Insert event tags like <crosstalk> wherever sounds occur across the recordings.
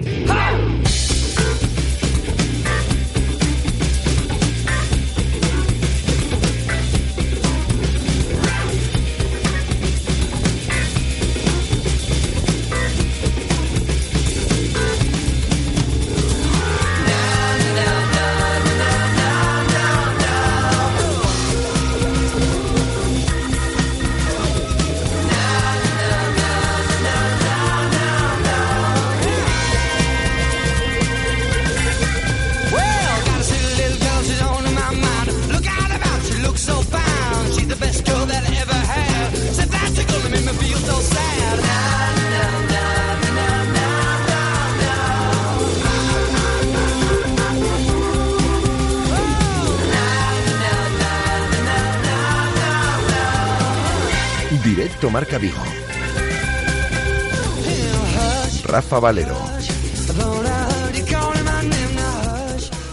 Directo Marca Vigo. Rafa Valero.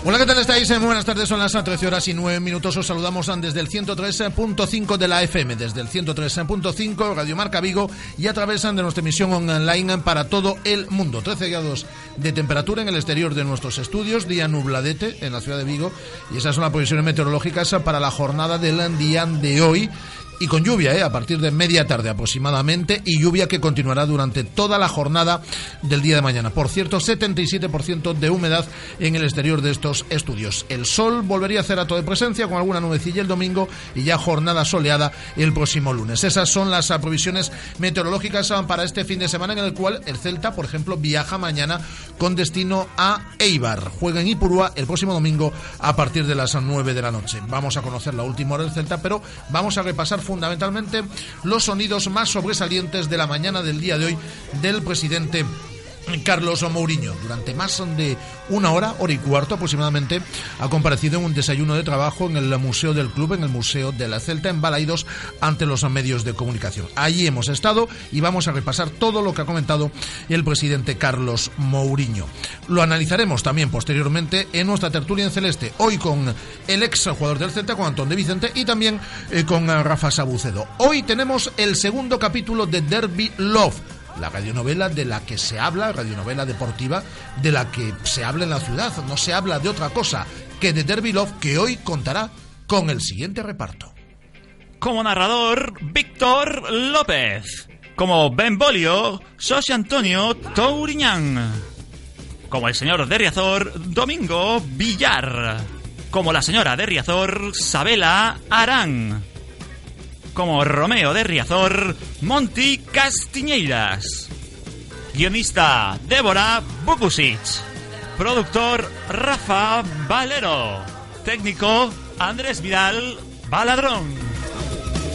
Hola, ¿qué tal estáis? Muy buenas tardes, son las 13 horas y 9 minutos. Os saludamos desde el 103.5 de la FM, desde el 103.5 Radio Marca Vigo y a través de nuestra emisión online para todo el mundo. 13 grados de temperatura en el exterior de nuestros estudios, día nubladete en la ciudad de Vigo y esas son las previsiones meteorológicas para la jornada del día de hoy y con lluvia, ¿eh? a partir de media tarde aproximadamente, y lluvia que continuará durante toda la jornada del día de mañana. Por cierto, 77% de humedad en el exterior de estos estudios. El sol volvería a hacer acto de presencia con alguna nubecilla el domingo y ya jornada soleada el próximo lunes. Esas son las provisiones meteorológicas para este fin de semana en el cual el Celta, por ejemplo, viaja mañana con destino a Eibar. Juega en Ipurúa el próximo domingo a partir de las 9 de la noche. Vamos a conocer la última hora del Celta, pero vamos a repasar fundamentalmente los sonidos más sobresalientes de la mañana del día de hoy del presidente Carlos Mourinho. Durante más de una hora, hora y cuarto aproximadamente, ha comparecido en un desayuno de trabajo en el Museo del Club, en el Museo de la Celta, en Balaidos, ante los medios de comunicación. Allí hemos estado y vamos a repasar todo lo que ha comentado el presidente Carlos Mourinho. Lo analizaremos también posteriormente en nuestra tertulia en Celeste, hoy con el ex jugador del Celta, con Antón de Vicente, y también eh, con eh, Rafa Sabucedo. Hoy tenemos el segundo capítulo de Derby Love la radionovela de la que se habla, radionovela deportiva, de la que se habla en la ciudad. No se habla de otra cosa que de Derby Love, que hoy contará con el siguiente reparto. Como narrador, Víctor López. Como Ben Bolio, José Antonio Touriñán. Como el señor de Riazor, Domingo Villar. Como la señora de Riazor, Sabela Arán como Romeo de Riazor, Monty Castiñeiras. Guionista Débora Bukusic. Productor Rafa Valero. Técnico Andrés Vidal Baladrón.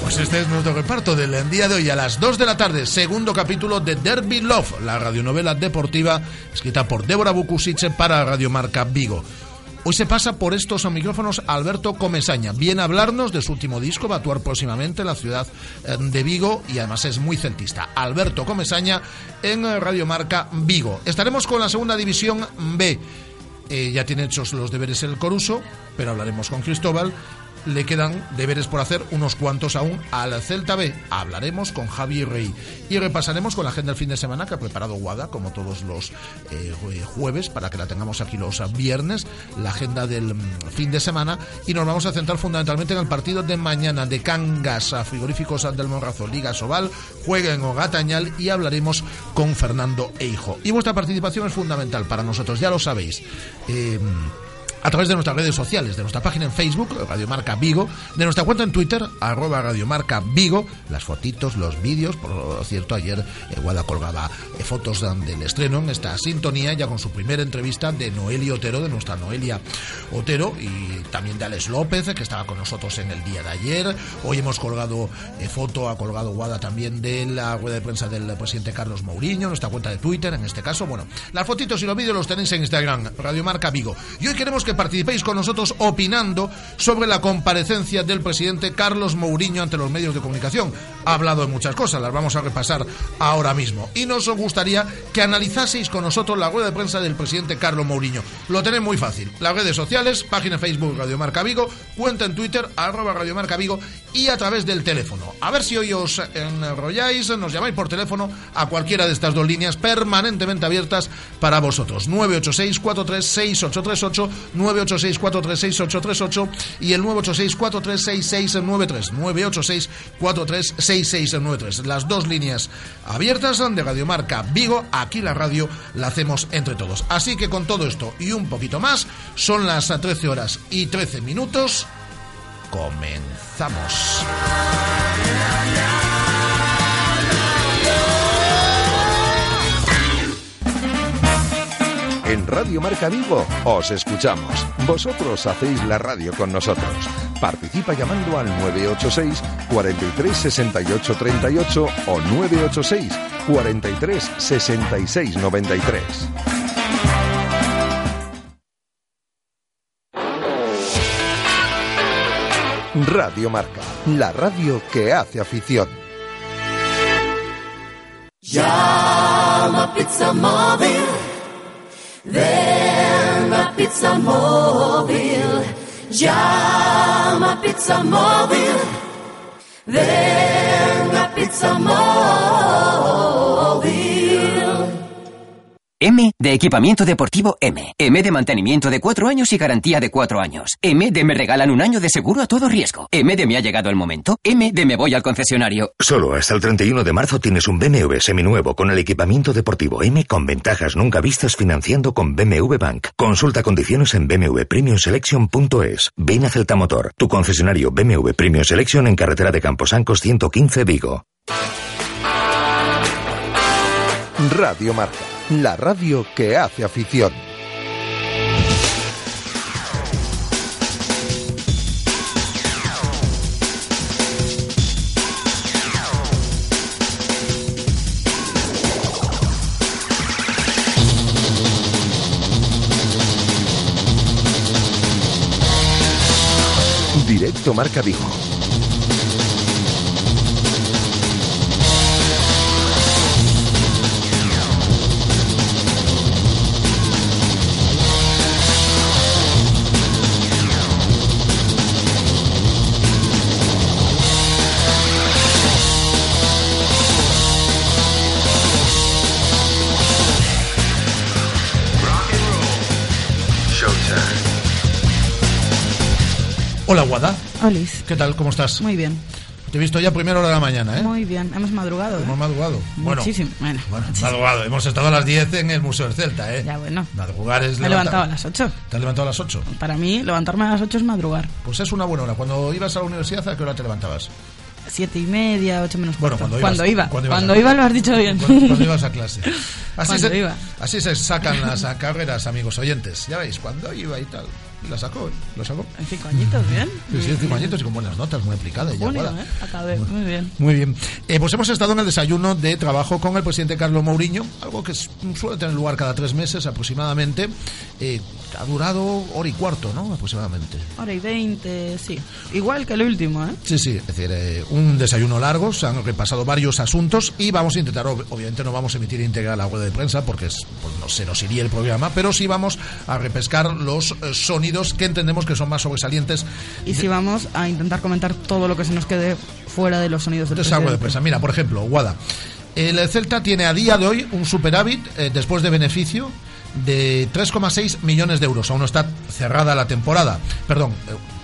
Pues este es nuestro reparto del día de hoy a las 2 de la tarde, segundo capítulo de Derby Love, la radionovela deportiva escrita por Débora Bukusic para Radiomarca Vigo. Hoy se pasa por estos micrófonos Alberto Comesaña. Viene a hablarnos de su último disco, va a actuar próximamente en la ciudad eh, de Vigo y además es muy centista. Alberto Comesaña en Radio Marca Vigo. Estaremos con la segunda división B. Eh, ya tiene hechos los deberes el Coruso, pero hablaremos con Cristóbal le quedan deberes por hacer, unos cuantos aún, al Celta B. Hablaremos con Javi Rey y repasaremos con la agenda del fin de semana que ha preparado Guada, como todos los eh, jueves, para que la tengamos aquí los viernes, la agenda del mm, fin de semana, y nos vamos a centrar fundamentalmente en el partido de mañana de Cangas a Frigoríficos del Monrazo, Liga Sobal, juega en Ogatañal y hablaremos con Fernando Eijo. Y vuestra participación es fundamental para nosotros, ya lo sabéis. Eh, a través de nuestras redes sociales, de nuestra página en Facebook, Radio Marca Vigo, de nuestra cuenta en Twitter, arroba Marca Vigo, las fotitos, los vídeos, por cierto, ayer eh, Guada colgaba eh, fotos del estreno en esta sintonía, ya con su primera entrevista de Noelia Otero, de nuestra Noelia Otero, y también de Alex López, que estaba con nosotros en el día de ayer. Hoy hemos colgado eh, foto, ha colgado Guada también de la rueda de prensa del presidente Carlos Mourinho, nuestra cuenta de Twitter, en este caso. Bueno, las fotitos y los vídeos los tenéis en Instagram, Radio Marca Vigo. Y hoy queremos que participéis con nosotros opinando sobre la comparecencia del presidente Carlos Mourinho ante los medios de comunicación. Ha hablado de muchas cosas, las vamos a repasar ahora mismo. Y nos gustaría que analizaseis con nosotros la rueda de prensa del presidente Carlos Mourinho. Lo tenéis muy fácil. Las redes sociales, página Facebook Radio Marca Vigo, cuenta en Twitter, arroba Radio Marca Vigo y a través del teléfono. A ver si hoy os enrolláis, nos llamáis por teléfono a cualquiera de estas dos líneas permanentemente abiertas para vosotros. 986 436838 986 436838 y el 986 436693 986 436693 Las dos líneas abiertas de Radio Marca Vigo. Aquí la radio la hacemos entre todos. Así que con todo esto y un poquito más, son las 13 horas y 13 minutos. Comenzamos. En Radio Marca Vigo os escuchamos. Vosotros hacéis la radio con nosotros. Participa llamando al 986 43 68 38 o 986 43 66 93. Radio Marca, la radio que hace afición. Llama Pizza Móvil. Ven a Pizza Móvil. Llama Pizza Móvil. Ven a Pizza Móvil. M de equipamiento deportivo M. M de mantenimiento de cuatro años y garantía de cuatro años. M de me regalan un año de seguro a todo riesgo. M de me ha llegado el momento. M de me voy al concesionario. Solo hasta el 31 de marzo tienes un BMW seminuevo con el equipamiento deportivo M con ventajas nunca vistas financiando con BMW Bank. Consulta condiciones en bmwpremiumselection.es. Ven a Celta Motor, tu concesionario BMW Premium Selection en carretera de Camposancos 115 Vigo. Radio Marca, la radio que hace afición. Directo Marca Vigo. Hola, Guada. Olis. ¿Qué tal? ¿Cómo estás? Muy bien. Te he visto ya a primera hora de la mañana, ¿eh? Muy bien. Hemos madrugado. ¿eh? Hemos madrugado. Bueno, Muchísimo. Bueno, bueno, muchísimo. madrugado. Hemos estado a las 10 en el Museo del Celta, ¿eh? Ya, bueno. Madrugar es Me he levantado a las 8. ¿Te has levantado a las 8? Para mí, levantarme a las 8 es madrugar. Pues es una buena hora. Cuando ibas a la universidad, ¿a qué hora te levantabas? Siete y media, ocho menos Bueno, cuarto. cuando ibas- iba. cuando Cuando, ibas a- iba lo has dicho bien. Cuando, cuando ibas a clase. Así Cuando se, iba. así se sacan las <laughs> carreras, amigos oyentes. Ya veis, cuando iba y tal. La sacó. Lo sacó. En cinco añitos, bien. Sí, sí, cinco añitos y con buenas notas, muy aplicada. y ya, Junio. ¿eh? Acabé. Muy bien. Muy bien. Eh, pues hemos estado en el desayuno de trabajo con el presidente Carlos Mourinho, algo que suele tener lugar cada tres meses aproximadamente. Eh, ha durado hora y cuarto, ¿no? Aproximadamente. Hora y veinte, sí. Igual que el último, ¿eh? Sí, sí, es decir, eh, un desayuno largo, se han repasado varios asuntos y vamos a intentar, ob- obviamente no vamos a emitir íntegra la rueda de prensa porque es- pues no se nos iría el programa, pero sí vamos a repescar los eh, sonidos que entendemos que son más sobresalientes Y si vamos a intentar comentar todo lo que se nos quede fuera de los sonidos del de esa rueda de prensa. Mira, por ejemplo, Guada, el Celta tiene a día de hoy un superávit eh, después de beneficio de 3,6 millones de euros. Aún no está cerrada la temporada. Perdón,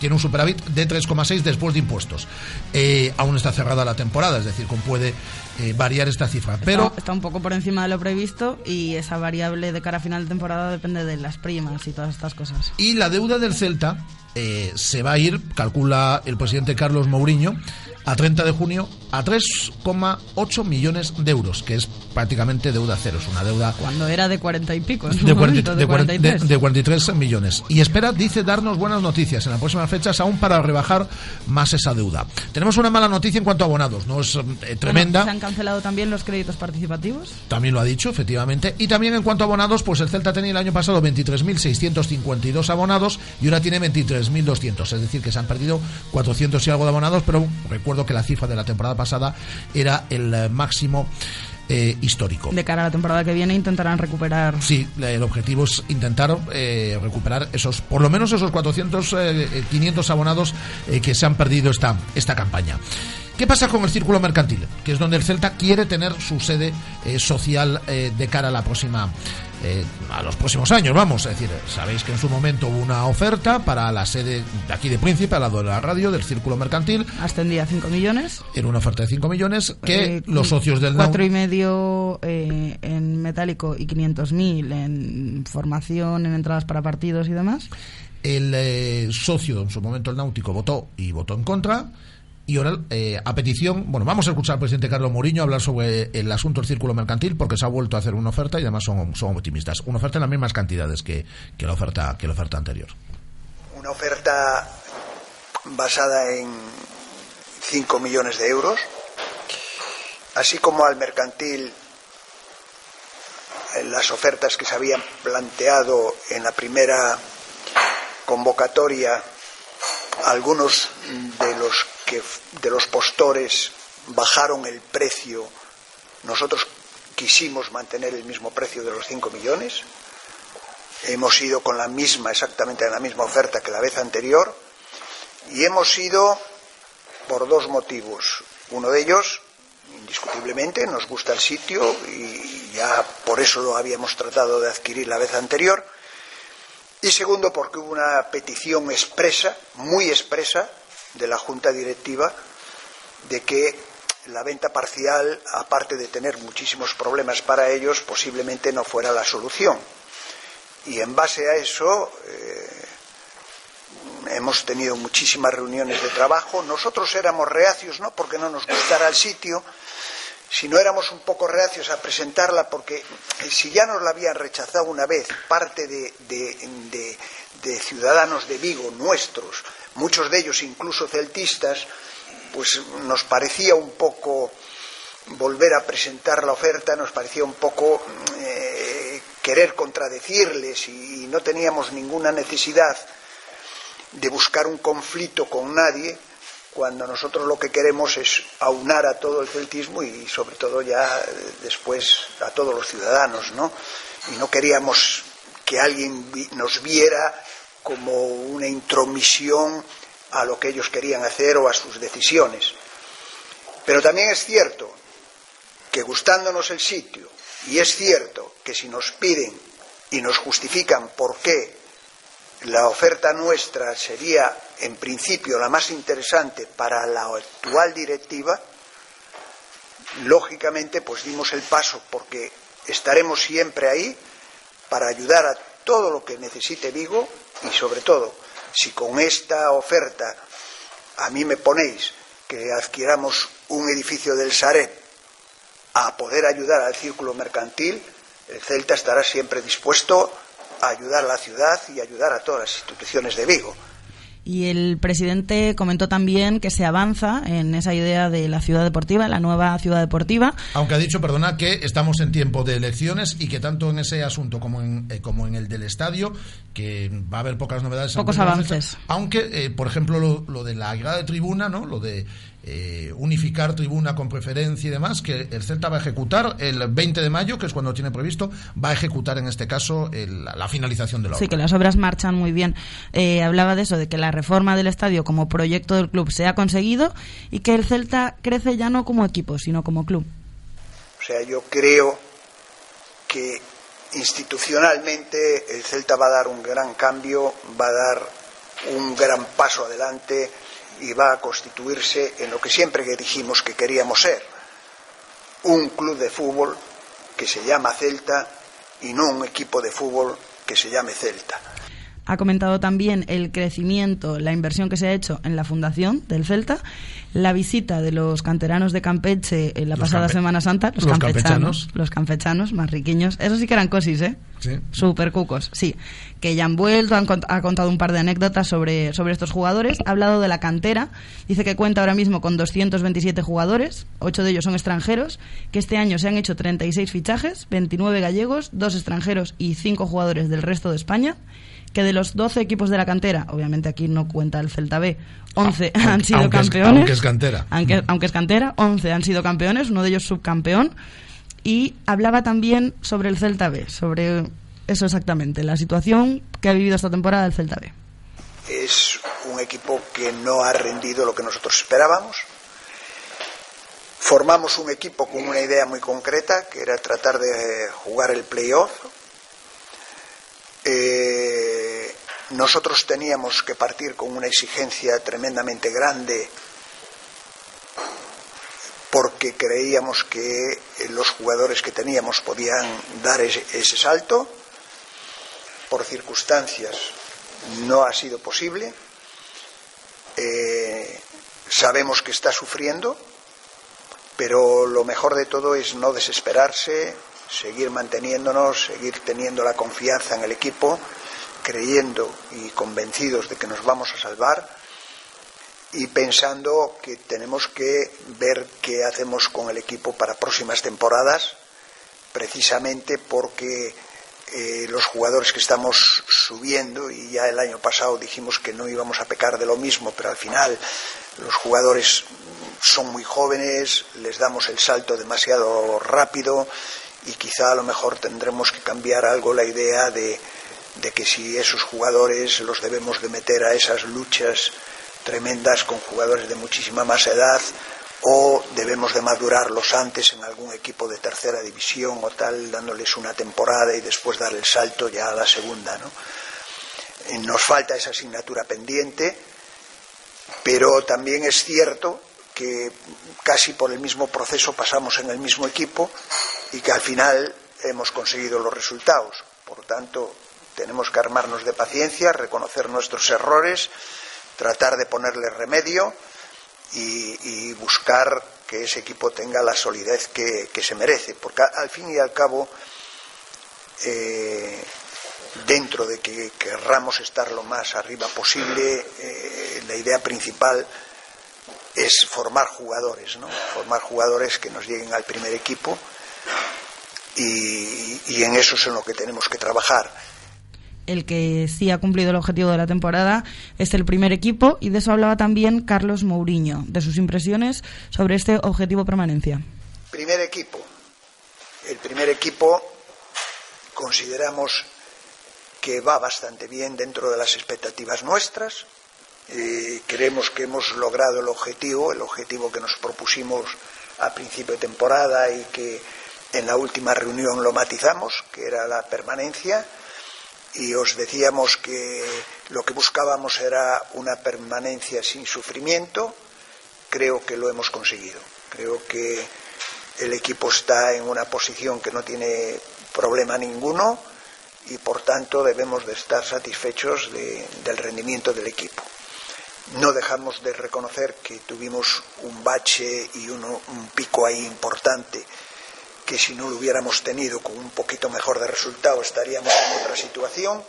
tiene un superávit de 3,6 después de impuestos. Eh, aún está cerrada la temporada, es decir, cómo puede eh, variar esta cifra. Pero está, está un poco por encima de lo previsto y esa variable de cara a final de temporada depende de las primas y todas estas cosas. Y la deuda del Celta eh, se va a ir, calcula el presidente Carlos Mourinho, a 30 de junio a 3,8 millones de euros, que es prácticamente deuda cero, es una deuda Cuando era de 40 y pico, en su de, 40 momento, de de 40 de- 43. de 43 millones. Y espera, dice, darnos buenas noticias en la próxima fechas aún para rebajar más esa deuda. Tenemos una mala noticia en cuanto a abonados, no es eh, tremenda. Bueno, ¿Se han cancelado también los créditos participativos? También lo ha dicho, efectivamente. Y también en cuanto a abonados, pues el Celta tenía el año pasado 23.652 abonados y ahora tiene 23.200. Es decir, que se han perdido 400 y algo de abonados, pero recuerdo que la cifra de la temporada pasada era el eh, máximo eh, histórico. De cara a la temporada que viene intentarán recuperar. Sí, el objetivo es intentar eh, recuperar esos, por lo menos esos 400, eh, 500 abonados eh, que se han perdido esta, esta campaña. ¿Qué pasa con el círculo mercantil? Que es donde el Celta quiere tener su sede eh, social eh, de cara a la próxima eh, a los próximos años, vamos, es decir, sabéis que en su momento hubo una oferta para la sede de aquí de Príncipe, al lado de la radio, del círculo mercantil, Ascendía a 5 millones. era una oferta de 5 millones que los socios del NAU Cuatro y medio en metálico y 500.000 en formación, en entradas para partidos y demás. el socio en su momento el náutico votó y votó en contra y ahora eh, a petición bueno vamos a escuchar al presidente Carlos Mourinho hablar sobre el asunto del círculo mercantil porque se ha vuelto a hacer una oferta y además son, son optimistas. Una oferta en las mismas cantidades que, que la oferta que la oferta anterior. Una oferta basada en 5 millones de euros, así como al mercantil las ofertas que se habían planteado en la primera convocatoria, algunos de los que de los postores bajaron el precio, nosotros quisimos mantener el mismo precio de los 5 millones, hemos ido con la misma, exactamente la misma oferta que la vez anterior, y hemos ido por dos motivos. Uno de ellos, indiscutiblemente, nos gusta el sitio y ya por eso lo habíamos tratado de adquirir la vez anterior. Y segundo, porque hubo una petición expresa, muy expresa, de la Junta Directiva de que la venta parcial, aparte de tener muchísimos problemas para ellos, posiblemente no fuera la solución. Y en base a eso eh, hemos tenido muchísimas reuniones de trabajo. Nosotros éramos reacios, no porque no nos gustara el sitio, sino éramos un poco reacios a presentarla porque si ya nos la habían rechazado una vez parte de- de ciudadanos de Vigo, nuestros, muchos de ellos incluso celtistas, pues nos parecía un poco volver a presentar la oferta, nos parecía un poco eh, querer contradecirles y, no teníamos ninguna necesidad de buscar un conflicto con nadie cuando nosotros lo que queremos es aunar a todo el celtismo y sobre todo ya eh, después a todos los ciudadanos, ¿no? Y no queríamos que alguien nos viera como una intromisión a lo que ellos querían hacer o a sus decisiones. Pero también es cierto que gustándonos el sitio, y es cierto que si nos piden y nos justifican por qué la oferta nuestra sería en principio la más interesante para la actual directiva, lógicamente pues dimos el paso porque estaremos siempre ahí para ayudar a todo lo que necesite Vigo y sobre todo si con esta oferta a mí me ponéis que adquiramos un edificio del Sareb a poder ayudar al círculo mercantil, el Celta estará siempre dispuesto a ayudar a la ciudad y ayudar a todas las instituciones de Vigo. Y el presidente comentó también que se avanza en esa idea de la ciudad deportiva, la nueva ciudad deportiva. Aunque ha dicho, perdona, que estamos en tiempo de elecciones y que tanto en ese asunto como en, eh, como en el del estadio, que va a haber pocas novedades. Pocos avances. Aunque, eh, por ejemplo, lo, lo de la llegada de tribuna, ¿no? Lo de eh, unificar tribuna con preferencia y demás, que el Celta va a ejecutar el 20 de mayo, que es cuando tiene previsto, va a ejecutar en este caso el- la finalización de la Sí, obra. que las obras marchan muy bien. Eh, hablaba de eso, de que la reforma del estadio como proyecto del club se ha conseguido y que el Celta crece ya no como equipo, sino como club. O sea, yo creo que institucionalmente el Celta va a dar un gran cambio, va a dar un gran paso adelante y va a constituirse en lo que siempre que dijimos que queríamos ser, un club de fútbol que se llama Celta y no un equipo de fútbol que se llame Celta. Ha comentado también el crecimiento, la inversión que se ha hecho en la fundación del Celta, la visita de los canteranos de Campeche en la Los pasada campe- Semana Santa, los, los campechanos, campechanos. los campechanos más riquiños. Esos sí que eran cosis, ¿eh? Sí. Super cucos, sí. Que ya han vuelto, han cont- ha contado un par de anécdotas sobre, sobre estos jugadores. Ha hablado de la cantera. Dice que cuenta ahora mismo con 227 jugadores, 8 de ellos son extranjeros, que este año se han hecho 36 fichajes, 29 gallegos, 2 extranjeros y 5 jugadores del resto de España. Que de los 12 equipos de la cantera, obviamente aquí no cuenta el Celta B, 11 Ah, han sido aunque es- campeones. aunque es cantera. Aunque, aunque es cantera, 11 han sido campeones, uno de ellos subcampeón. Y hablaba también sobre el Celta B, sobre eso exactamente, la situación que ha vivido esta temporada el Celta B. Es un equipo que no ha rendido lo que nosotros esperábamos. Formamos un equipo con una idea muy concreta, que era tratar de jugar el playoff. Eh, nosotros teníamos que partir con una exigencia tremendamente grande porque creíamos que los jugadores que teníamos podían dar ese, salto. Por circunstancias no ha sido posible. Eh, sabemos que está sufriendo, pero lo mejor de todo es no desesperarse, seguir manteniéndonos, seguir teniendo la confianza en el equipo, creyendo y convencidos de que nos vamos a salvar y pensando que tenemos que ver qué hacemos con el equipo para próximas temporadas, precisamente porque eh, los jugadores que estamos subiendo, y ya el año pasado dijimos que no íbamos a pecar de lo mismo, pero al final los jugadores son muy jóvenes, les damos el salto demasiado rápido y quizá a lo mejor tendremos que cambiar algo la idea de, de que si esos jugadores los debemos de meter a esas luchas tremendas con jugadores de muchísima más edad o debemos de madurarlos antes en algún equipo de tercera división o tal, dándoles una temporada y después dar el salto ya a la segunda. ¿no? Eh, Nos falta esa asignatura pendiente, pero también es cierto que casi por el mismo proceso pasamos en el mismo equipo y que al final hemos conseguido los resultados. Por tanto, tenemos que armarnos de paciencia, reconocer nuestros errores, tratar de ponerle remedio y, buscar que ese equipo tenga la solidez que, que se merece. Porque al fin y al cabo, eh, dentro de que querramos estar lo más arriba posible, eh, la idea principal es formar jugadores, ¿no? Formar jugadores que nos lleguen al primer equipo y, y en eso es en lo que tenemos que trabajar. El que sí ha cumplido el objetivo de la temporada es el primer equipo y de eso hablaba también Carlos Mourinho, de sus impresiones sobre este objetivo permanencia. Primer equipo. El primer equipo consideramos que va bastante bien dentro de las expectativas nuestras. Eh, creemos que hemos logrado el objetivo, el objetivo que nos propusimos a principio de temporada y que en la última reunión lo matizamos, que era la permanencia. Y os decíamos que lo que buscábamos era una permanencia sin sufrimiento. Creo que lo hemos conseguido. Creo que el equipo está en una posición que no tiene problema ninguno y por tanto debemos de estar satisfechos de, del rendimiento del equipo. No dejamos de reconocer que tuvimos un bache y un pico ahí importante que si no lo hubiéramos tenido con un poquito mejor de resultado estaríamos en otra situación,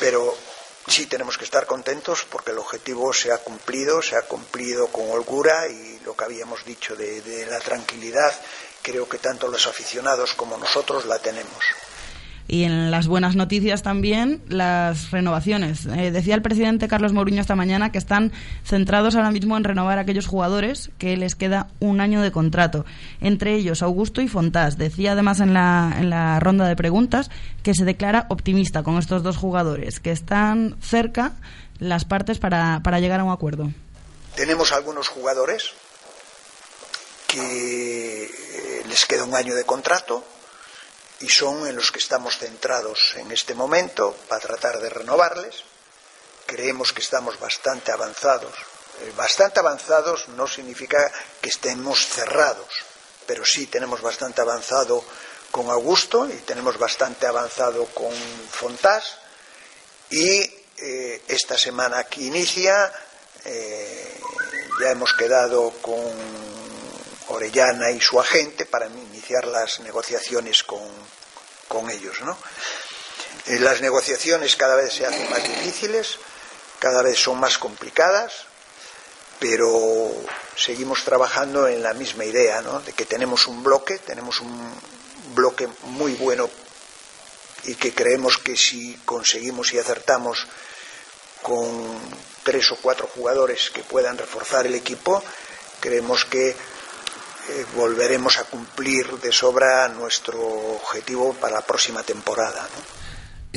pero sí tenemos que estar contentos porque el objetivo se ha cumplido, se ha cumplido con holgura y lo que habíamos dicho de la tranquilidad, creo que tanto los aficionados como nosotros la tenemos. Y en las buenas noticias también las renovaciones. Eh, decía el presidente Carlos Mourinho esta mañana que están centrados ahora mismo en renovar a aquellos jugadores que les queda un año de contrato. Entre ellos Augusto y Fontás. Decía además en la, en la ronda de preguntas que se declara optimista con estos dos jugadores, que están cerca las partes para, para llegar a un acuerdo. Tenemos algunos jugadores que eh, les queda un año de contrato y son en los que estamos centrados en este momento para tratar de renovarles. Creemos que estamos bastante avanzados. Eh, Bastante avanzados no significa que estemos cerrados, pero sí tenemos bastante avanzado con Augusto y tenemos bastante avanzado con Fontás y eh, esta semana que inicia eh, ya hemos quedado con Orellana y su agente para iniciar las negociaciones con, con ellos. ¿no? Eh, las negociaciones cada vez se hacen más difíciles, cada vez son más complicadas, pero seguimos trabajando en la misma idea, ¿no? de que tenemos un bloque, tenemos un bloque muy bueno y que creemos que si conseguimos y acertamos con tres o cuatro jugadores que puedan reforzar el equipo, creemos que eh, volveremos a cumplir de sobra nuestro objetivo para la próxima temporada.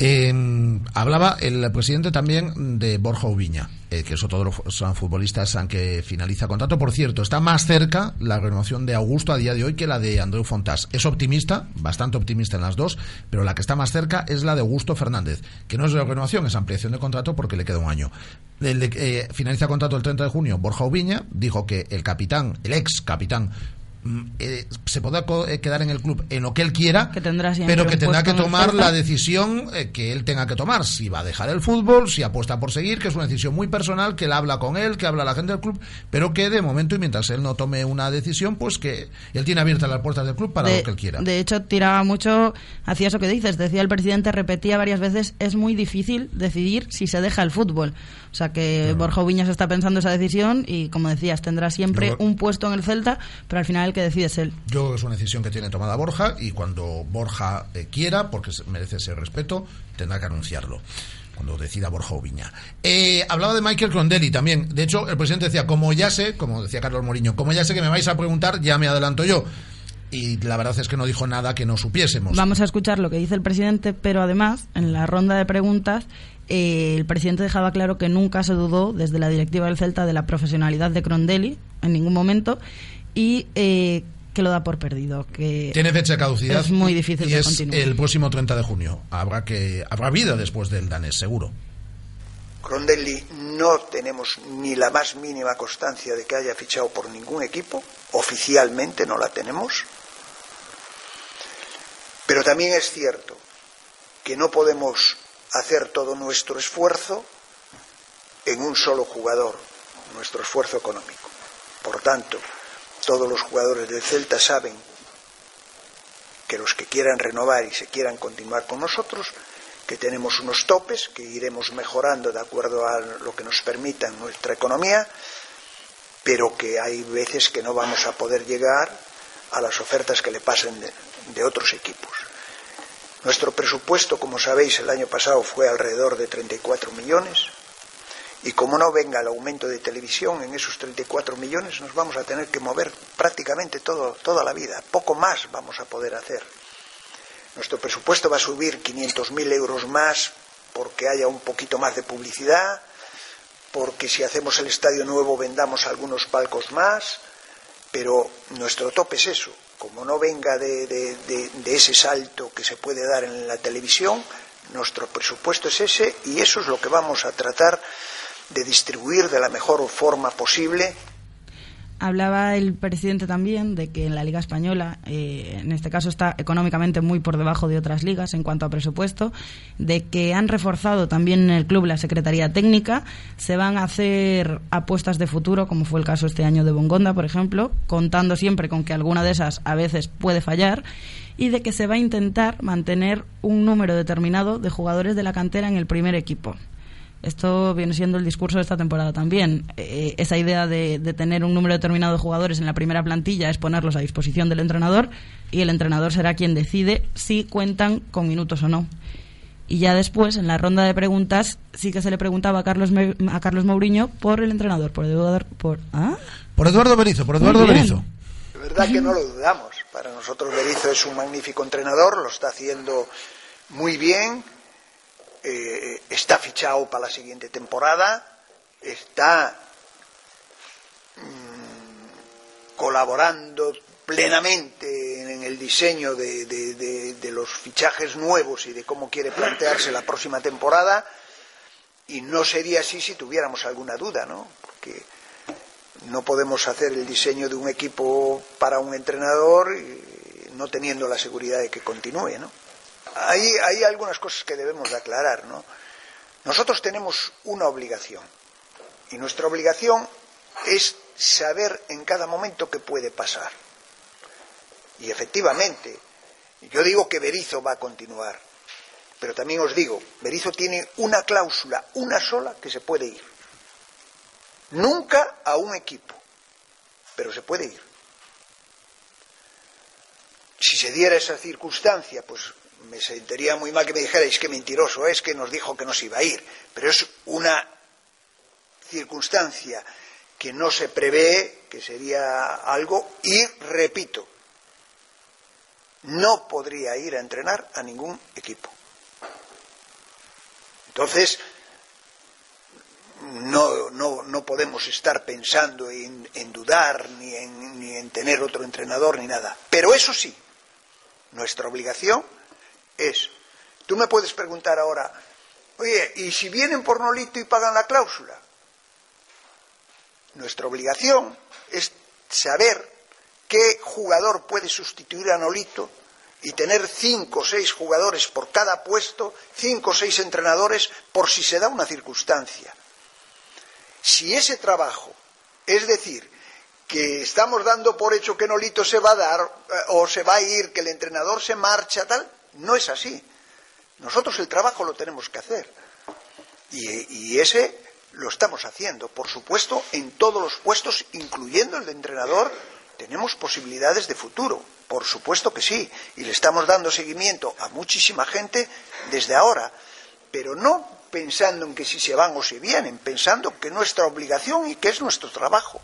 Eh, hablaba el presidente también de Borja Ubiña, eh, que otro de los futbolistas que finaliza contrato. Por cierto, está más cerca la renovación de Augusto a día de hoy que la de Andreu Fontás. Es optimista, bastante optimista en las dos, pero la que está más cerca es la de Augusto Fernández, que no es de renovación, es ampliación de contrato porque le queda un año. El eh, finaliza contrato el 30 de junio. Borja Ubiña dijo que el capitán, el ex capitán eh, se podrá eh, quedar en el club en lo que él quiera, pero que tendrá que tomar la decisión eh, que él tenga que tomar. Si va a dejar el fútbol, si apuesta por seguir, que es una decisión muy personal, que él habla con él, que habla la gente del club, pero que de momento y mientras él no tome una decisión, pues que él tiene abiertas las puertas del club para lo que él quiera. De hecho, tiraba mucho hacia eso que dices. Decía el presidente, repetía varias veces, es muy difícil decidir si se deja el fútbol. O sea que Borja Viñas está pensando esa decisión y, como decías, tendrá siempre un puesto en el Celta, pero al final el que decide es él. Yo creo que es una decisión que tiene tomada Borja y cuando Borja eh, quiera, porque merece ese respeto, tendrá que anunciarlo cuando decida Borja Oviña. Eh, hablaba de Michael Crondelli también. De hecho, el presidente decía, como ya sé, como decía Carlos Moriño, como ya sé que me vais a preguntar, ya me adelanto yo. Y la verdad es que no dijo nada que no supiésemos. Vamos a escuchar lo que dice el presidente, pero además, en la ronda de preguntas, eh, el presidente dejaba claro que nunca se dudó desde la directiva del Celta de la profesionalidad de Crondelli en ningún momento y eh, que lo da por perdido. Que Tiene fecha de caducidad. Es muy difícil y de es continuar. el próximo 30 de junio. Habrá que habrá vida después del danés, seguro. Crondelli no tenemos ni la más mínima constancia de que haya fichado por ningún equipo, oficialmente no la tenemos, pero también es cierto que no podemos hacer todo nuestro esfuerzo en un solo jugador, nuestro esfuerzo económico. Por tanto, todos los jugadores del Celta saben que los que quieran renovar y se quieran continuar con nosotros, que tenemos unos topes que iremos mejorando de acuerdo a lo que nos permita nuestra economía, pero que hay veces que no vamos a poder llegar a las ofertas que le pasen de, de otros equipos. Nuestro presupuesto, como sabéis, el año pasado fue alrededor de 34 millones y como no venga el aumento de televisión en esos 34 millones, nos vamos a tener que mover prácticamente toda la vida. Poco más vamos a poder hacer. Nuestro presupuesto va a subir 500.000 euros más porque haya un poquito más de publicidad, porque si hacemos el estadio nuevo vendamos algunos palcos más, pero nuestro tope es eso. Como no venga de, ese salto que se puede dar en la televisión, nuestro presupuesto es ese y eso es lo que vamos a tratar de distribuir de la mejor forma posible. Hablaba el presidente también de que en la Liga Española, eh, en este caso, está económicamente muy por debajo de otras ligas en cuanto a presupuesto, de que han reforzado también en el club la Secretaría Técnica, se van a hacer apuestas de futuro, como fue el caso este año de Bongonda, por ejemplo, contando siempre con que alguna de esas a veces puede fallar, y de que se va a intentar mantener un número determinado de jugadores de la cantera en el primer equipo. Esto viene siendo el discurso de esta temporada también. Eh, esa idea de, de, tener un número determinado de jugadores en la primera plantilla es ponerlos a disposición del entrenador y el entrenador será quien decide si cuentan con minutos o no. Y ya después, en la ronda de preguntas, sí que se le preguntaba a Carlos, a Carlos Mourinho por el entrenador, por Eduardo, por, ¿ah? por Eduardo Berizzo. Por Eduardo Berizzo. De verdad que no lo dudamos. Para nosotros Berizzo es un magnífico entrenador, lo está haciendo muy bien eh, está fichado para la siguiente temporada, está mmm, colaborando plenamente en el diseño de, los fichajes nuevos y de cómo quiere plantearse la próxima temporada y no sería así si tuviéramos alguna duda, ¿no? Porque no podemos hacer el diseño de un equipo para un entrenador no teniendo la seguridad de que continúe, ¿no? Hay, algunas cosas que debemos de aclarar, ¿no? Nosotros tenemos una obligación y nuestra obligación es saber en cada momento qué puede pasar. Y efectivamente, yo digo que Berizo va a continuar, pero también os digo, Berizo tiene una cláusula, una sola, que se puede ir. Nunca a un equipo, pero se puede ir. Si se diera esa circunstancia, pues me sentiría muy mal que me dijerais que mentiroso es que nos dijo que no se iba a ir, pero es una circunstancia que no se prevé, que sería algo, y repito, no podría ir a entrenar a ningún equipo. Entonces, no, no, no podemos estar pensando en, dudar ni en tener otro entrenador ni nada. Pero eso sí, nuestra obligación es, tú me puedes preguntar ahora, oye, ¿y si vienen por Nolito y pagan la cláusula? Nuestra obligación es saber qué jugador puede sustituir a Nolito y tener cinco o seis jugadores por cada puesto, cinco o seis entrenadores por si se da una circunstancia. Si ese trabajo, es decir, que estamos dando por hecho que Nolito se va a dar eh, o se va a ir, que el entrenador se marcha, tal, no es así. Nosotros el trabajo lo tenemos que hacer. Y, ese lo estamos haciendo. Por supuesto, en todos los puestos, incluyendo el de entrenador, tenemos posibilidades de futuro. Por supuesto que sí. Y le estamos dando seguimiento a muchísima gente desde ahora. Pero no pensando en que si se van o se vienen, pensando que es nuestra obligación y que es nuestro trabajo.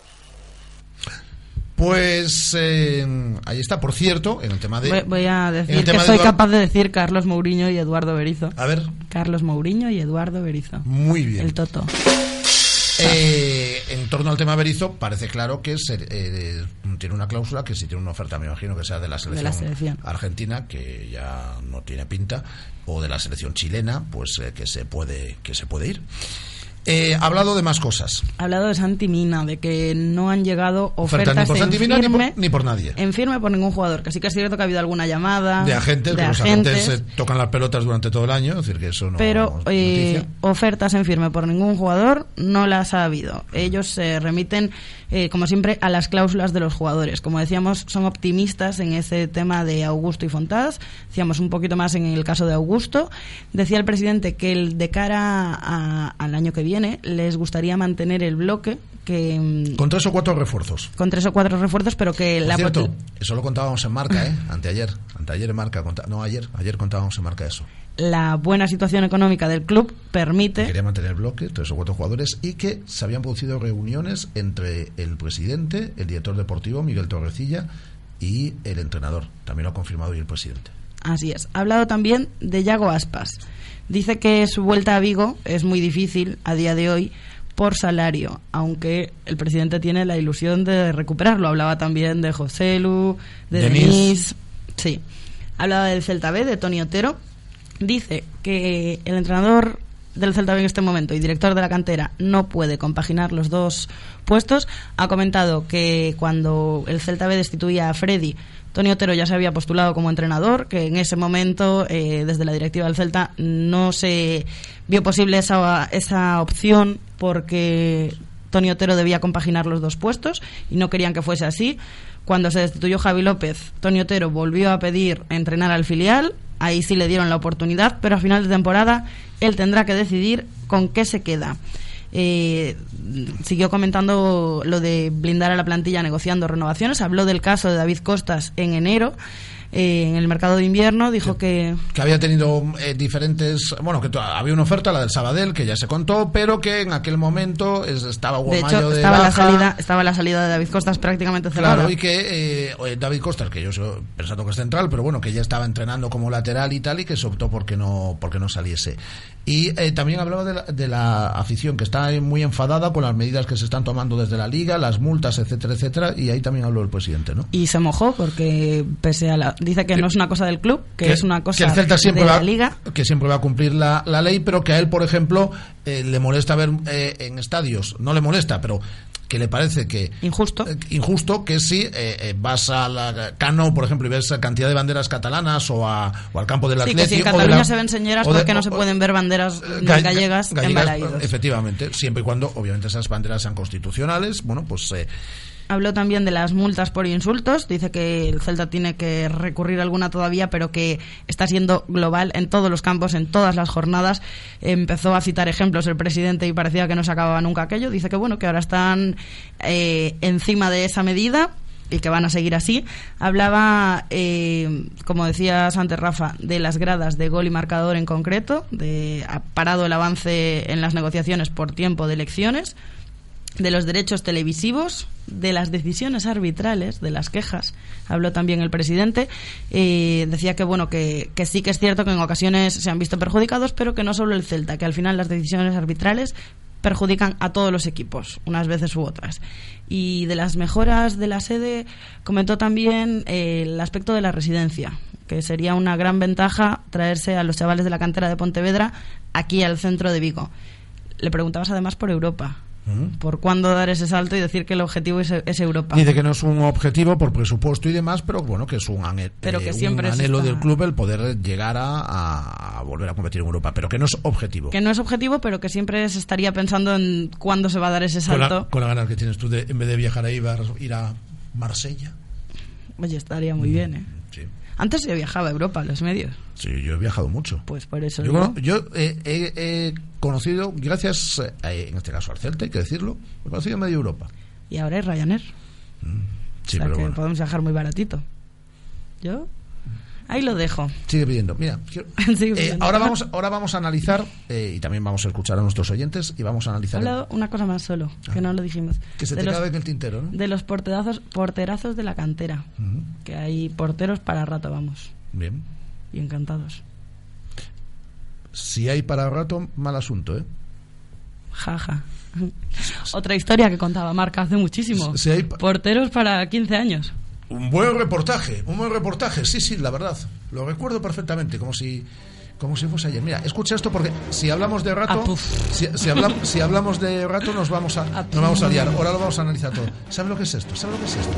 Pues eh, ahí está, por cierto, en el tema de. Voy, voy a decir que de soy Eduardo- capaz de decir Carlos Mourinho y Eduardo Berizo. A ver, Carlos Mourinho y Eduardo Berizo. muy bien. El Toto. Eh, en torno al tema Berizzo, parece claro que se- eh, tiene una cláusula que si tiene una oferta, me imagino que sea de la selección, la selección. argentina, que ya no tiene pinta, o de la selección chilena, pues eh, que se puede que se puede ir. Eh, ha hablado de más cosas. Ha hablado de Santi Mina, de que no han llegado Ofertas ni por Santi Mina ni por- firme, ni por nadie. En firme por ningún jugador, que sí que es cierto que ha habido alguna llamada De agentes, de que los agentes, agentes se tocan las pelotas durante todo el año, es decir, que eso no pero eh, ofertas en firme por ningún jugador no las ha habido. Ellos se remiten, eh, como siempre, a las cláusulas de los jugadores. Como decíamos, son optimistas en ese tema de Augusto y Fontás. Decíamos un poquito más en el caso de Augusto. Decía el presidente que el, de cara a- al año que viene les gustaría mantener el bloque que mm, Con tres o cuatro refuerzos. con tres o cuatro refuerzos, pero que Por la cierto, eso lo contábamos en marca, ¿eh? Anteayer. Anteayer en marca. No, ayer. Ayer contábamos en marca eso. la buena situación económica del club permite Quería mantener el bloque, tres o cuatro jugadores, y que se habían producido reuniones entre el presidente, el director deportivo, Miguel Torrecilla, y el entrenador. También lo ha confirmado hoy el presidente. Así es. Ha hablado también de Yago Aspas. Dice que su vuelta a Vigo es muy difícil a día de hoy por salario, aunque el presidente tiene la ilusión de recuperarlo. Hablaba también de José Lu, de Denis. Denis. Sí. Hablaba del Celta B, de Tony Otero. Dice que el entrenador del Celta B en este momento y director de la cantera no puede compaginar los dos puestos. Ha comentado que cuando el Celta B destituía a Freddy, Tony Otero ya se había postulado como entrenador, que en ese momento, eh, desde la directiva del Celta, no se vio posible esa, esa opción porque Tony Otero debía compaginar los dos puestos y no querían que fuese así. Cuando se destituyó Javi López, Tony Otero volvió a pedir entrenar al filial, ahí sí le dieron la oportunidad, pero a final de temporada él tendrá que decidir con qué se queda. Eh, siguió comentando lo de blindar a la plantilla negociando renovaciones, habló del caso de David Costas en enero, eh, en el mercado de invierno, dijo que Que había tenido eh, diferentes. Bueno, que había una oferta, la del Sabadell, que ya se contó, pero que en aquel momento es- estaba de hecho de estaba la, salida, estaba la salida de David Costas prácticamente cerrada. Claro, y que eh, David Costas, que yo soy pensando que es central, pero bueno, que ya estaba entrenando como lateral y tal, y que se optó porque no, porque no saliese. Y eh, también hablaba de la, de la afición, que está muy enfadada con las medidas que se están tomando desde la liga, las multas, etcétera, etcétera, y ahí también habló el presidente, ¿no? y se mojó porque pese a la dice que no es una cosa del club que, es una cosa que el Celta siempre de va, la liga que siempre va a cumplir la, la ley pero que a él por ejemplo eh, le molesta ver eh, en estadios no le molesta pero que le parece que injusto, eh, injusto que si eh, eh, vas a la Cano, por ejemplo, y ves cantidad de banderas catalanas o, a, o al campo del sí, Atlético. que si en Cataluña se ven señoras, ¿por qué no se pueden ver banderas gallegas, en Balaídos? Efectivamente, siempre y cuando, obviamente, esas banderas sean constitucionales. Bueno, pues eh, Habló también de las multas por insultos. Dice que el Celta tiene que recurrir alguna todavía, pero que está siendo global en todos los campos, en todas las jornadas. Empezó a citar ejemplos el presidente y parecía que no se acababa nunca aquello. Dice que bueno, que ahora están eh, encima de esa medida y que van a seguir así. Hablaba, eh, como decías antes, Rafa, de las gradas de gol y marcador en concreto, de ha parado el avance en las negociaciones por tiempo de elecciones de los derechos televisivos, de las decisiones arbitrales, de las quejas. Habló también el presidente. Eh, decía que bueno que, que, sí que es cierto que en ocasiones se han visto perjudicados, pero que no solo el Celta, que al final las decisiones arbitrales perjudican a todos los equipos, unas veces u otras. Y de las mejoras de la sede comentó también eh, el aspecto de la residencia, que sería una gran ventaja traerse a los chavales de la cantera de Pontevedra aquí al centro de Vigo. Le preguntabas además por Europa por cuándo dar ese salto y decir que el objetivo es, es, Europa. Dice que no es un objetivo por presupuesto y demás, pero bueno, que es un, anhel, pero que eh, siempre un anhelo está... del club el poder llegar a, a, volver a competir en Europa, pero que no es objetivo. Que no es objetivo, pero que siempre se estaría pensando en cuándo se va a dar ese salto. Con la, con la ganas que tienes tú de, en vez de viajar a Ibar, ir a Marsella. Oye, estaría muy mm, bien, ¿eh? Sí. Antes yo viajaba a Europa, a los medios. Sí, yo he viajado mucho. Pues por eso. Yo, bueno, yo eh, he, he, conocido, gracias, eh, en este caso al Celta, hay que decirlo, he conocido medio Europa. Y ahora es Ryanair. Mm, sí, o sea pero que bueno. podemos viajar muy baratito. ¿Yo? Ahí lo dejo. Sigue pidiendo. Mira, quiero, <laughs> Sigue eh, ahora, vamos, ahora vamos a analizar, eh, y también vamos a escuchar a nuestros oyentes, y vamos a analizar. el- Habla una cosa más solo, que Ah. no lo dijimos. que se de te los, cabe en el tintero, ¿no? de los porterazos, porterazos de la cantera. Que hay porteros para rato, vamos. Bien. Y encantados. Si hay para rato, mal asunto, ¿eh? Jaja. <laughs> Otra historia que contaba Marca hace muchísimo. Si hay- Porteros para 15 años. Un buen reportaje, un buen reportaje, sí, sí, la verdad. Lo recuerdo perfectamente, como si como si fuese ayer. Mira, escucha esto porque si hablamos de rato, Ah, si, si habla- si hablamos de rato nos vamos a Ah, nos vamos a liar. Ahora lo vamos a analizar todo. ¿Sabe lo que es esto? ¿Sabe lo que es esto?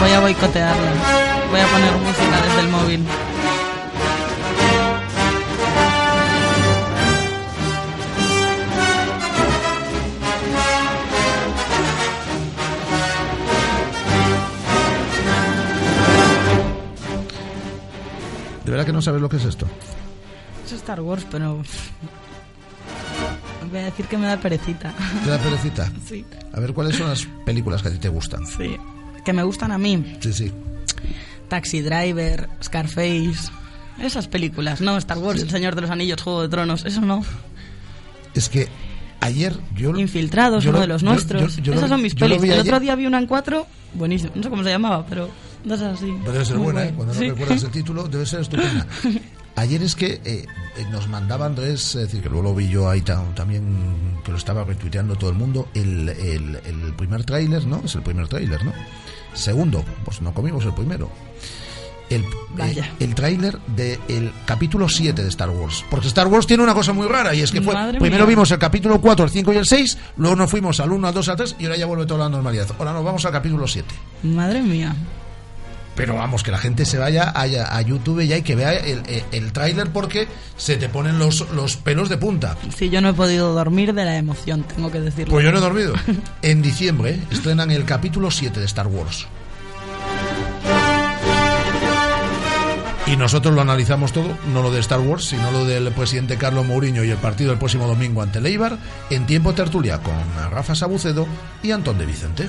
Voy a boicotearla. Voy a poner música desde el móvil. Verdad que no sabes lo que es esto? Es Star Wars, pero. Voy a decir que me da perecita. ¿Te da perecita? <laughs> Sí, A ver, ¿cuáles son las películas que a ti te gustan? sí. Que me gustan a mí. Sí, sí. Taxi Driver, Scarface. Esas películas, no Star Wars, El Señor de los Anillos, Juego de Tronos, eso no. Es que ayer yo... Infiltrados, yo uno lo- de los yo- nuestros. yo- Esas son mis pelis. vi El ayer- otro día vi una en cuatro, buenísimo. No sé cómo se llamaba, pero no es así. Debe ser Muy buena, ¿eh? guay. Cuando Sí. no recuerdas el <laughs> título, debe ser estupenda. Ayer es que eh, eh, nos mandaba Andrés, es decir, que luego lo vi yo ahí tam- también, que lo estaba retuiteando todo el mundo, el, el, el primer tráiler, ¿no? Es el primer tráiler, ¿no? Segundo, pues no comimos el primero. El, eh, el tráiler del capítulo 7 de Star Wars. Porque Star Wars tiene una cosa muy rara y es que fue, primero mía. vimos el capítulo 4, el 5 y el 6, luego nos fuimos al 1, al 2, al 3 y ahora ya vuelve toda la normalidad. Ahora nos vamos al capítulo 7. Madre mía. Pero vamos, que la gente se vaya a, a YouTube ya y que vea el, el, el tráiler porque se te ponen los, los pelos de punta. Sí, yo no he podido dormir de la emoción, tengo que decirlo. Pues yo no he dormido. <laughs> En diciembre estrenan el capítulo 7 de Star Wars. Y nosotros lo analizamos todo, no lo de Star Wars, sino lo del presidente Carlos Mourinho y el partido el próximo domingo ante Leibar, en tiempo tertulia con Rafa Sabucedo y Antón de Vicente.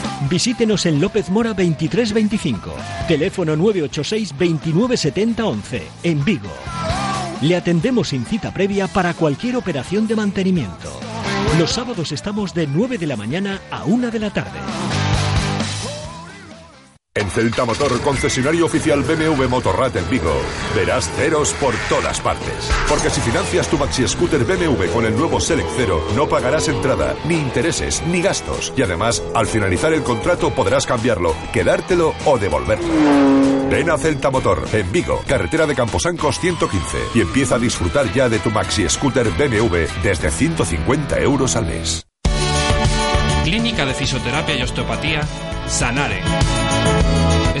Visítenos en López Mora 2325, teléfono 986 2970 11, en Vigo. Le atendemos sin cita previa para cualquier operación de mantenimiento. Los sábados estamos de 9 de la mañana a 1 de la tarde. En Celta Motor, concesionario oficial BMW Motorrad en Vigo, verás ceros por todas partes. Porque si financias tu maxi scooter BMW con el nuevo Select Cero, no pagarás entrada, ni intereses, ni gastos. Y además, al finalizar el contrato podrás cambiarlo, quedártelo o devolverlo. Ven a Celta Motor, en Vigo, carretera de Camposancos 115, y empieza a disfrutar ya de tu maxi scooter BMW desde 150 euros al mes. Clínica de Fisioterapia y Osteopatía, Sanare.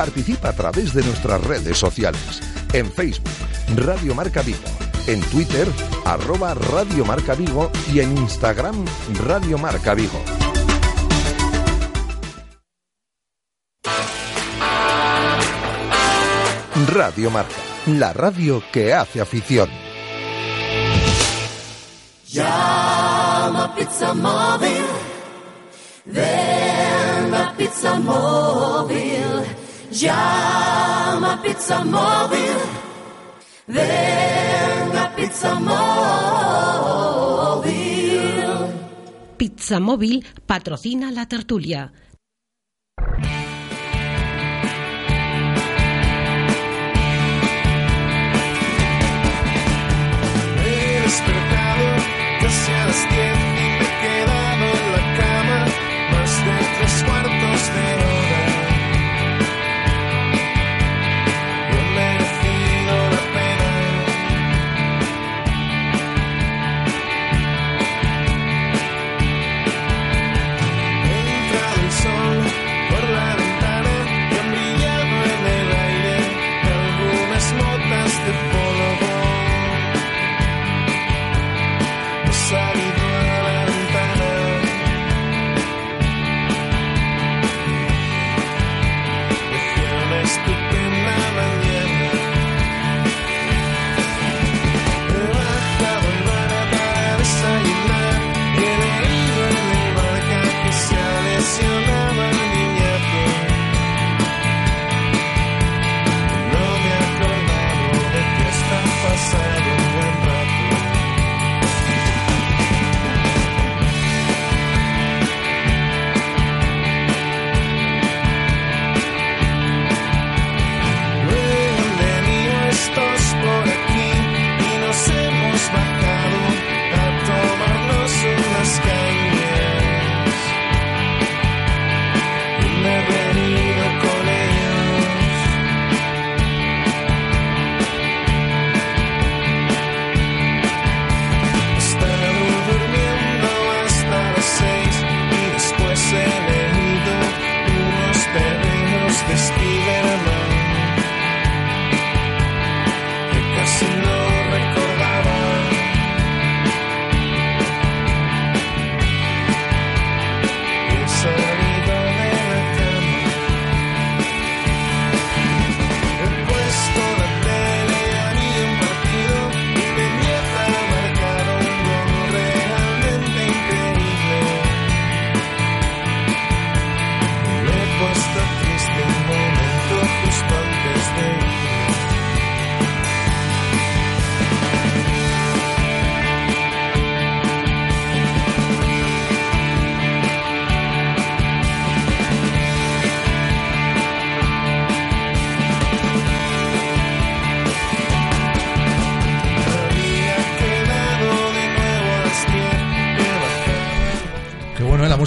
Participa a través de nuestras redes sociales. En Facebook, Radio Marca Vigo. En Twitter, arroba Radio Marca Vigo. Y en Instagram, Radio Marca Vigo. Radio Marca, la radio que hace afición. Llama Pizza Móvil. Ven a Pizza Móvil. Llama Pizza Móvil. Ven a Pizza Móvil. Pizza Móvil patrocina la tertulia. He despertado casi a las 10.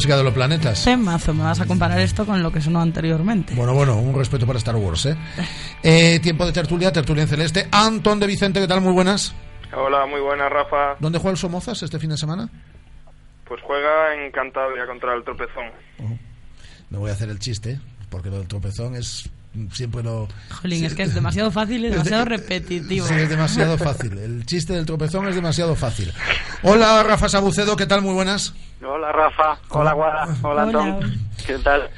Música de los planetas. Temazo, me vas a comparar esto con lo que sonó anteriormente. Bueno, bueno, un respeto para Star Wars, ¿eh? <laughs> Eh, tiempo de tertulia, tertulia en celeste. Antón de Vicente, ¿qué tal? Muy buenas. Hola, muy buenas, Rafa. ¿Dónde juega el Somozas este fin de semana? Pues juega en Cantabria contra el Tropezón. Me voy a hacer el chiste, porque lo del tropezón es siempre lo... Jolín, sí, es que es demasiado fácil y <laughs> demasiado de- repetitivo. Sí, es demasiado fácil. El chiste del tropezón es demasiado fácil. Hola, Rafa Sabucedo, ¿qué tal? Muy buenas. Hola Rafa, hola Guada, hola Tom, ¿qué tal?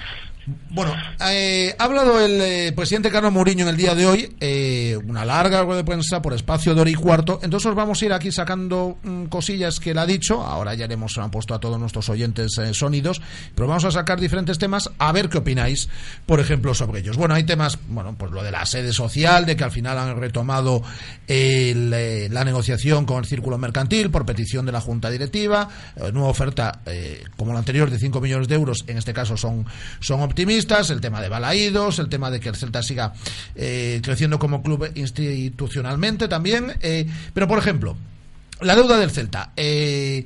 Bueno, eh, ha hablado el eh, presidente Carlos Mourinho en el día de hoy, eh, una larga rueda de prensa por espacio de hora y cuarto, entonces os vamos a ir aquí sacando mm, cosillas que él ha dicho, ahora ya haremos, han puesto a todos nuestros oyentes sonidos, pero vamos a sacar diferentes temas a ver qué opináis, por ejemplo, sobre ellos. Bueno, hay temas, bueno, pues lo de la sede social, de que al final han retomado el, la negociación con el círculo mercantil por petición de la Junta Directiva, nueva oferta como la anterior de 5 millones de euros, en este caso son, son optimistas, el tema de Balaídos, el tema de que el Celta siga eh, creciendo como club institucionalmente también, eh, pero por ejemplo, la deuda del Celta. eh,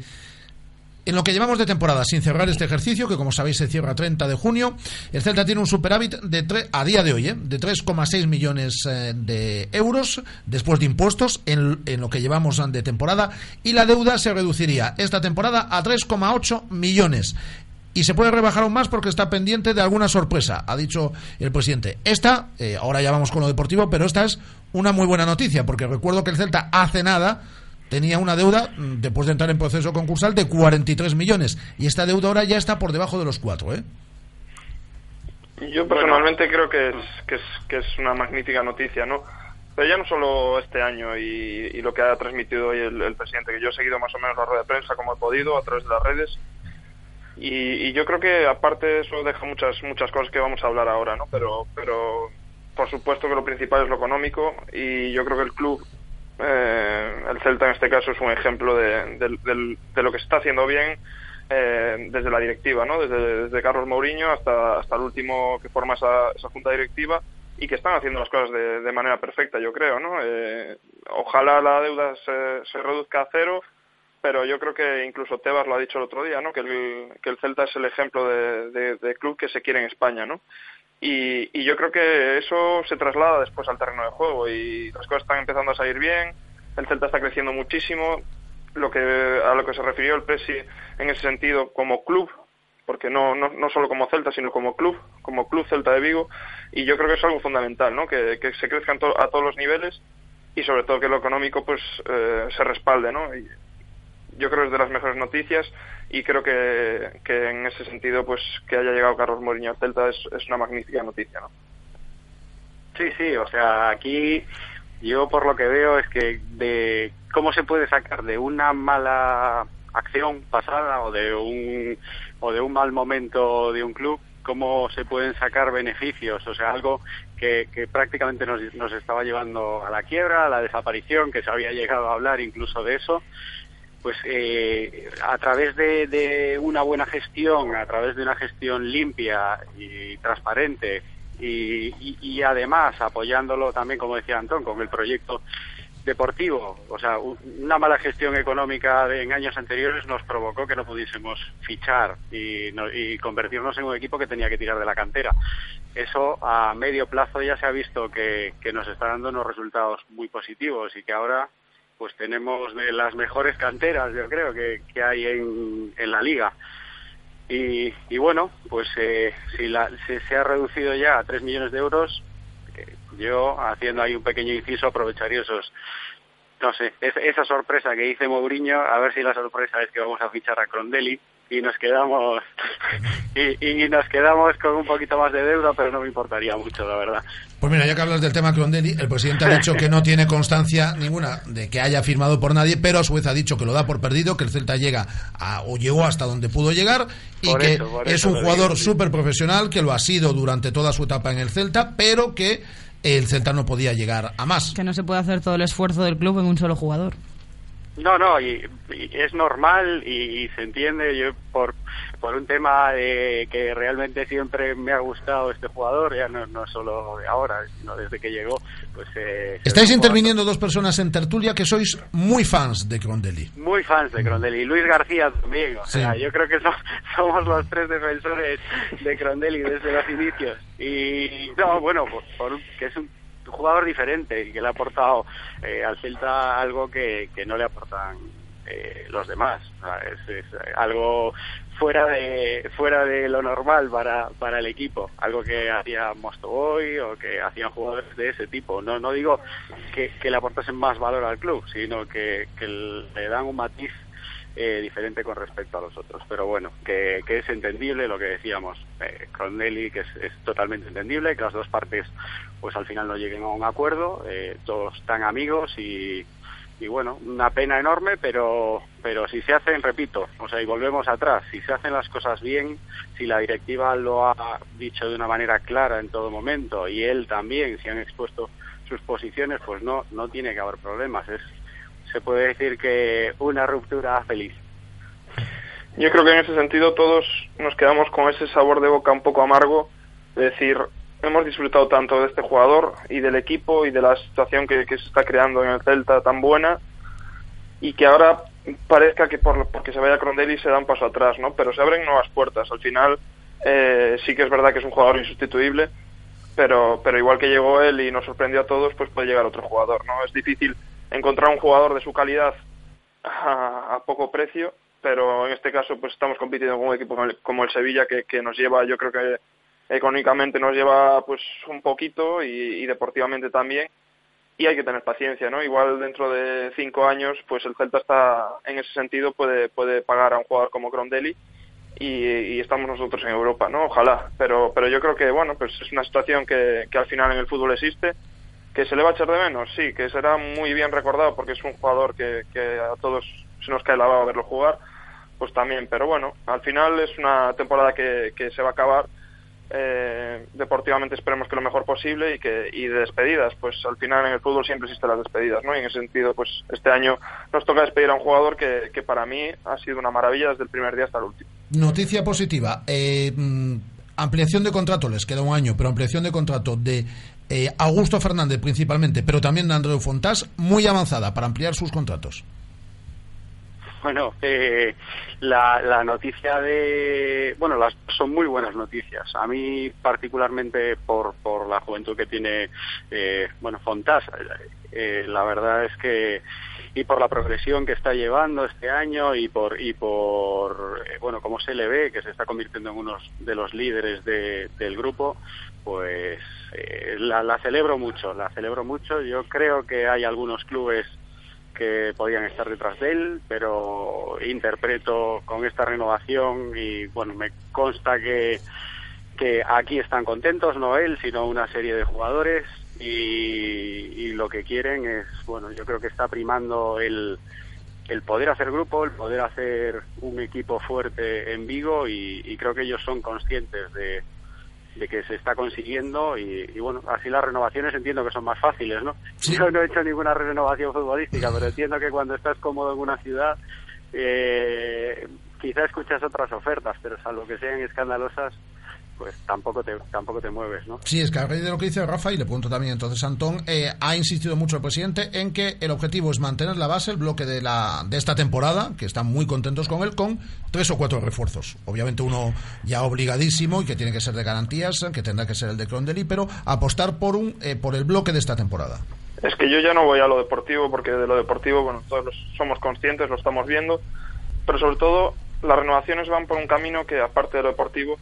en lo que llevamos de temporada, sin cerrar este ejercicio, que como sabéis se cierra 30 de junio, el Celta tiene un superávit de tre- a día de hoy, ¿eh? de 3,6 millones de euros después de impuestos en, en lo que llevamos de temporada y la deuda se reduciría esta temporada a 3,8 millones. Y se puede rebajar aún más porque está pendiente de alguna sorpresa, ha dicho el presidente. Esta, eh, ahora ya vamos con lo deportivo, pero esta es una muy buena noticia, porque recuerdo que el Celta hace nada tenía una deuda, mm, después de entrar en proceso concursal, de 43 millones. Y esta deuda ahora ya está por debajo de los 4, ¿eh? Yo personalmente creo que es, que, es, que es una magnífica noticia, ¿no? Pero ya no solo este año y, y lo que ha transmitido hoy el, el presidente, que yo he seguido más o menos la rueda de prensa como he podido a través de las redes. Y, y yo creo que aparte eso deja muchas muchas cosas que vamos a hablar ahora, ¿no? Pero, pero por supuesto que lo principal es lo económico y yo creo que el club, eh, el Celta en este caso, es un ejemplo de, de lo que se está haciendo bien eh, desde la directiva, ¿no? Desde, Carlos Mourinho hasta, hasta el último que forma esa, esa junta directiva y que están haciendo las cosas de, de manera perfecta, yo creo, ¿no? Eh, ojalá la deuda se, se reduzca a cero, pero yo creo que incluso Tebas lo ha dicho el otro día, ¿no? Que el, que el Celta es el ejemplo de, club que se quiere en España, ¿no? Y, yo creo que eso se traslada después al terreno de juego y las cosas están empezando a salir bien, el Celta está creciendo muchísimo, lo que a lo que se refirió el Presi en ese sentido como club, porque no, no, no solo como Celta, sino como club, como club Celta de Vigo, y yo creo que es algo fundamental, ¿no? Que, que se crezca en to- a todos los niveles y sobre todo que lo económico pues eh, se respalde, ¿no? Y yo creo que es de las mejores noticias y creo que, que en ese sentido pues que haya llegado Carlos Mourinho al Celta es, es una magnífica noticia, ¿no? Sí, sí, o sea, aquí yo por lo que veo es que de cómo se puede sacar de una mala acción pasada o de un o de un mal momento de un club cómo se pueden sacar beneficios, o sea, algo que, que prácticamente nos, nos estaba llevando a la quiebra, a la desaparición, que se había llegado a hablar incluso de eso, pues eh, a través de, de una buena gestión, a través de una gestión limpia y transparente y, y- y además apoyándolo también, como decía Antón, con el proyecto deportivo. O sea, una mala gestión económica en años anteriores nos provocó que no pudiésemos fichar y, y convertirnos en un equipo que tenía que tirar de la cantera. Eso a medio plazo ya se ha visto que, que nos está dando unos resultados muy positivos y que ahora pues tenemos de las mejores canteras, yo creo, que, que hay en, en la liga. Y, y bueno, pues eh, si la, se, ha reducido ya a 3 millones de euros, eh, yo, haciendo ahí un pequeño inciso, aprovecharía esos, no sé, es- esa sorpresa que dice Mourinho, a ver si la sorpresa es que vamos a fichar a Crondelli y nos quedamos <laughs> y, y nos quedamos con un poquito más de deuda, pero no me importaría mucho, la verdad. Pues mira, ya que hablas del tema Crondelli, el presidente ha dicho que no tiene constancia ninguna de que haya firmado por nadie, pero a su vez ha dicho que lo da por perdido, que el Celta llega a- o llegó hasta donde pudo llegar y Por que eso, es un jugador sí. súper profesional, que lo ha sido durante toda su etapa en el Celta, pero que el Celta no podía llegar a más. Que no se puede hacer todo el esfuerzo del club en un solo jugador. No, no, y, y es normal y, y se entiende. Yo por por un tema de que realmente siempre me ha gustado este jugador, ya no, no solo de ahora, sino desde que llegó, pues eh, Estáis interviniendo dos personas en tertulia que sois muy fans de Crondelli. muy fans de Crondelli. Y Luis García también. O Sí. sea, yo creo que so- <laughs> somos los tres defensores de Crondelli desde los inicios. Y no, bueno, por, que es un jugador diferente y que le ha aportado eh, al Celta algo que, que no le aportan eh, los demás. O sea, es, es algo fuera de fuera de lo normal para, para el equipo, algo que hacía Mostovoy o que hacían jugadores de ese tipo. No no digo que, que le aportasen más valor al club, sino que, que le dan un matiz eh, diferente con respecto a los otros. Pero bueno, que, que es entendible lo que decíamos, eh, Crondelli, que es, es totalmente entendible, que las dos partes pues al final no lleguen a un acuerdo, eh, todos están amigos y, y bueno, una pena enorme, pero, pero si se hacen, repito, o sea, y volvemos atrás, si se hacen las cosas bien, si la directiva lo ha dicho de una manera clara en todo momento y él también, si han expuesto sus posiciones, pues no, no tiene que haber problemas. Es, se puede decir que una ruptura feliz. Yo creo que en ese sentido todos nos quedamos con ese sabor de boca un poco amargo, de decir, hemos disfrutado tanto de este jugador y del equipo y de la situación que, se está creando en el Celta tan buena y que ahora parezca que por, porque se vaya Crondelli se da un paso atrás, ¿no? Pero se abren nuevas puertas. Al final eh, sí que es verdad que es un jugador insustituible, pero, pero igual que llegó él y nos sorprendió a todos, pues puede llegar otro jugador, ¿no? Es difícil encontrar un jugador de su calidad a, a poco precio, pero en este caso pues estamos compitiendo con un equipo como el, como el Sevilla que nos lleva, yo creo que económicamente nos lleva pues un poquito y, deportivamente también. Y hay que tener paciencia no igual dentro de cinco años pues el Celta está en ese sentido puede puede pagar a un jugador como Crondelli y, y estamos nosotros en Europa no ojalá. Pero pero yo creo que bueno pues es una situación que, que al final en el fútbol existe que se le va a echar de menos sí que será muy bien recordado porque es un jugador que, que a todos se nos cae la baba verlo jugar pues también. Pero bueno al final es una temporada que, que se va a acabar eh, deportivamente esperemos que lo mejor posible y que y de despedidas. Pues al final en el fútbol siempre existen las despedidas no y en ese sentido pues este año nos toca despedir a un jugador que, que para mí ha sido una maravilla desde el primer día hasta el último. Noticia positiva. Eh, ampliación de contrato les queda un año pero ampliación de contrato de eh, Augusto Fernández principalmente pero también de Andreu Fontás muy avanzada para ampliar sus contratos bueno, eh, la, la, noticia de... Bueno, las son muy buenas noticias. A mí particularmente por, por la juventud que tiene, eh, bueno, Fontás, eh, la verdad es que... Y por la progresión que está llevando este año y por, y por eh, bueno, cómo se le ve, que se está convirtiendo en uno de los líderes de, del grupo, pues eh, la, la celebro mucho, la celebro mucho. Yo creo que hay algunos clubes que podían estar detrás de él, pero interpreto con esta renovación y bueno, me consta que, que aquí están contentos, no él, sino una serie de jugadores y, y lo que quieren es, bueno, yo creo que está primando el, el poder hacer grupo, el poder hacer un equipo fuerte en Vigo y, y creo que ellos son conscientes de, de que se está consiguiendo y, y, bueno, así las renovaciones entiendo que son más fáciles, ¿no? Sí. Yo no he hecho ninguna renovación futbolística, pero entiendo que cuando estás cómodo en una ciudad, eh, quizá escuchas otras ofertas, pero salvo que sean escandalosas, pues tampoco te, tampoco te mueves, ¿no? Sí, es que a raíz de lo que dice Rafa, y le pregunto también entonces Antón, eh, ha insistido mucho el presidente en que el objetivo es mantener la base, el bloque de, la, de esta temporada, que están muy contentos con él, con tres o cuatro refuerzos. Obviamente uno ya obligadísimo y que tiene que ser de garantías, que tendrá que ser el de Crondelli, pero apostar por, un, eh, por el bloque de esta temporada. Es que yo ya no voy a lo deportivo, porque de lo deportivo, bueno, todos los, somos conscientes, lo estamos viendo, pero sobre todo las renovaciones van por un camino que, aparte de lo deportivo,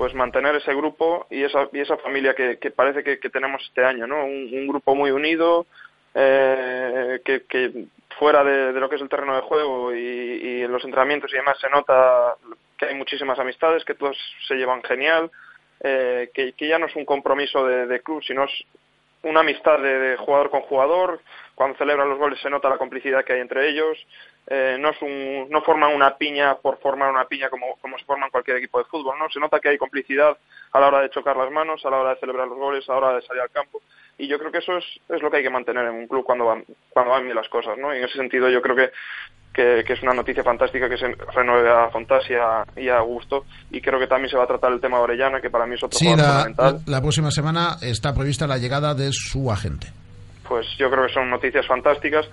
pues mantener ese grupo y esa, y esa familia que, que parece que, tenemos este año, ¿no? Un, grupo muy unido, eh, que, que, fuera de, lo que es el terreno de juego y, en los entrenamientos y demás se nota que hay muchísimas amistades, que todos se llevan genial, eh, que, ya no es un compromiso de, de club, sino es una amistad de, de, jugador con jugador. Cuando celebran los goles se nota la complicidad que hay entre ellos. Eh, no, es un, no forman una piña por formar una piña como, como se forma en cualquier equipo de fútbol. no Se nota que hay complicidad a la hora de chocar las manos, a la hora de celebrar los goles, a la hora de salir al campo. Y yo creo que eso es, es lo que hay que mantener en un club cuando van, cuando van bien las cosas. ¿no? Y en ese sentido yo creo que, que, que, es una noticia fantástica que se renueve a Fontás y a, y a Augusto y creo que también se va a tratar el tema de Orellana que para mí es otro sí, la, fundamental. La, la próxima semana está prevista la llegada de su agente. Pues yo creo que son noticias fantásticas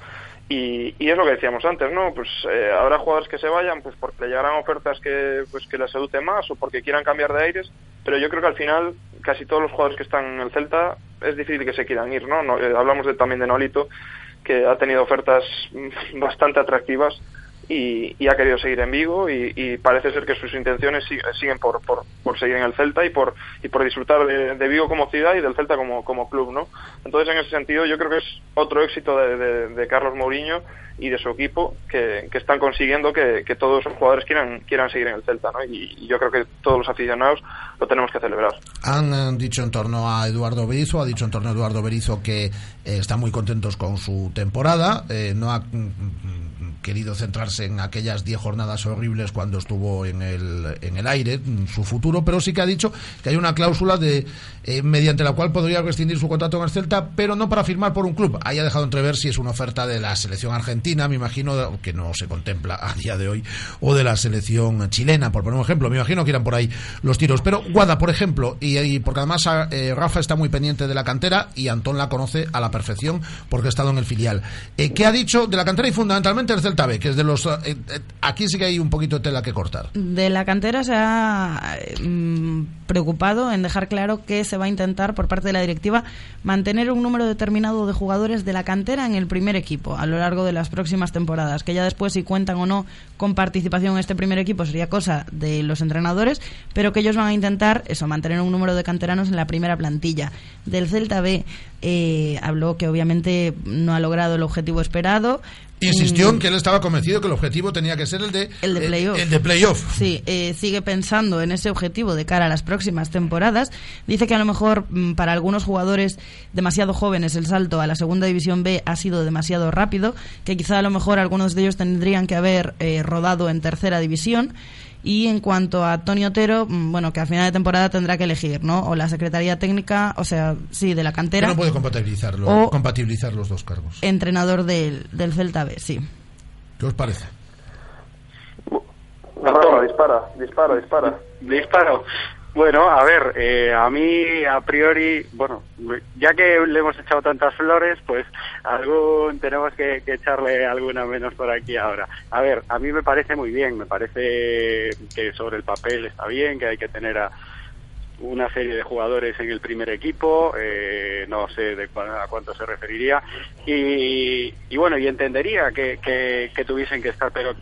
y, y, es lo que decíamos antes, ¿no? Pues eh, habrá jugadores que se vayan pues porque le llegarán ofertas que pues que les seducen más o porque quieran cambiar de aires, pero yo creo que al final casi todos los jugadores que están en el Celta es difícil que se quieran ir, ¿no? no eh, hablamos de, también de Nolito, que ha tenido ofertas mm, bastante atractivas y, y ha querido seguir en Vigo y, parece ser que sus intenciones sig- siguen por, seguir en el Celta y por, y por disfrutar de, Vigo como ciudad y del Celta como, club, ¿no? Entonces, en ese sentido, yo creo que es otro éxito de, Carlos Mourinho y de su equipo que, están consiguiendo que, todos los jugadores quieran, quieran seguir en el Celta, ¿no? Y, yo creo que todos los aficionados lo tenemos que celebrar. Han eh, dicho en torno a Eduardo Berizo, ha dicho en torno a Eduardo Berizo que eh, están muy contentos con su temporada, eh, no ha mm, mm, querido centrarse en aquellas 10 jornadas horribles cuando estuvo en el, en el aire, su futuro, pero sí que ha dicho que hay una cláusula de eh, mediante la cual podría rescindir su contrato en el Celta, pero no para firmar por un club. Ahí ha dejado entrever si es una oferta de la selección argentina, me imagino que no se contempla a día de hoy, o de la selección chilena, por poner un ejemplo. Me imagino que irán por ahí los tiros. Pero Guada, por ejemplo, y, y porque además eh, Rafa está muy pendiente de la cantera y Antón la conoce a la perfección porque ha estado en el filial. Eh, ¿Qué ha dicho de la cantera y fundamentalmente el Celta B, que es de los... eh, eh, aquí sí que hay un poquito de tela que cortar. De la cantera se ha mm, preocupado en dejar claro que se va a intentar por parte de la directiva mantener un número determinado de jugadores de la cantera en el primer equipo a lo largo de las próximas temporadas, que ya después si cuentan o no con participación en este primer equipo sería cosa de los entrenadores, pero que ellos van a intentar eso, mantener un número de canteranos en la primera plantilla. Del Celta B eh, habló que obviamente no ha logrado el objetivo esperado. Insistió Mm, en que él estaba convencido que el objetivo tenía que ser el de, el de eh, playoff. el de playoff. Sí, eh, sigue pensando en ese objetivo de cara a las próximas temporadas. Dice que a lo mejor mm, para algunos jugadores demasiado jóvenes el salto a la segunda división B ha sido demasiado rápido, que quizá a lo mejor algunos de ellos tendrían que haber eh, rodado en tercera división. Y en cuanto a Tony Otero, mm, bueno, que a final de temporada tendrá que elegir, ¿no? O la Secretaría Técnica, o sea, sí, de la Que cantera, no puede compatibilizarlo, O- compatibilizar los dos cargos. entrenador del, del Celta B, sí. ¿Qué os parece? Rafa, dispara, dispara, dispara. Disparo. Bueno, a ver, eh, a mí a priori, bueno, ya que le hemos echado tantas flores, pues algún tenemos que, echarle alguna menos por aquí ahora. A ver, a mí me parece muy bien, me parece que sobre el papel está bien, que hay que tener a una serie de jugadores en el primer equipo, eh, no sé de cu- a cuánto se referiría, y, y bueno, y entendería que tuviesen que estar, pero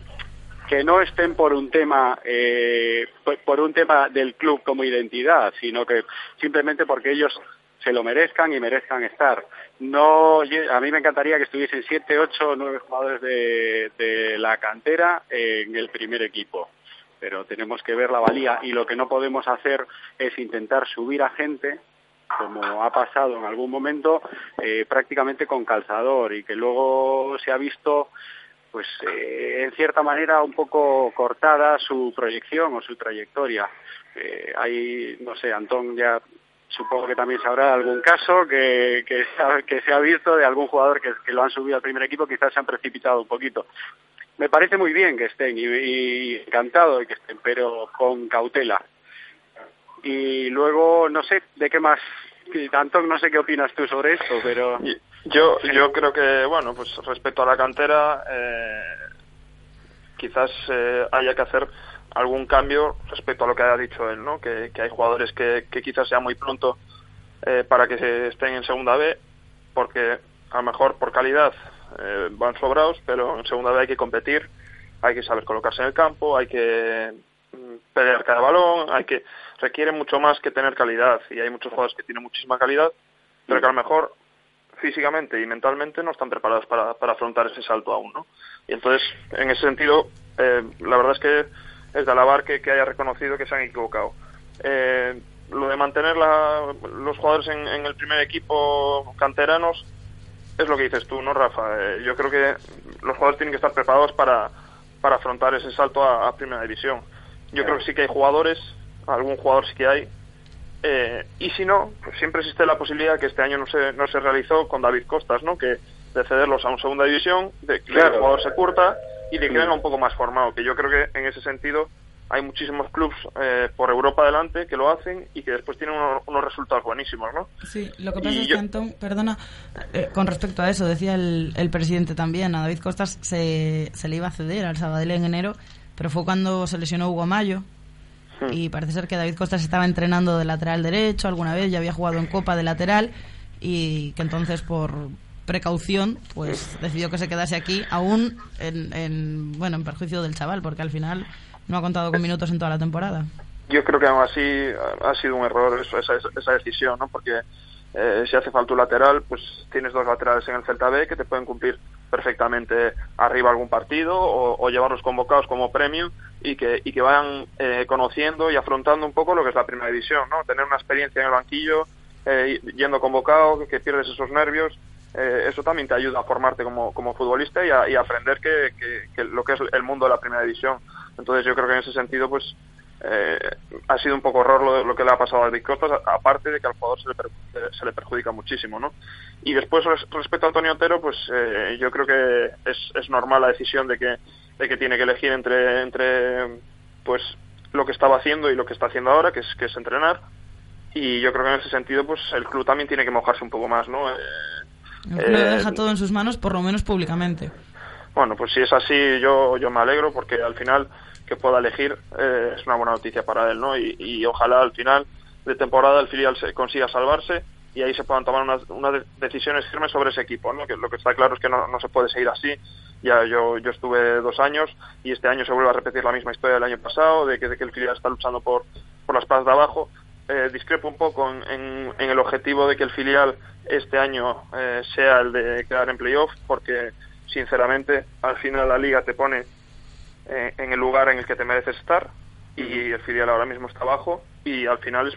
que no estén por un tema eh, por- un tema del club como identidad, sino que simplemente porque ellos se lo merezcan y merezcan estar. No, a mí me encantaría que estuviesen siete, ocho, nueve jugadores de, de la cantera en el primer equipo, pero tenemos que ver la valía y lo que no podemos hacer es intentar subir a gente como ha pasado en algún momento, eh, prácticamente con calzador y que luego se ha visto pues eh, en cierta manera un poco cortada su proyección o su trayectoria. Eh, hay, no sé, Antón ya supongo que también sabrá algún caso que, que, se ha, que se ha visto de algún jugador que, que lo han subido al primer equipo, quizás se han precipitado un poquito. Me parece muy bien que estén y, y encantado de que estén, pero con cautela. Y luego, no sé, ¿de qué más? Antón, no sé qué opinas tú sobre esto, pero... Yo, yo creo que, bueno, pues respecto a la cantera, eh, quizás eh, haya que hacer algún cambio respecto a lo que ha dicho él, ¿no? Que, que hay jugadores que, que quizás sea muy pronto eh, para que estén en segunda B, porque a lo mejor por calidad eh, van sobrados, pero en segunda B hay que competir, hay que saber colocarse en el campo, hay que mm, pelear cada balón, hay que requiere mucho más que tener calidad y hay muchos jugadores que tienen muchísima calidad, pero que a lo mejor físicamente y mentalmente no están preparados para, para afrontar ese salto aún, ¿no? Y entonces, en ese sentido, eh, la verdad es que es de alabar que, que haya reconocido que se han equivocado. Eh, lo de mantener la- los jugadores en, en el primer equipo canteranos es lo que dices tú, ¿no, Rafa? Eh, yo creo que los jugadores tienen que estar preparados para, para afrontar ese salto a, a primera división. Yo creo que sí que hay jugadores, algún jugador sí que hay, eh, y si no, pues siempre existe la posibilidad que este año no se, no se realizó con David Costas, ¿no? Que de cederlos a una segunda división, de que Claro. el jugador se curta y de que Mm. venga un poco más formado. Que yo creo que en ese sentido hay muchísimos clubes eh, por Europa adelante que lo hacen y que después tienen unos, unos resultados buenísimos, ¿no? Sí, lo que pasa Y es yo- que Antón, perdona, eh, con respecto a eso, decía el, el presidente también, a David Costas se, se le iba a ceder al Sabadell en enero, pero fue cuando se lesionó Hugo Mayo y parece ser que David Costas estaba entrenando de lateral derecho alguna vez, ya había jugado en Copa de lateral y que entonces por precaución, pues decidió que se quedase aquí, aún en, en, bueno, en perjuicio del chaval, porque al final no ha contado con minutos en toda la temporada. Yo creo que aún así ha sido un error eso, esa, esa decisión, ¿no? Porque eh, si hace falta un lateral, pues tienes dos laterales en el Celta B que te pueden cumplir perfectamente arriba algún partido o, o llevarlos convocados como premio y que, y que vayan eh, conociendo y afrontando un poco lo que es la primera división, ¿no? Tener una experiencia en el banquillo, eh, yendo convocado, que, pierdes esos nervios, eh, eso también te ayuda a formarte como, como futbolista y a, y aprender que, que lo que es el mundo de la primera división. Entonces yo creo que en ese sentido, pues eh, ha sido un poco horror lo, lo que le ha pasado a Vic Costas, aparte de que al jugador se le, per- se le perjudica muchísimo, ¿no? Y después res- respecto a Antonio Otero, pues eh, yo creo que es, es normal la decisión de que, de que tiene que elegir entre, entre pues lo que estaba haciendo y lo que está haciendo ahora, que es, que es entrenar. Y yo creo que en ese sentido, pues el club también tiene que mojarse un poco más, ¿no? Eh, El club eh, deja todo en sus manos, por lo menos públicamente. bueno, pues si es así, yo, yo me alegro porque al final que pueda elegir eh, es una buena noticia para él, ¿no? Y, ojalá al final de temporada el filial se consiga salvarse y ahí se puedan tomar unas, unas de- decisiones firmes sobre ese equipo, ¿no? Que lo que está claro es que no, no se puede seguir así. Ya yo, yo estuve dos años y este año se vuelve a repetir la misma historia del año pasado, de que, de que el filial está luchando por, por las plazas de abajo. Eh, discrepo un poco en, en- en el objetivo de que el filial este año eh, sea el de quedar en playoff, porque sinceramente al final la liga te pone eh, en el lugar en el que te mereces estar y el filial ahora mismo está abajo y al final es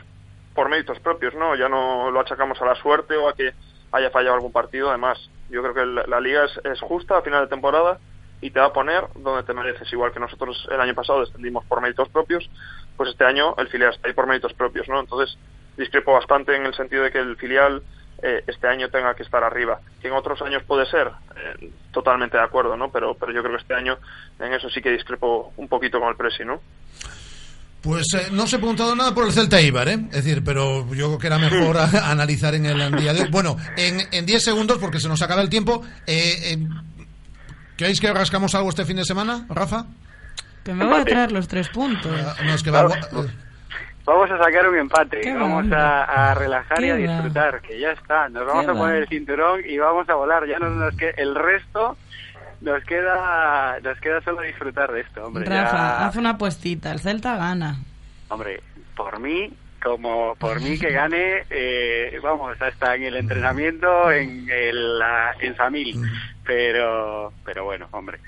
por méritos propios, ¿no? Ya no lo achacamos a la suerte o a que haya fallado algún partido. Además, yo creo que la, liga es, es justa a final de temporada y te va a poner donde te mereces. Igual que nosotros el año pasado descendimos por méritos propios, pues este año el filial está ahí por méritos propios, ¿no? Entonces, discrepo bastante en el sentido de que el filial eh, este año tenga que estar arriba. Que en otros años puede ser, eh, totalmente de acuerdo, ¿no? Pero, pero yo creo que este año en eso sí que discrepo un poquito con el Presi, ¿no? Pues eh, no os he preguntado nada por el Celta Ibar, ¿eh? Es decir, pero yo creo que era mejor a- <laughs> analizar en el día de hoy. Bueno, en, en 10 segundos, porque se nos acaba el tiempo, eh, eh, ¿queréis que rascamos algo este fin de semana, Rafa? Que me voy a traer los tres puntos. No, es que va... Vamos a sacar un empate, Qué vamos va, a, a relajar y a va. disfrutar, que ya está. Nos vamos Qué a poner va. el cinturón y vamos a volar. Ya no nos que el resto nos queda nos queda solo disfrutar de esto, hombre. Rafa, ya- haz una apuestita. El Celta gana. Hombre, por mí, como por mí que gane, eh, vamos, hasta en el entrenamiento, en el la- en Samil. Pero, pero bueno, hombre,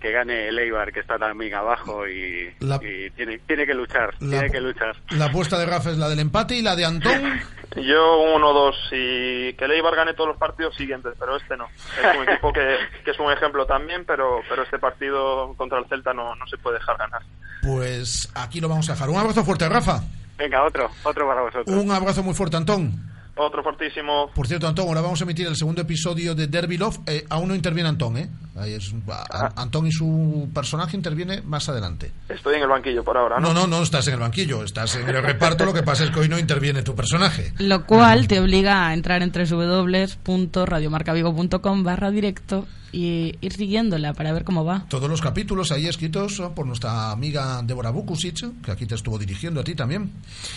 que gane el Eibar, que está también abajo y, La- y tiene, tiene que luchar, La- tiene que luchar. La apuesta de Rafa es la del empate y la de Antón. <laughs> Yo uno, dos y que el Eibar gane todos los partidos siguientes, pero este no. Es un equipo que, que es un ejemplo también, pero, pero este partido contra el Celta no, no se puede dejar ganar. Pues aquí lo vamos a dejar. Un abrazo fuerte, Rafa. Venga, otro, otro para vosotros. Un abrazo muy fuerte, Antón. Otro fortísimo. Por cierto, Antón, ahora vamos a emitir el segundo episodio de Derby Love. Eh, aún no interviene Antón, ¿eh? Ahí es- a- a- Antón y su personaje interviene más adelante. Estoy en el banquillo por ahora, ¿no? No, no, no estás en el banquillo, estás en el reparto. Lo que pasa es que hoy no interviene tu personaje. Lo cual te obliga a entrar en www.radiomarcavigo.com barra directo y ir siguiéndola para ver cómo va. Todos los capítulos ahí escritos por nuestra amiga Débora Bukusic, que aquí te estuvo dirigiendo a ti también.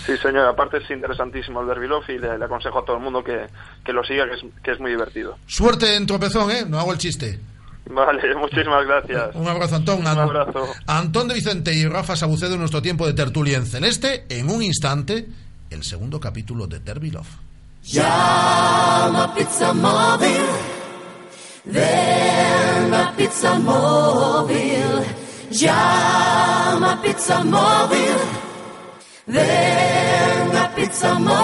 Sí, señor. Aparte es interesantísimo el Derby Love y le, le aconsejo a todo el mundo que, que lo siga, que es, que es muy divertido. Suerte en tropezón, ¿eh? No hago el chiste. Vale, <laughs> muchísimas gracias. Un abrazo, Antón. Un abrazo. Antón de Vicente y Rafa Sabucedo en nuestro tiempo de tertulia en Celeste. En un instante, el segundo capítulo de Derby Love. Llama Pizza Móvil. Ven a Pizza Móvil. Llama Pizza Móvil. Ven a Pizza Móvil.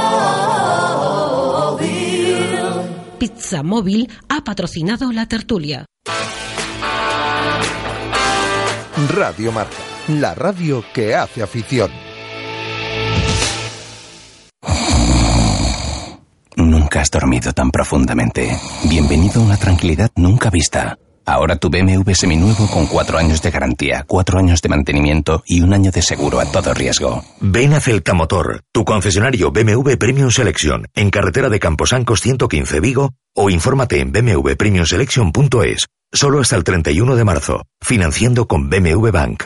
Pizza Móvil ha patrocinado la tertulia. Radio Marca, la radio que hace afición. Has dormido tan profundamente. Bienvenido a una tranquilidad nunca vista. Ahora tu BMW seminuevo con cuatro años de garantía, cuatro años de mantenimiento y un año de seguro a todo riesgo. Ven a Celta Motor, tu concesionario BMW Premium Selection, en carretera de Camposancos 115 Vigo, o infórmate en bmwpremiumselection.es, solo hasta el 31 de marzo, financiando con BMW Bank.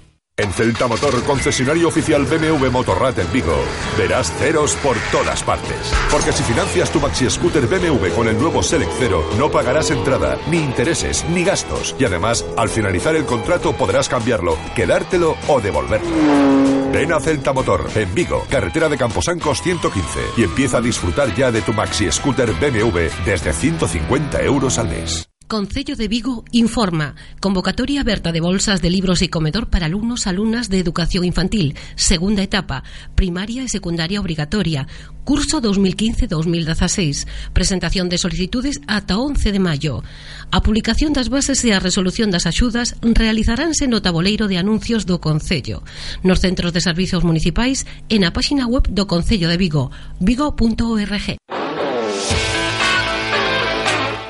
En Celta Motor, concesionario oficial BMW Motorrad en Vigo, verás ceros por todas partes. Porque si financias tu maxi scooter BMW con el nuevo Select Cero, no pagarás entrada, ni intereses, ni gastos. Y además, al finalizar el contrato podrás cambiarlo, quedártelo o devolverlo. Ven a Celta Motor, en Vigo, carretera de Camposancos 115, y empieza a disfrutar ya de tu maxi scooter BMW desde 150 euros al mes. Concello de Vigo informa. Convocatoria aberta de bolsas de libros y comedor para alumnos, alumnas de educación infantil. Segunda etapa. Primaria y secundaria obligatoria. Curso 2015-2016. Presentación de solicitudes ata 11 de maio. A publicación das bases e a resolución das axudas realizaránse no taboleiro de anuncios do Concello, nos centros de servizos municipais e na páxina web do Concello de Vigo, vigo.org.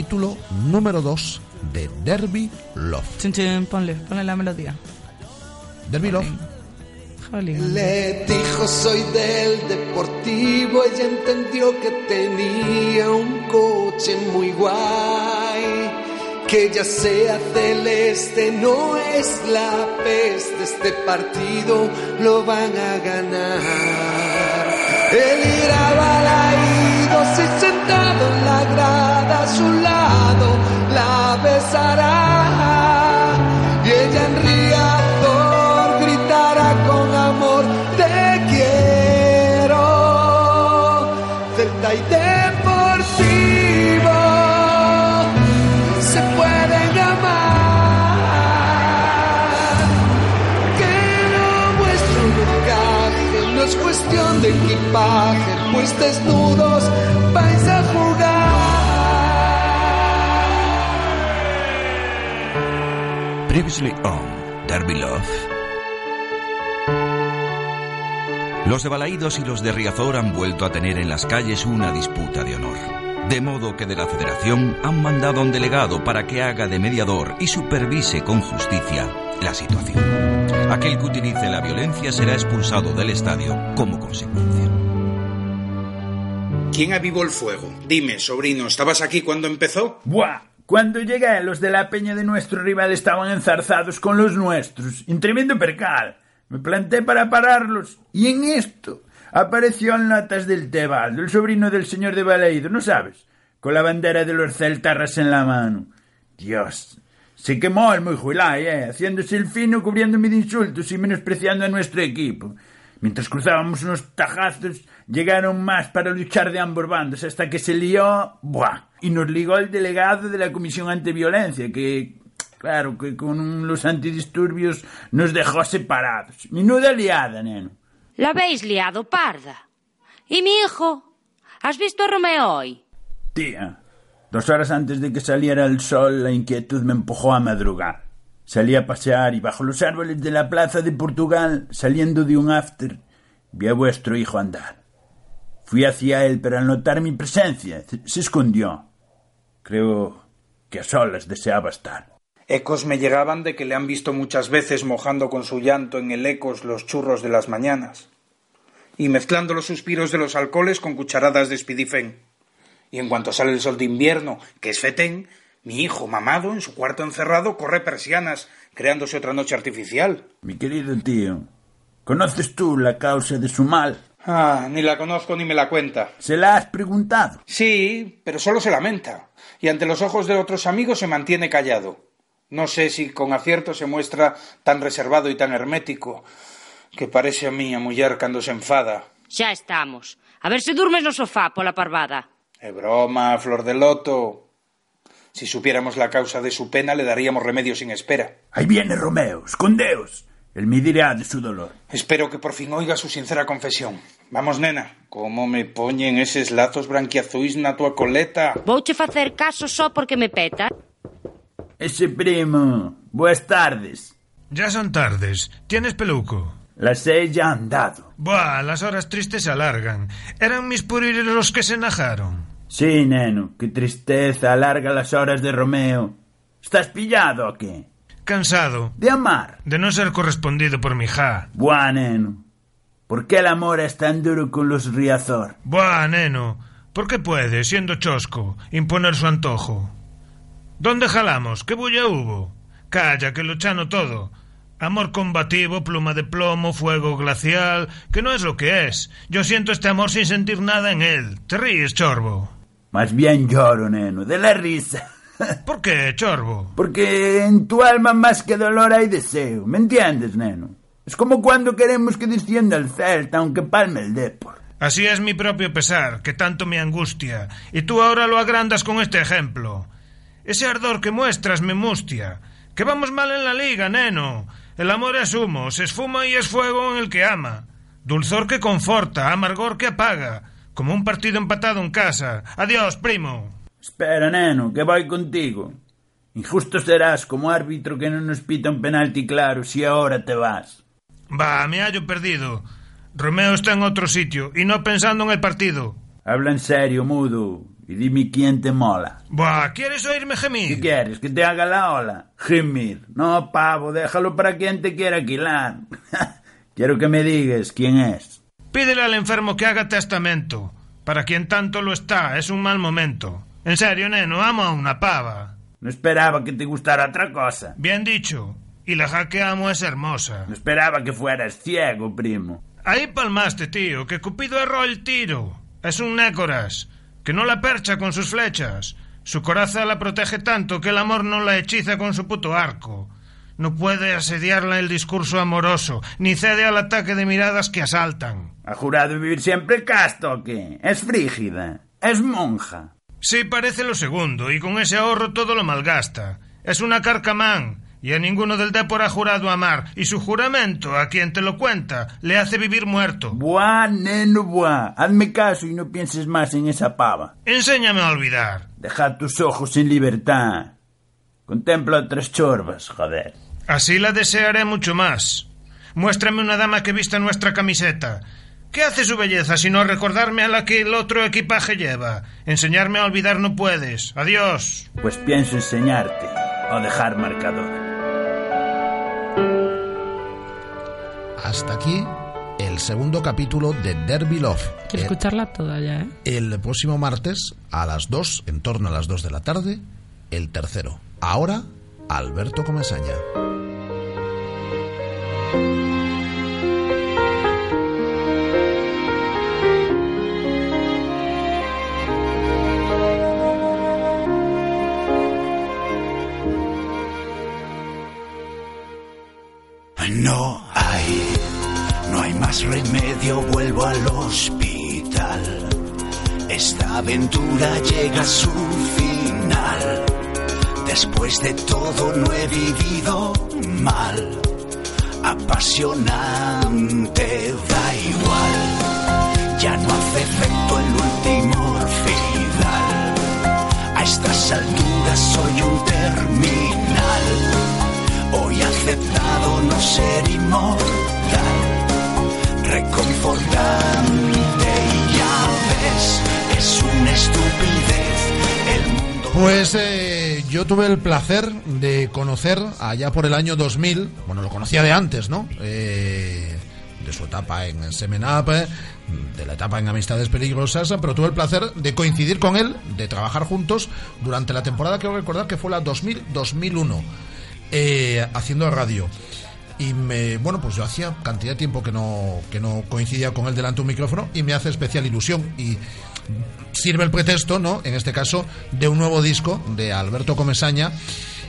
Capítulo número 2 de Derby Love. Chin, chin, ponle, ponle la melodía. Derby Love. Jolín. Le dijo soy del deportivo, ella entendió que tenía un coche muy guay. Que ya sea celeste no es la peste, este partido lo van a ganar. Él irá balaído, si sentado en la grada a su lado, la besará. Y ella en Riazor gritará con amor, te quiero. Celta y Deportivo se pueden amar. Que lo vuestro no es cuestión de equipaje, desnudos vais a jugar. Previously on Derby Love. Los de Balaídos y los de Riazor han vuelto a tener en las calles una disputa de honor. De modo que de la Federación han mandado a un delegado para que haga de mediador y supervise con justicia la situación. Aquel que utilice la violencia será expulsado del estadio como consecuencia. ¿Quién avivó el fuego? Dime, sobrino, ¿estabas aquí cuando empezó? ¡Buah! Cuando llegué, los de la peña de nuestro rival estaban enzarzados con los nuestros. Un tremendo percal. Me planté para pararlos. Y en esto apareció el Notas del Tebaldo, el sobrino del señor de Balaído, ¿no sabes? Con la bandera de los celtarras en la mano. Dios, se quemó el muy ¿eh? Haciéndose el fino, cubriéndome de insultos y menospreciando a nuestro equipo. Mientras cruzábamos unos tajazos, llegaron más para luchar de ambos bandos hasta que se lió, ¡buah! Y nos ligó el delegado de la Comisión Antiviolencia, que, claro, que con los antidisturbios nos dejó separados. Menuda liada, neno. ¿La habéis liado, parda? ¿Y mi hijo? ¿Has visto a Romeo hoy? Tía, dos horas antes de que saliera el sol, la inquietud me empujó a madrugar. Salí a pasear y bajo los árboles de la plaza de Portugal, saliendo de un after, vi a vuestro hijo andar. Fui hacia él, pero al notar mi presencia, se- escondió. Creo que a solas deseaba estar. Ecos me llegaban de que le han visto muchas veces mojando con su llanto en el ecos los churros de las mañanas y mezclando los suspiros de los alcoholes con cucharadas de espidifén. Y en cuanto sale el sol de invierno, que es fetén, mi hijo, mamado, en su cuarto encerrado, corre persianas, creándose otra noche artificial. Mi querido tío, ¿Conoces tú la causa de su mal? Ah, ni la conozco ni me la cuenta. ¿Se la has preguntado? Sí, pero solo se lamenta. Y ante los ojos de otros amigos se mantiene callado. No sé si con acierto se muestra tan reservado y tan hermético que parece a mí a muller cando se enfada. Xa estamos. A ver se durmes no sofá pola parvada. É broma, flor de loto. Si supiéramos la causa de su pena, le daríamos remedio sin espera. Ahí viene Romeo, escondeos. Él me dirá de su dolor. Espero que por fin oiga su sincera confesión. Vamos, nena. Como me poñen eses lazos branquiazuis na tua coleta? Vouche facer caso só porque me peta. Ese primo. Buenas tardes. Ya son tardes. ¿Tienes peluco? Las seis ya han dado. Buah, las horas tristes se alargan. Eran mis puriles los que se enajaron. Sí, neno. Qué tristeza alarga las horas de Romeo. ¿Estás pillado o qué? Cansado. De amar. De no ser correspondido por mi ja. Buah, neno. ¿Por qué el amor es tan duro con los Riazor? Buah, neno. ¿Por qué puede, siendo chosco, imponer su antojo? ¿Dónde jalamos? ¿Qué bulla hubo? Calla, que lo chano todo. Amor combativo, pluma de plomo, fuego glacial, que no es lo que es. Yo siento este amor sin sentir nada en él. ¿Te ríes, chorbo? Más bien lloro, neno, de la risa. <laughs> ¿Por qué, chorbo? Porque en tu alma más que dolor hay deseo. ¿Me entiendes, neno? Es como cuando queremos que descienda el Celta, aunque palme el Depor. Así es mi propio pesar, que tanto me angustia, y tú ahora lo agrandas con este ejemplo. Ese ardor que muestras me mustia. Que vamos mal en la liga, neno. El amor es humo, se esfuma y es fuego en el que ama. Dulzor que conforta, amargor que apaga. Como un partido empatado en casa. Adiós, primo. Espera, neno, que voy contigo. Injusto serás como árbitro que no nos pita un penalti claro si ahora te vas. Va, me hallo perdido. Romeo está en otro sitio y no pensando en el partido. Habla en serio, mudo, y dime quién te mola. Buah, ¿quieres oírme gemir? ¿Qué quieres? ¿Que te haga la ola? Gemir. No, pavo, déjalo para quien te quiera alquilar. <laughs> Quiero que me digas quién es. Pídele al enfermo que haga testamento. Para quien tanto lo está, es un mal momento. En serio, neno, amo a una pava. No esperaba que te gustara otra cosa. Bien dicho. Y la ja que amo es hermosa. No esperaba que fueras ciego, primo. Ahí palmaste, tío, que Cupido erró el tiro. Es un nécoras, que no la percha con sus flechas. Su coraza la protege tanto que el amor no la hechiza con su puto arco. No puede asediarla el discurso amoroso, ni cede al ataque de miradas que asaltan. ¿Ha jurado vivir siempre casto o qué? Es frígida. Es monja. Sí, parece lo segundo, y con ese ahorro todo lo malgasta. Es una carcamán, y a ninguno del Depor ha jurado amar, y su juramento, a quien te lo cuenta, le hace vivir muerto. Buah, neno, buah. Hazme caso y no pienses más en esa pava. Enséñame a olvidar. Deja tus ojos en libertad. Contempla otras chorbas, joder. Así la desearé mucho más. Muéstrame una dama que vista nuestra camiseta. ¿Qué hace su belleza sino recordarme a la que el otro equipaje lleva? Enseñarme a olvidar no puedes. Adiós. Pues pienso enseñarte o dejar marcador. Hasta aquí el segundo capítulo de Derby Love. Quiero El- escucharla toda ya, ¿eh? El próximo martes a las 2, en torno a las 2 de la tarde, el tercero. Ahora, Alberto Comesaña. No hay, no hay más remedio, vuelvo al hospital. Esta aventura llega a su final. Después de todo no he vivido mal. Apasionante, da igual. Ya no hace efecto el último orfidal. A estas alturas soy un terminal. Hoy aceptado no ser inmortal, reconfortante y ya ves, es una estupidez. El mundo Pues eh, yo tuve el placer de conocer allá por el año 2000, bueno, lo conocía de antes, ¿no? Eh, de su etapa en Semen Up, eh, de la etapa en Amistades Peligrosas, pero tuve el placer de coincidir con él, de trabajar juntos durante la temporada, quiero recordar que fue la 2000-2001, eh, haciendo radio. y me, bueno, pues yo hacía cantidad de tiempo que no, que no coincidía con él delante de un micrófono y me hace especial ilusión y sirve el pretexto, ¿no? En este caso, de un nuevo disco de Alberto Comesaña,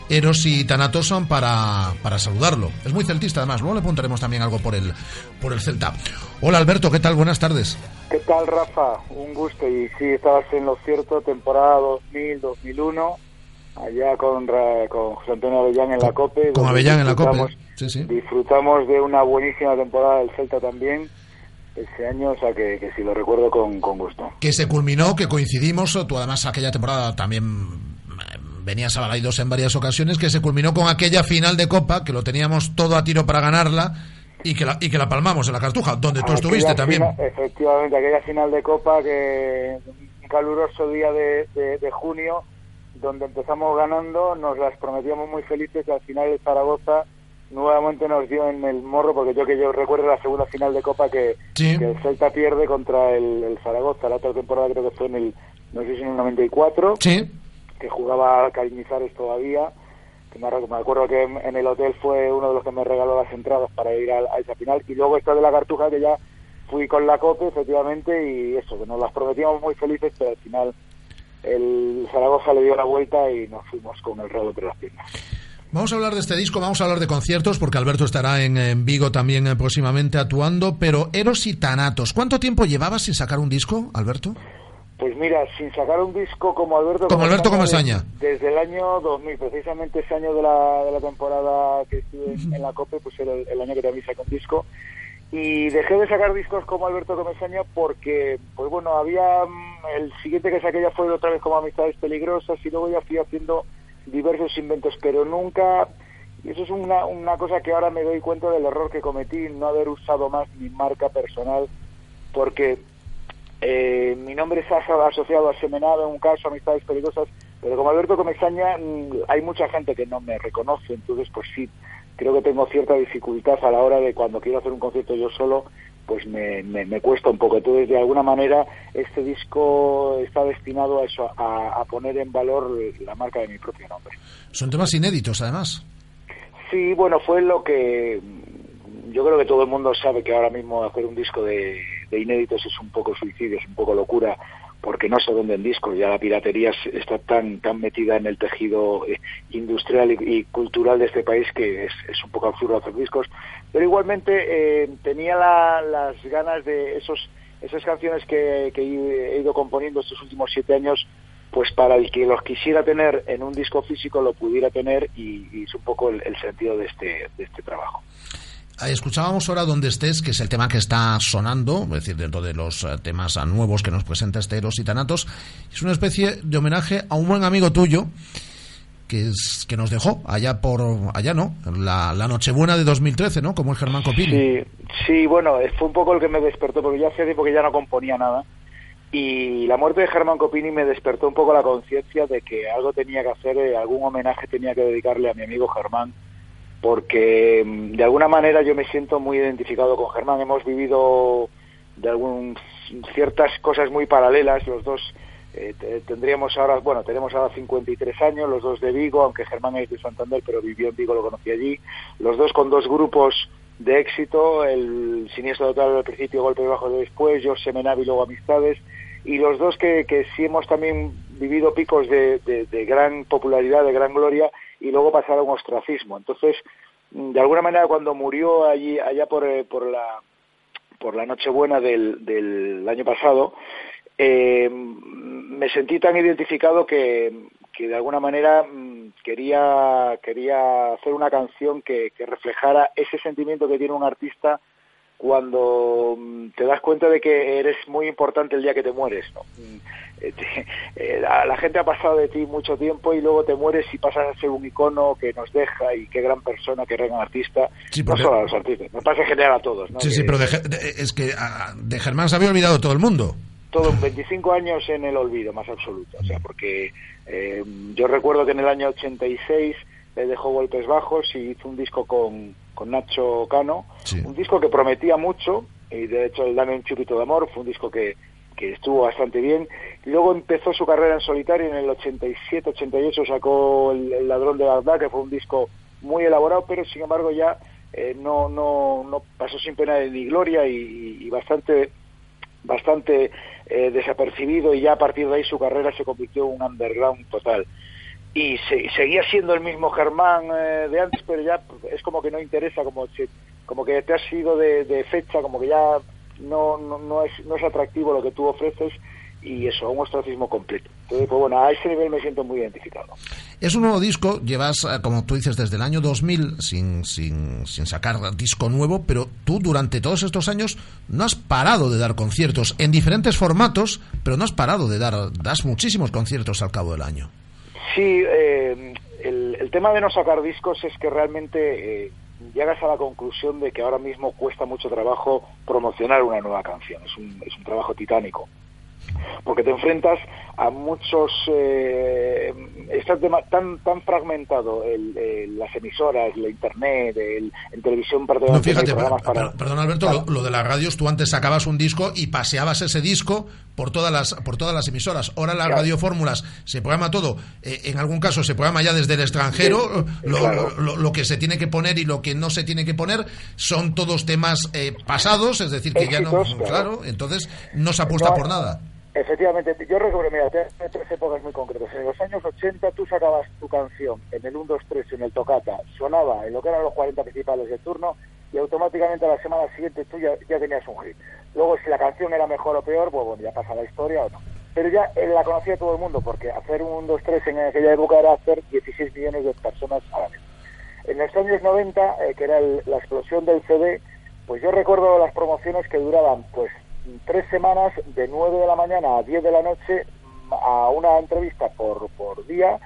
Eros y Thanatos son para, para saludarlo. Es muy celtista además, luego le preguntaremos también algo por el, por el Celta. Hola Alberto, ¿qué tal? Buenas tardes. ¿Qué tal, Rafa? Un gusto. Y sí, estabas en lo cierto, temporada 2000-2001, allá con, con José Antonio Avellán en la COPE. Con Avellán en la COPE. disfrutamos- Sí, sí. Disfrutamos de una buenísima temporada del Celta también ese año, o sea que, que sí lo recuerdo con, con gusto. Que se culminó, que coincidimos, tú además aquella temporada también eh, venías a Balaidos en varias ocasiones, que se culminó con aquella final de Copa, que lo teníamos todo a tiro para ganarla y que la, y que la palmamos en la Cartuja, donde tú Aquella estuviste también. efectivamente, aquella final de Copa que un caluroso día de, de- de junio, donde empezamos ganando, nos las prometíamos muy felices y al final el Zaragoza nuevamente nos dio en el morro, porque yo que yo recuerdo la segunda final de Copa que, Sí. que el Celta pierde contra el, el Zaragoza, la otra temporada creo que fue en el, no sé si en el 94, Sí. que jugaba Cariñizares todavía, que me, acuerdo que en, en el hotel fue uno de los que me regaló las entradas para ir a, a esa final, y luego esta de la Cartuja que ya fui con la COPE, efectivamente, y eso, que nos las prometíamos muy felices, pero al final el Zaragoza le dio la vuelta y nos fuimos con el rabo entre las piernas. Vamos a hablar de este disco, vamos a hablar de conciertos, porque Alberto estará en, en Vigo también eh, próximamente actuando, pero Eros y Thanatos, ¿cuánto tiempo llevabas sin sacar un disco, Alberto? Pues mira, sin sacar un disco como Alberto Como Alberto Comesaña. de- Desde el año 2000, precisamente ese año de la, de la temporada que estuve en, en la COPE, pues era el, el año que también saqué un disco. Y dejé de sacar discos como Alberto Comesaña porque, pues bueno, había... mm, El siguiente que saqué ya fue otra vez como Amistades Peligrosas y luego ya fui haciendo diversos inventos, pero nunca... Y eso es una, una cosa que ahora me doy cuenta del error que cometí, no haber usado más mi marca personal, porque eh, mi nombre está aso- asociado a Semenado en un caso, Amistades Peligrosas, pero como Alberto Comesaña mm, hay mucha gente que no me reconoce, entonces pues sí, creo que tengo cierta dificultad a la hora de cuando quiero hacer un concierto yo solo, pues me, me, me cuesta un poco. Entonces, de alguna manera, este disco está destinado a eso, a, a poner en valor la marca de mi propio nombre. Son temas inéditos, además. Sí, bueno, fue lo que yo creo que todo el mundo sabe que ahora mismo hacer un disco de, de inéditos es un poco suicidio, es un poco locura, porque no se venden discos, ya la piratería es- está tan tan metida en el tejido eh, industrial y, cultural de este país que es, un poco absurdo hacer discos, pero igualmente eh, tenía la- las ganas de esos esas canciones que, que he ido componiendo estos últimos siete años pues para el que los quisiera tener en un disco físico lo pudiera tener y, y es un poco el, el sentido de este, de este trabajo. Eh, Escuchábamos ahora Donde estés, que es el tema que está sonando, es decir, dentro de los eh, temas ah, nuevos que nos presenta este Eros y Thanatos. Es una especie de homenaje a un buen amigo tuyo que, es, que nos dejó allá por, allá no, la, Nochebuena de 2013, ¿no? Como el Germán Copini. Sí, sí, bueno, fue un poco el que me despertó, porque ya hacía tiempo que ya no componía nada. Y la muerte de Germán Copini me despertó un poco la conciencia de que algo tenía que hacer, eh, algún homenaje tenía que dedicarle a mi amigo Germán, porque mm, de alguna manera yo me siento muy identificado con Germán. Hemos vivido de algún ciertas cosas muy paralelas, los dos eh, te- tendríamos ahora, bueno, tenemos ahora 53 años, los dos de Vigo, aunque Germán es de Santander, pero vivió en Vigo, lo conocí allí, los dos con dos grupos de éxito, el Siniestro Total al principio, Golpe Bajo de después, yo Semenavi luego Amistades, y los dos que, que sí hemos también vivido picos de, de- de gran popularidad, de gran gloria, y luego pasaron a un ostracismo. Entonces, de alguna manera, cuando murió allí, allá por, eh, por la por la Nochebuena del, del año pasado, eh, me sentí tan identificado que, que de alguna manera mm, quería, quería hacer una canción que, que reflejara ese sentimiento que tiene un artista cuando mm, te das cuenta de que eres muy importante el día que te mueres. ¿no? Mm, eh, <laughs> eh, la, gente ha pasado de ti mucho tiempo y luego te mueres y pasas a ser un icono que nos deja y qué gran persona, qué gran artista. Sí, no porque- solo a los artistas, me pasa en general a todos. ¿no? Sí, sí, pero de de- es que ah, de Germán se había olvidado todo el mundo. todo 25 años en el olvido más absoluto o sea porque eh, yo recuerdo que en el año 86 le dejó golpes bajos y hizo un disco con, con Nacho Cano un disco que prometía mucho y de hecho el Dame un chupito de amor fue un disco que, que estuvo bastante bien luego empezó su carrera en solitario en el 87-88 sacó el, El ladrón de Bagdad que fue un disco muy elaborado pero sin embargo ya eh, no, no, no pasó sin pena ni gloria y, y bastante, bastante eh, desapercibido y ya a partir de ahí su carrera se convirtió en un underground total. Y se- seguía siendo el mismo Germán eh, de antes, pero ya es como que no interesa, como, si- como que te has ido de, fecha, como que ya no, no, no, es, no es atractivo lo que tú ofreces y eso, un ostracismo completo. Entonces, pues bueno, a ese nivel me siento muy identificado. Es un nuevo disco, llevas, eh, como tú dices, desde el año 2000 sin, sin, sin sacar disco nuevo, pero tú durante todos estos años no has parado de dar conciertos en diferentes formatos, pero no has parado de dar, das muchísimos conciertos al cabo del año. Sí, eh, el, el tema de no sacar discos es que realmente eh, llegas a la conclusión de que ahora mismo cuesta mucho trabajo promocionar una nueva canción. Es un, es un trabajo titánico. Porque te enfrentas a muchos. Eh, dema- tan tan fragmentado el, el- las emisoras, la internet, el, en televisión No, fíjate, para- perdón Alberto, lo, lo de las radios, tú antes sacabas un disco y paseabas ese disco por todas las por todas las emisoras. Ahora las radiofórmulas se programa todo. Eh, en algún caso se programa ya desde el extranjero. Sí, lo, claro. lo- lo que se tiene que poner y lo que no se tiene que poner son todos temas eh, pasados, es decir, que ya no. Claro. Claro, entonces no se apuesta No, por nada. Efectivamente, yo recuerdo, mira, te- tres épocas muy concretas. En los años 80 tú sacabas tu canción en el 1, 2, 3, en el tocata, sonaba en lo que eran los 40 principales de turno y automáticamente a la semana siguiente tú ya, ya tenías un hit. Luego, si la canción era mejor o peor, pues bueno, ya pasa la historia o no. Pero ya eh, la conocía todo el mundo, porque hacer un 1, 2, 3 en aquella época era hacer 16 millones de personas a la vez. En los años 90, eh, que era el- la explosión del CD, pues yo recuerdo las promociones que duraban pues tres semanas de 9 de la mañana a 10 de la noche a una entrevista por, por día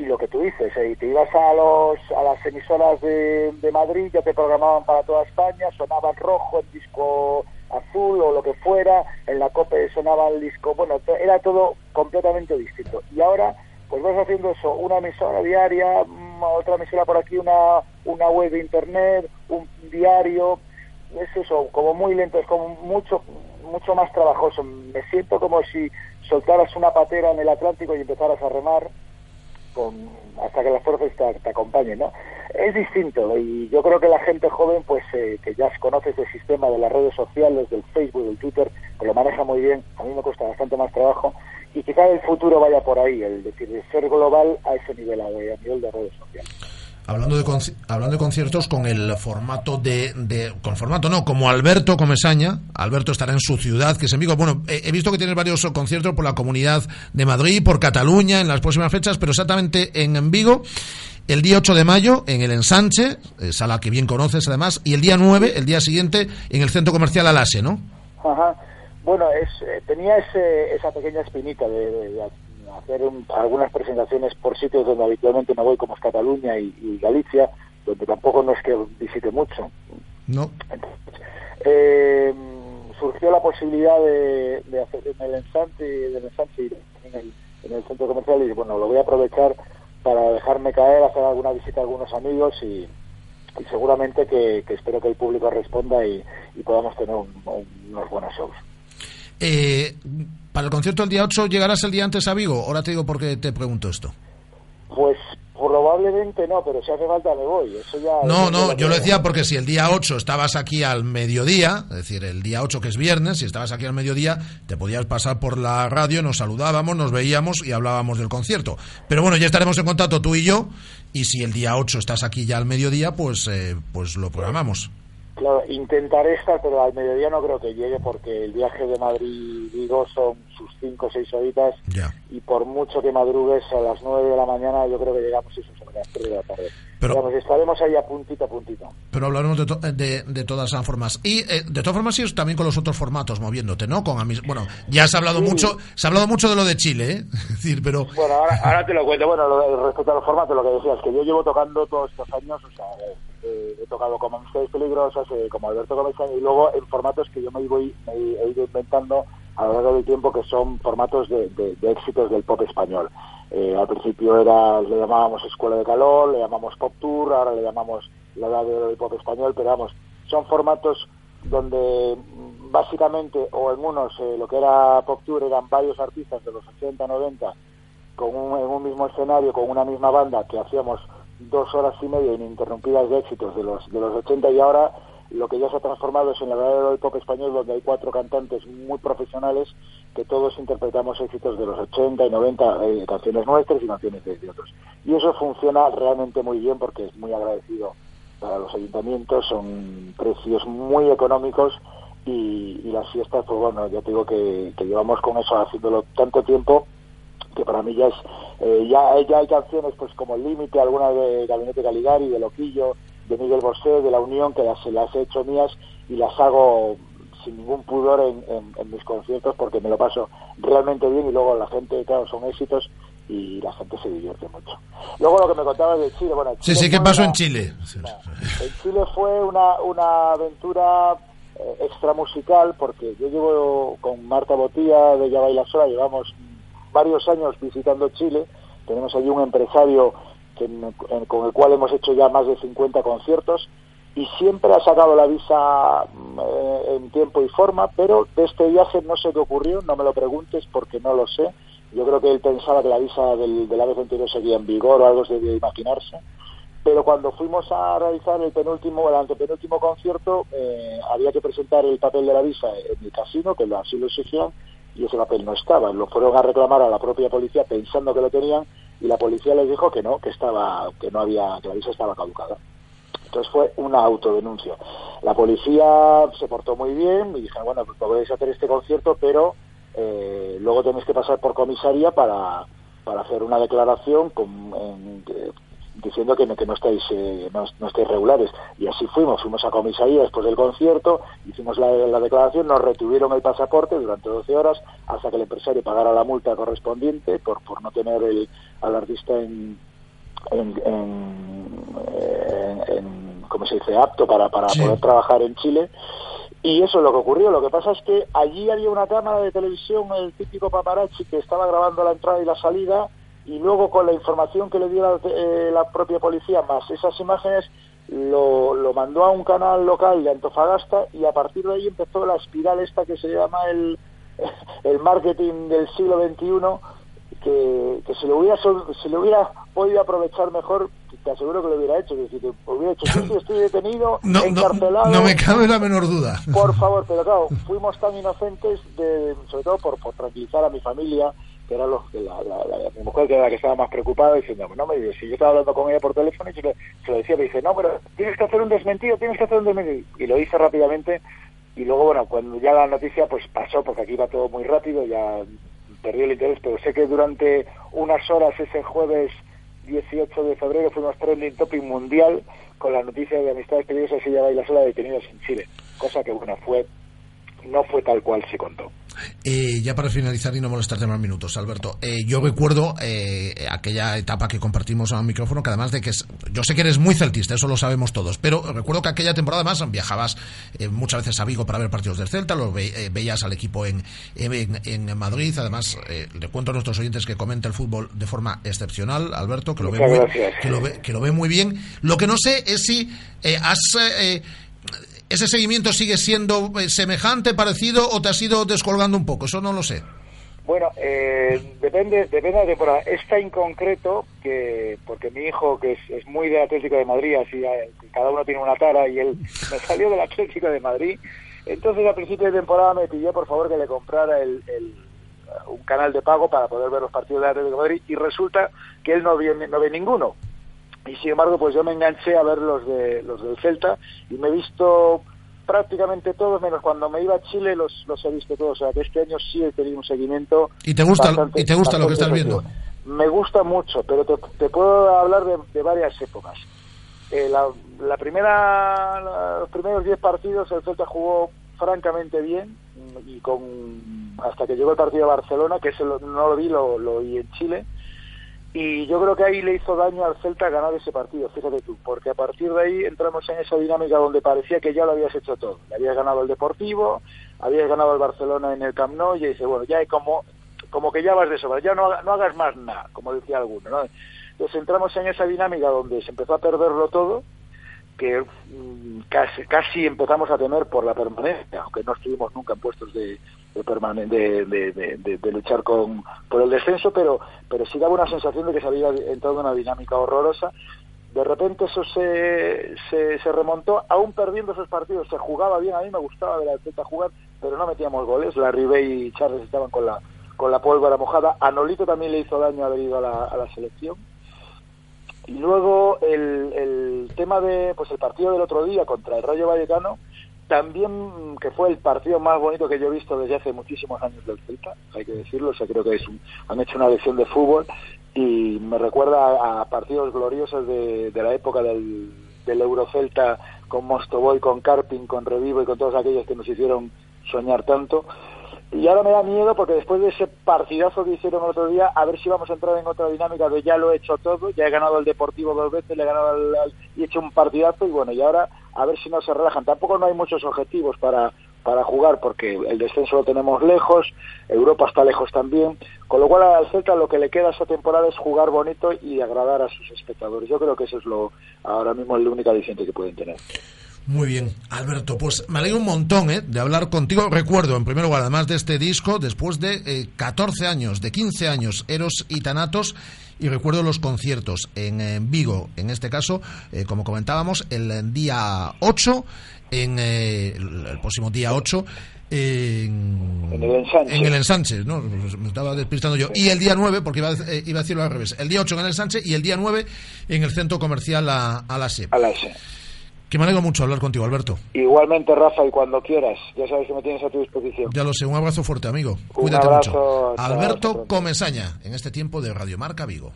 y lo que tú dices, eh, te ibas a, los, a las emisoras de, de Madrid, ya te programaban para toda España, sonaba en rojo, el disco azul o lo que fuera, en la COPE sonaba el disco, bueno, era todo completamente distinto. Y ahora, pues vas haciendo eso, una emisora diaria, mm, otra emisora por aquí, una, una web de internet, un diario, es eso, como muy lento, es como mucho, mucho más trabajoso. Me siento como si soltaras una patera en el Atlántico y empezaras a remar con, hasta que las fuerzas te, te acompañen, ¿no? Es distinto y yo creo que la gente joven, pues eh, que ya conoce ese sistema de las redes sociales, del Facebook, del Twitter, que lo maneja muy bien, a mí me cuesta bastante más trabajo y quizá el futuro vaya por ahí, el decir, de ser global a ese nivel, a, a nivel de redes sociales. Hablando de, hablando de conciertos con el formato de, de- Con formato no, como Alberto Comesaña. Alberto estará en su ciudad, que es en Vigo. Bueno, he, visto que tienes varios conciertos por la Comunidad de Madrid, por Cataluña, en las próximas fechas, pero exactamente en, en Vigo. El día 8 de mayo en el Ensanche, eh, sala que bien conoces además, y el día 9, el día siguiente, en el Centro Comercial Alase, ¿no? Ajá. Bueno, es, eh, tenía ese, esa pequeña espinita de hacer un- algunas presentaciones por sitios donde habitualmente no voy, como es Cataluña y, y Galicia, donde tampoco no es que visite mucho. No. Eh, surgió la posibilidad de, de hacer en el Ensante, del Ensante y en el, en el centro comercial y bueno, lo voy a aprovechar para dejarme caer, hacer alguna visita a algunos amigos y, y seguramente que, que espero que el público responda y, y podamos tener un- un- unos buenos shows. Eh, para el concierto el día 8, ¿llegarás el día antes a Vigo? Ahora te digo por qué te pregunto esto. Pues probablemente no, pero si hace falta me voy. Eso ya No, no, yo lo decía porque si el día 8 estabas aquí al mediodía, es decir, el día 8 que es viernes, si estabas aquí al mediodía, te podías pasar por la radio, nos saludábamos, nos veíamos y hablábamos del concierto. Pero bueno, ya estaremos en contacto tú y yo, y si el día 8 estás aquí ya al mediodía, pues, eh, pues lo programamos. Claro, intentaré estar, pero al mediodía no creo que llegue porque el viaje de Madrid-Vigo son sus 5 o 6 horitas Ya. y por mucho que madrugues a las 9 de la mañana yo creo que llegamos eso sobre las 3 de la tarde. Pero- Digamos, estaremos ahí a puntito a puntito. Pero hablaremos de, to- de, de todas las formas. Y eh, de todas formas, sí, también con los otros formatos moviéndote, ¿no? Con bueno, ya se ha hablado Sí. mucho, se ha hablado mucho de lo de Chile, ¿eh? <laughs> Es decir, pero Bueno, ahora, ahora te lo cuento. Bueno, lo de- respecto a los formatos, lo que decías, que yo llevo tocando todos estos años, o sea, eh, he tocado como Amistades Peligrosas, eh, como Alberto Gómez, y luego en formatos que yo me, voy, he ido inventando a lo largo del tiempo, que son formatos de, de- de éxitos del pop español. Eh, al principio era le llamábamos Escuela de Calor, le llamamos Pop Tour, ahora le llamamos La Edad del Pop Español, pero vamos, son formatos donde mm, básicamente, o en unos, eh, lo que era Pop Tour eran varios artistas de los 80, 90, con un, en un mismo escenario, con una misma banda, que hacíamos dos horas y media ininterrumpidas de éxitos de los, de los 80 y ahora lo que ya se ha transformado es en la verdadero pop español donde hay cuatro cantantes muy profesionales que todos interpretamos éxitos de los 80 y 90, eh, canciones nuestras y canciones de, otros. Y eso funciona realmente muy bien porque es muy agradecido para los ayuntamientos, son precios muy económicos y, las fiestas, pues bueno, ya te digo que llevamos con eso haciéndolo tanto tiempo que para mí ya es eh, ya, ya hay canciones pues como El Límite, algunas de Gabinete Caligari, de Loquillo, de Miguel Bosé, de La Unión, que las, las he hecho mías y las hago sin ningún pudor en, en- en mis conciertos porque me lo paso realmente bien y luego la gente, claro, son éxitos y la gente se divierte mucho. Luego lo que me contabas de Chile, bueno, Sí, Chile sí, ¿qué pasó una- en Chile? en Chile fue una, una aventura eh, extramusical porque yo llevo con Marta Botía de Ya Baila Sola, llevamos varios años visitando Chile, tenemos allí un empresario que, en- con el cual hemos hecho ya más de 50 conciertos y siempre ha sacado la visa mm, eh, en tiempo y forma, pero de este viaje no sé qué ocurrió, no me lo preguntes porque no lo sé. Yo creo que él pensaba que la visa del, del AVE 22 seguía en vigor o algo se debía imaginarse pero cuando fuimos a realizar el penúltimo, el antepenúltimo concierto, eh, había que presentar el papel de la visa en el casino, que lo- así lo exigían, y ese papel no estaba. Lo fueron a reclamar a la propia policía pensando que lo tenían, y la policía les dijo que no, que estaba, que no había, que la visa estaba caducada. Entonces fue una autodenuncia. La policía se portó muy bien y dijeron, bueno, pues podéis hacer este concierto, pero eh, luego tenéis que pasar por comisaría para, para hacer una declaración con, eh, diciendo que no, que no estáis eh, no, no estáis regulares. Y así fuimos, fuimos a comisaría después del concierto, hicimos la, la declaración, nos retuvieron el pasaporte durante 12 horas hasta que el empresario pagara la multa correspondiente por, por no tener el, al artista en, en, en, en- en- ¿cómo se dice? apto para, para poder trabajar en Chile. Y eso es lo que ocurrió. Lo que pasa es que allí había una cámara de televisión, el típico paparazzi, que estaba grabando la entrada y la salida, y luego con la información que le dio la, eh, la propia policía, más esas imágenes, lo, lo mandó a un canal local de Antofagasta y a partir de ahí empezó la espiral esta que se llama el, <laughs> el marketing del siglo XXI, que, que si lo hubiera si lo hubiera podido aprovechar mejor te aseguro que lo hubiera hecho es decir, que hubiera hecho sí, sí, estoy detenido No, no, encarcelado no me cabe la menor duda. por favor pero claro fuimos tan inocentes de, sobre todo por, por tranquilizar a mi familia era los la, la- mi mujer que era la que estaba más preocupada diciendo no me digas si yo estaba hablando con ella por teléfono y se lo, se lo decía me dice no pero tienes que hacer un desmentido tienes que hacer un desmentido y lo hice rápidamente y luego bueno cuando ya la noticia pues pasó porque aquí iba todo muy rápido ya perdí el interés pero sé que durante unas horas ese jueves 18 de febrero fuimos trending topic mundial con la noticia de amistades peligrosas y ya baila sola detenidos en Chile. Cosa que bueno fue no fue tal cual se contó Eh, ya para finalizar y no molestarte más minutos, Alberto. eh, yo recuerdo eh, aquella etapa que compartimos a un micrófono, que además de que es- yo sé que eres muy celtista, eso lo sabemos todos, pero recuerdo que aquella temporada más viajabas eh, muchas veces a Vigo para ver partidos del Celta, lo ve- eh, veías al equipo en, en, en Madrid, además eh, le cuento a nuestros oyentes que comenta el fútbol de forma excepcional, Alberto, que lo, ve muy, que, lo ve, que lo ve muy bien. Lo que no sé es si eh, has... ¿Ese seguimiento sigue siendo eh, semejante, parecido o te has ido descolgando un poco? Eso no lo sé. Bueno, eh, depende, depende de la temporada. Esta en concreto, que porque mi hijo, que es, es muy del Atlético de Madrid, así eh, cada uno tiene una tara, y él <laughs> me salió del Atlético de Madrid. Entonces, a principio de temporada me pidió, por favor, que le comprara el, el- un canal de pago para poder ver los partidos del Atlético de Madrid, y resulta que él no ve, no ve ninguno. Y sin embargo, pues yo me enganché a ver los, de, los del Celta, y me he visto prácticamente todos, menos cuando me iba a Chile, los, los he visto todos. O sea, que este año sí he tenido un seguimiento ¿Y te gusta, bastante- y te gusta lo que estás viendo? Me gusta mucho, pero te, te puedo hablar de, de varias épocas. Eh, la, la primera, la- los primeros 10 partidos el Celta jugó francamente bien mm, y con hasta que llegó el partido de Barcelona, que ese lo- no lo vi, lo, lo vi en Chile. Y yo creo que ahí le hizo daño al Celta ganar ese partido, fíjate tú, porque a partir de ahí entramos en esa dinámica donde parecía que ya lo habías hecho todo. Le habías ganado el Deportivo, habías ganado el Barcelona en el Camp Nou y dice, bueno, ya hay como, como que ya vas de sobra, ya no, no hagas más nada, como decía alguno. ¿no? Entonces entramos en esa dinámica donde se empezó a perderlo todo, que mm, casi, casi empezamos a temer por la permanencia, aunque no estuvimos nunca en puestos de, de, de, de- de- luchar con, por el descenso, pero, pero sí daba una sensación de que se había entrado en una dinámica horrorosa. De repente eso se, se, remontó, aún perdiendo esos partidos, se jugaba bien, a mí me gustaba ver al Celta jugar, pero no metíamos goles, la Ribey y Charles estaban con la, con la pólvora mojada, a Nolito también le hizo daño haber ido a la, a la selección. Y luego el, el tema de pues el partido del otro día contra el Rayo Vallecano, también que fue el partido más bonito que yo he visto desde hace muchísimos años del Celta, hay que decirlo, o sea, creo que es un- han hecho una lección de fútbol y me recuerda a, partidos gloriosos de, de la época del, del Eurocelta con Mostoboy, con Carpin, con Revivo y con todos aquellos que nos hicieron soñar tanto. Y ahora me da miedo porque después de ese partidazo que hicieron el otro día, a ver si vamos a entrar en otra dinámica de ya lo he hecho todo, ya he ganado el Deportivo dos veces, le he ganado al, al- y he hecho un partidazo y bueno, y ahora a ver si no se relajan. Tampoco no hay muchos objetivos para, para jugar porque el descenso lo tenemos lejos, Europa está lejos también, con lo cual al Celta lo que le queda esta temporada es jugar bonito y agradar a sus espectadores. Yo creo que eso es lo ahora mismo el único aliciente que pueden tener. Muy bien, Alberto, pues me alegro un montón ¿eh? de hablar contigo. Recuerdo, en primer lugar, además de este disco, después de eh, 14 años, de 15 años, Eros y Tanatos, y recuerdo los conciertos en, eh, Vigo, en este caso, eh, como comentábamos, el día 8, en, eh, el, el próximo día 8, en, En el ensanche. en el ensanche, ¿no? Me estaba despistando yo. Y el día 9, porque iba, a- eh, iba a decirlo al revés, el día 8 en el ensanche y el día 9 en el centro comercial a, a la SEP. A la SEP. Que me alegro mucho hablar contigo, Alberto. Igualmente, Rafa, y cuando quieras, ya sabes que me tienes a tu disposición. Ya lo sé, un abrazo fuerte, amigo. Un Cuídate abrazo, mucho. chao, Alberto. Comesaña, en este tiempo de Radio Marca Vigo.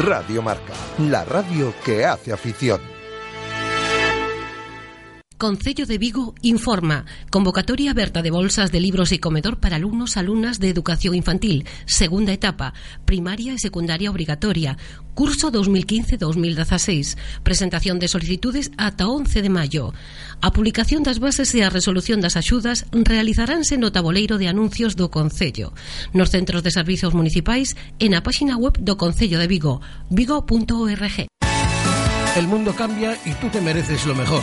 Radio Marca, la radio que hace afición. Concello de Vigo informa. Convocatoria aberta de bolsas de libros e comedor para alumnos alumnas de educación infantil. Segunda etapa. Primaria e secundaria obrigatoria. Curso 2015-2016. Presentación de solicitudes ata 11 de maio. A publicación das bases e a resolución das axudas realizaránse no tabuleiro de anuncios do Concello. Nos centros de servizos municipais e na páxina web do Concello de Vigo. Vigo.org El mundo cambia y tú te mereces lo mejor.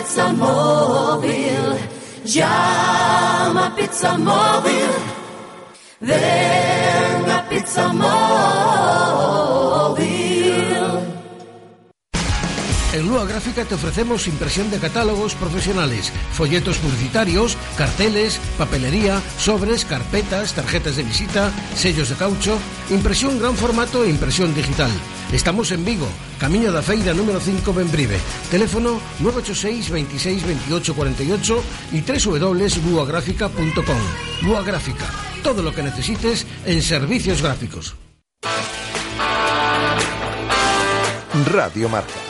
Pizza Móvil. Llama Pizza Móvil. Venga Pizza Móvil. En Lua Gráfica te ofrecemos impresión de catálogos profesionales, folletos publicitarios, carteles, papelería, sobres, carpetas, tarjetas de visita, sellos de caucho, impresión gran formato e impresión digital. Estamos en Vigo, Camino da Feira número 5 Benbrive. Teléfono 986 26 28 48 y www.luagráfica.com. Lua Gráfica, todo lo que necesites en servicios gráficos. Radio Marca,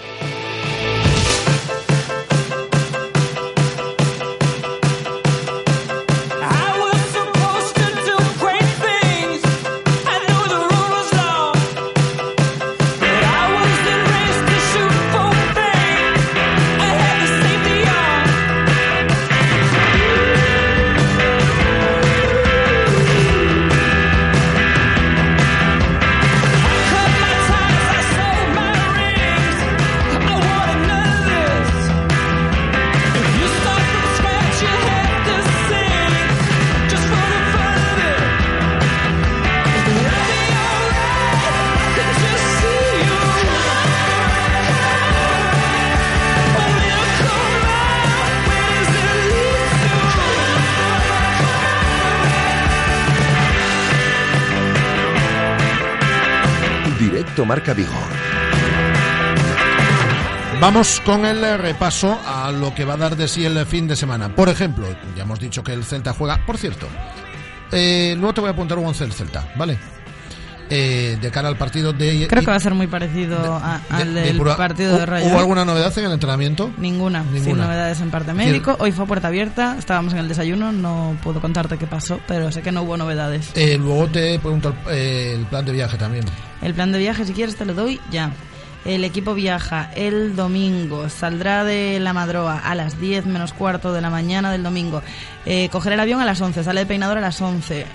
Marca Vigo. Vamos con el eh, repaso a lo que va a dar de sí el fin de semana. Por ejemplo, ya hemos dicho que el Celta juega. Por cierto, eh, luego te voy a apuntar un once del Celta, ¿vale? Eh, de cara al partido de... Creo que va a ser muy parecido a- al de del partido de ¿Hu- Rayo. ¿Hubo alguna novedad en el entrenamiento? Ninguna, sin Ninguna. novedades en parte médico. Hoy fue puerta abierta, estábamos en el desayuno, no puedo contarte qué pasó, pero sé que no hubo novedades. Eh, luego te pregunto el, eh, el plan de viaje también. El plan de viaje, si quieres, te lo doy ya. El equipo viaja el domingo, saldrá de la Madroa a las 10 menos cuarto de la mañana del domingo. Eh, cogerá el avión a las 11, sale de Peinador a las 11.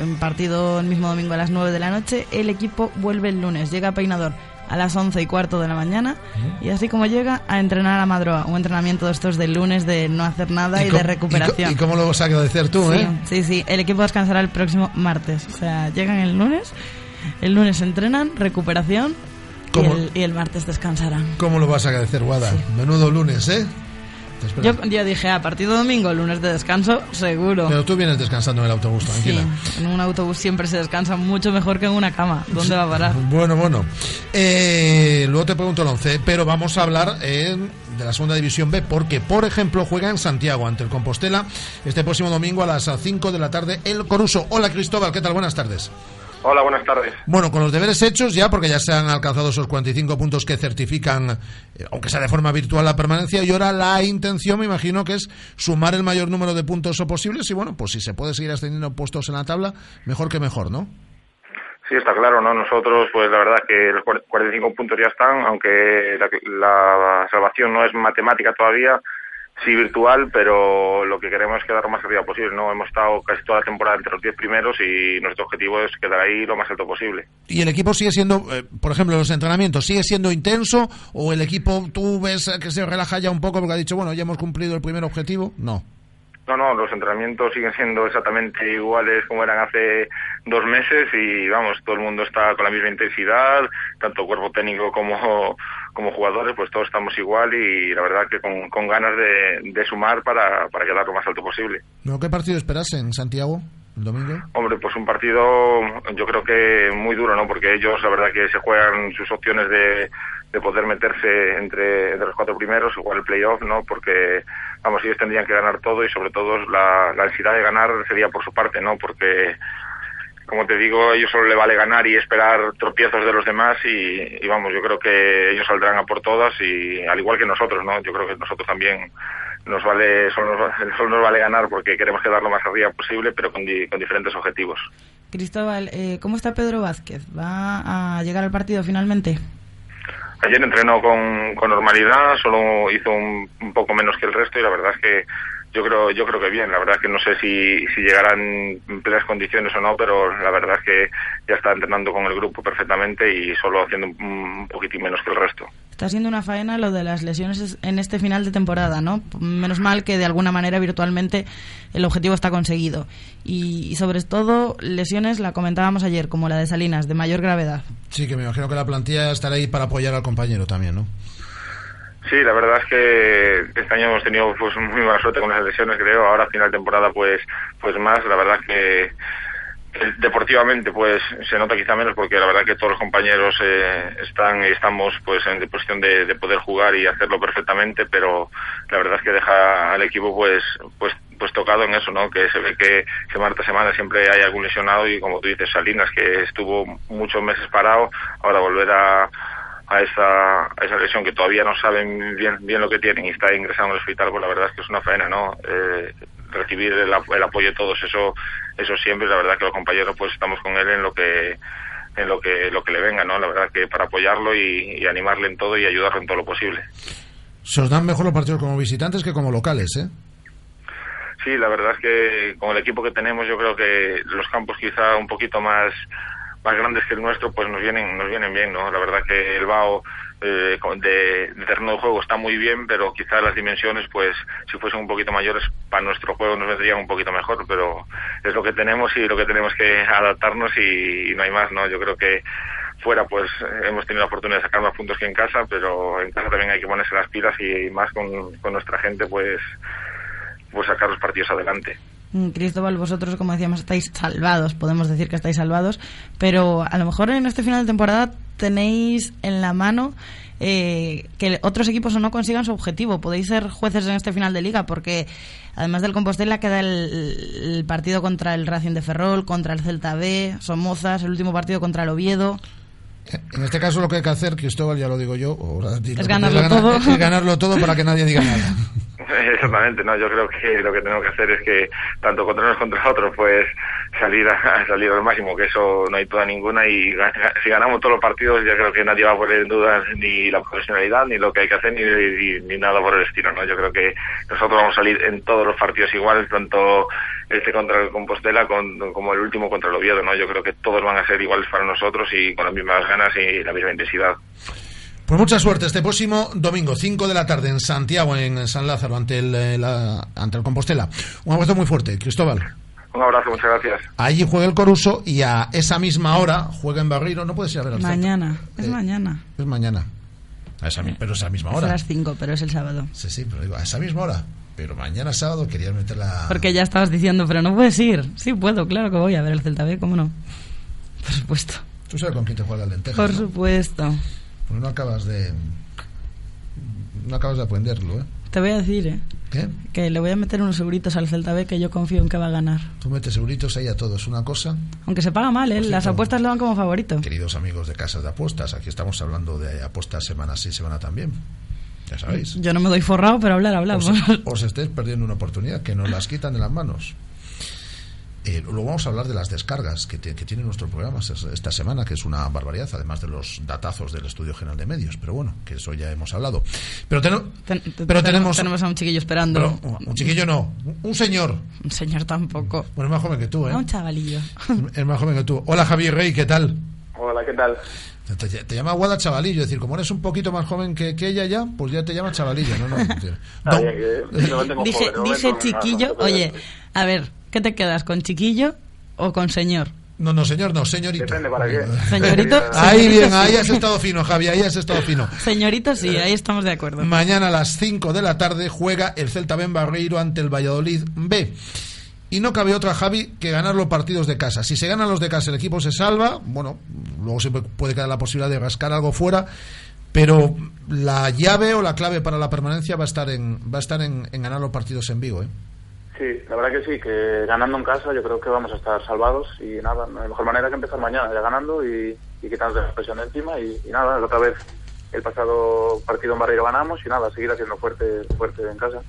En partido el mismo domingo a las 9 de la noche. El equipo vuelve el lunes, llega a Peinador a las 11 y cuarto de la mañana y así como llega a entrenar a Madroa. Un entrenamiento de estos del lunes de no hacer nada y, cómo- de recuperación. ¿Y, cómo lo vas a agradecer tú, Sí, eh? sí, sí. El equipo descansará el próximo martes. O sea, llegan el lunes, el lunes entrenan, recuperación y el, y el martes descansarán. ¿Cómo lo vas a agradecer, Guada? Menudo lunes, ¿eh? Yo, yo dije, a partir de domingo, lunes de descanso, seguro. Pero tú vienes descansando en el autobús, Sí, tranquila. en un autobús siempre se descansa mucho mejor que en una cama. ¿Dónde va a parar? <laughs> Bueno, bueno. Eh, luego te pregunto el 11, pero vamos a hablar eh, de la segunda división B, porque, por ejemplo, juega en Santiago ante el Compostela este próximo domingo a las 5 de la tarde el Coruso. Hola, Cristóbal, ¿qué tal? Buenas tardes. Hola, buenas tardes. Bueno, con los deberes hechos ya, porque ya se han alcanzado esos 45 puntos que certifican, eh, aunque sea de forma virtual, la permanencia, y ahora la intención, me imagino, que es sumar el mayor número de puntos posibles, y bueno, pues si se puede seguir ascendiendo puestos en la tabla, mejor que mejor, ¿no? Sí, está claro, ¿no? Nosotros, pues la verdad que los cuar- 45 puntos ya están, aunque la, la salvación no es matemática todavía, sí virtual, pero lo que queremos es quedar lo más arriba posible, ¿no? Hemos estado casi toda la temporada entre los 10 primeros y nuestro objetivo es quedar ahí lo más alto posible. ¿Y el equipo sigue siendo, eh, por ejemplo, los entrenamientos, sigue siendo intenso? ¿O el equipo tú ves que se relaja ya un poco porque ha dicho, bueno, ya hemos cumplido el primer objetivo? No. No, no, los entrenamientos siguen siendo exactamente iguales como eran hace dos meses y vamos, todo el mundo está con la misma intensidad, tanto cuerpo técnico como, como jugadores, pues todos estamos igual y la verdad que con, con ganas de, de sumar para, para quedar lo más alto posible. ¿No? ¿Qué partido esperas en Santiago el domingo? Hombre, pues un partido yo creo que muy duro, ¿no? Porque ellos la verdad que se juegan sus opciones de, de poder meterse entre, entre los cuatro primeros, igual el playoff, ¿no? Porque, vamos, ellos tendrían que ganar todo y sobre todo la, la ansiedad de ganar sería por su parte, ¿no? Porque, como te digo, a ellos solo le vale ganar y esperar tropiezos de los demás y, y vamos, yo creo que ellos saldrán a por todas y al igual que nosotros, ¿no? Yo creo que nosotros también nos vale, solo nos, <laughs> solo nos vale ganar porque queremos quedar lo más arriba posible, pero con, di- con diferentes objetivos. Cristóbal, eh, ¿cómo está Pedro Vázquez? ¿Va a llegar al partido finalmente? Ayer entrenó con, con normalidad, solo hizo un, un poco menos que el resto y la verdad es que yo creo yo creo que bien. La verdad es que no sé si, si llegarán en plenas condiciones o no, pero la verdad es que ya está entrenando con el grupo perfectamente y solo haciendo un, un poquitín menos que el resto. Está siendo una faena lo de las lesiones es- en este final de temporada, ¿no? Menos mal que de alguna manera virtualmente el objetivo está conseguido. Y, y sobre todo lesiones, la comentábamos ayer, como la de Salinas, de mayor gravedad. Sí, que me imagino que la plantilla estará ahí para apoyar al compañero también, ¿no? Sí, la verdad es que este año hemos tenido pues muy buena suerte con las lesiones, creo. Ahora final de temporada pues pues más. La verdad que deportivamente pues se nota quizá menos porque la verdad que todos los compañeros eh, están estamos pues en disposición de, de poder jugar y hacerlo perfectamente, pero la verdad es que deja al equipo pues pues pues tocado en eso, ¿no? Que se ve que semana tras semana siempre hay algún lesionado y como tú dices Salinas que estuvo muchos meses parado, ahora volver a a esa, a esa lesión que todavía no saben bien, bien lo que tienen y está ingresado en el hospital, pues la verdad es que es una faena, ¿no? Eh, recibir el, el apoyo de todos, eso, eso siempre, la verdad que los compañeros pues estamos con él en lo que en lo que lo que le venga, ¿no? La verdad que para apoyarlo y, y animarle en todo y ayudarlo en todo lo posible. Se os dan mejor los partidos como visitantes que como locales, ¿eh? Sí, la verdad es que con el equipo que tenemos yo creo que los campos quizá un poquito más más grandes que el nuestro pues nos vienen nos vienen bien, ¿no? La verdad que el BAO eh, de, de terreno de juego está muy bien, pero quizá las dimensiones pues si fuesen un poquito mayores para nuestro juego nos vendrían un poquito mejor, pero es lo que tenemos y lo que tenemos que adaptarnos y, no hay más, ¿no? Yo creo que fuera pues hemos tenido la oportunidad de sacar más puntos que en casa, pero en casa también hay que ponerse las pilas y más con, con nuestra gente pues pues sacar los partidos adelante. Mm, Cristóbal, vosotros, como decíamos, estáis salvados, podemos decir que estáis salvados, pero a lo mejor en este final de temporada tenéis en la mano eh, que otros equipos o no consigan su objetivo. Podéis ser jueces en este final de liga porque además del Compostela queda el, el partido contra el Racing de Ferrol, contra el Celta B, Somozas, el último partido contra el Oviedo. En este caso lo que hay que hacer, Cristóbal, ya lo digo yo, ganarlo todo. es ganarlo todo para que nadie diga nada. <laughs> <laughs> Exactamente, no, yo creo que lo que tenemos que hacer es que tanto contra unos contra otros, pues salir a, salir al máximo, que eso no hay duda ninguna y si ganamos todos los partidos, yo creo que nadie va a poner en duda ni la profesionalidad, ni lo que hay que hacer, ni, ni, ni nada por el estilo, ¿no? Yo creo que nosotros vamos a salir en todos los partidos igual, tanto este contra el Compostela con- como el último contra el Oviedo, ¿no? Yo creo que todos van a ser iguales para nosotros y con las mismas ganas y la misma intensidad. Pues mucha suerte este próximo domingo, 5 de la tarde en Santiago, en San Lázaro, ante el, eh, la- ante el Compostela. Un abrazo muy fuerte, Cristóbal. Un abrazo, muchas gracias. Allí juega el Coruso y a esa misma hora juega en Barreiro. No puedes ir a ver al Celta. Mañana, es Eh, mañana. Es mañana. A esa, pero esa misma Es a hora. las 5, pero es el sábado. Sí, sí, pero digo, a esa misma hora. Pero mañana sábado querías meter la... Porque ya estabas diciendo, pero no puedes ir. Sí, puedo, claro que voy a ver el Celta B, ¿cómo no? Por supuesto. Tú sabes con quién te juega el lentejas, Por ¿no? supuesto. Pues no acabas de... No acabas de aprenderlo, ¿eh? Te voy a decir, ¿eh? ¿Qué? Que le voy a meter unos euritos al Celta B que yo confío en que va a ganar. Tú metes euritos ahí a todos. Una cosa, Aunque se paga mal, ¿eh? Por Las apuestas le van como favorito. queridos amigos de casas de apuestas, aquí estamos hablando de apuestas semana sí, semana también. Ya sabéis. Yo no me doy forrado, pero hablar hablamos. os, os estéis perdiendo una oportunidad que nos las quitan de las manos. Eh, luego vamos a hablar de las descargas que, te- que tiene nuestro programa es- esta semana, que es una barbaridad, además de los datazos del Estudio General de Medios. Pero bueno, que eso ya hemos hablado. Pero, teno- Ten- pero tenemos, tenemos a un chiquillo esperando. pero, un chiquillo no, un- señor. Un señor tampoco. Bueno, es más joven que tú, ¿eh? Un chavalillo. Es más joven que tú. Hola Javier Rey, ¿qué tal? Hola, ¿qué tal? Te, llama Guada Chavalillo, es decir, como eres un poquito más joven que, que ella ya, pues ya te llama Chavalillo, ¿no? no, <laughs> no joven, de dije momento, chiquillo. no, no, Oye, a ver, ¿qué te quedas? ¿Con chiquillo o con señor? No, no, señor, no, señorito. Depende para qué. <laughs> Señorito. Ahí bien, ahí has estado fino, Javi, ahí has estado fino. Señorito, sí, ahí estamos de acuerdo. Mañana a las 5 de la tarde juega el Celta Ben Barreiro ante el Valladolid B. Y no cabe otra, Javi, que ganar los partidos de casa. Si se ganan los de casa, el equipo se salva. Bueno, luego siempre puede quedar la posibilidad de rascar algo fuera. Pero la llave o la clave para la permanencia va a estar en, va a estar en, ganar los partidos en Vigo. ¿eh? Sí, la verdad que sí, que ganando en casa yo creo que vamos a estar salvados y nada, hay mejor manera que empezar mañana ya ganando y, y quitarnos la presión encima y, nada, la otra vez el pasado partido en Barreiro ganamos y nada, seguir haciendo fuerte, fuerte en casa.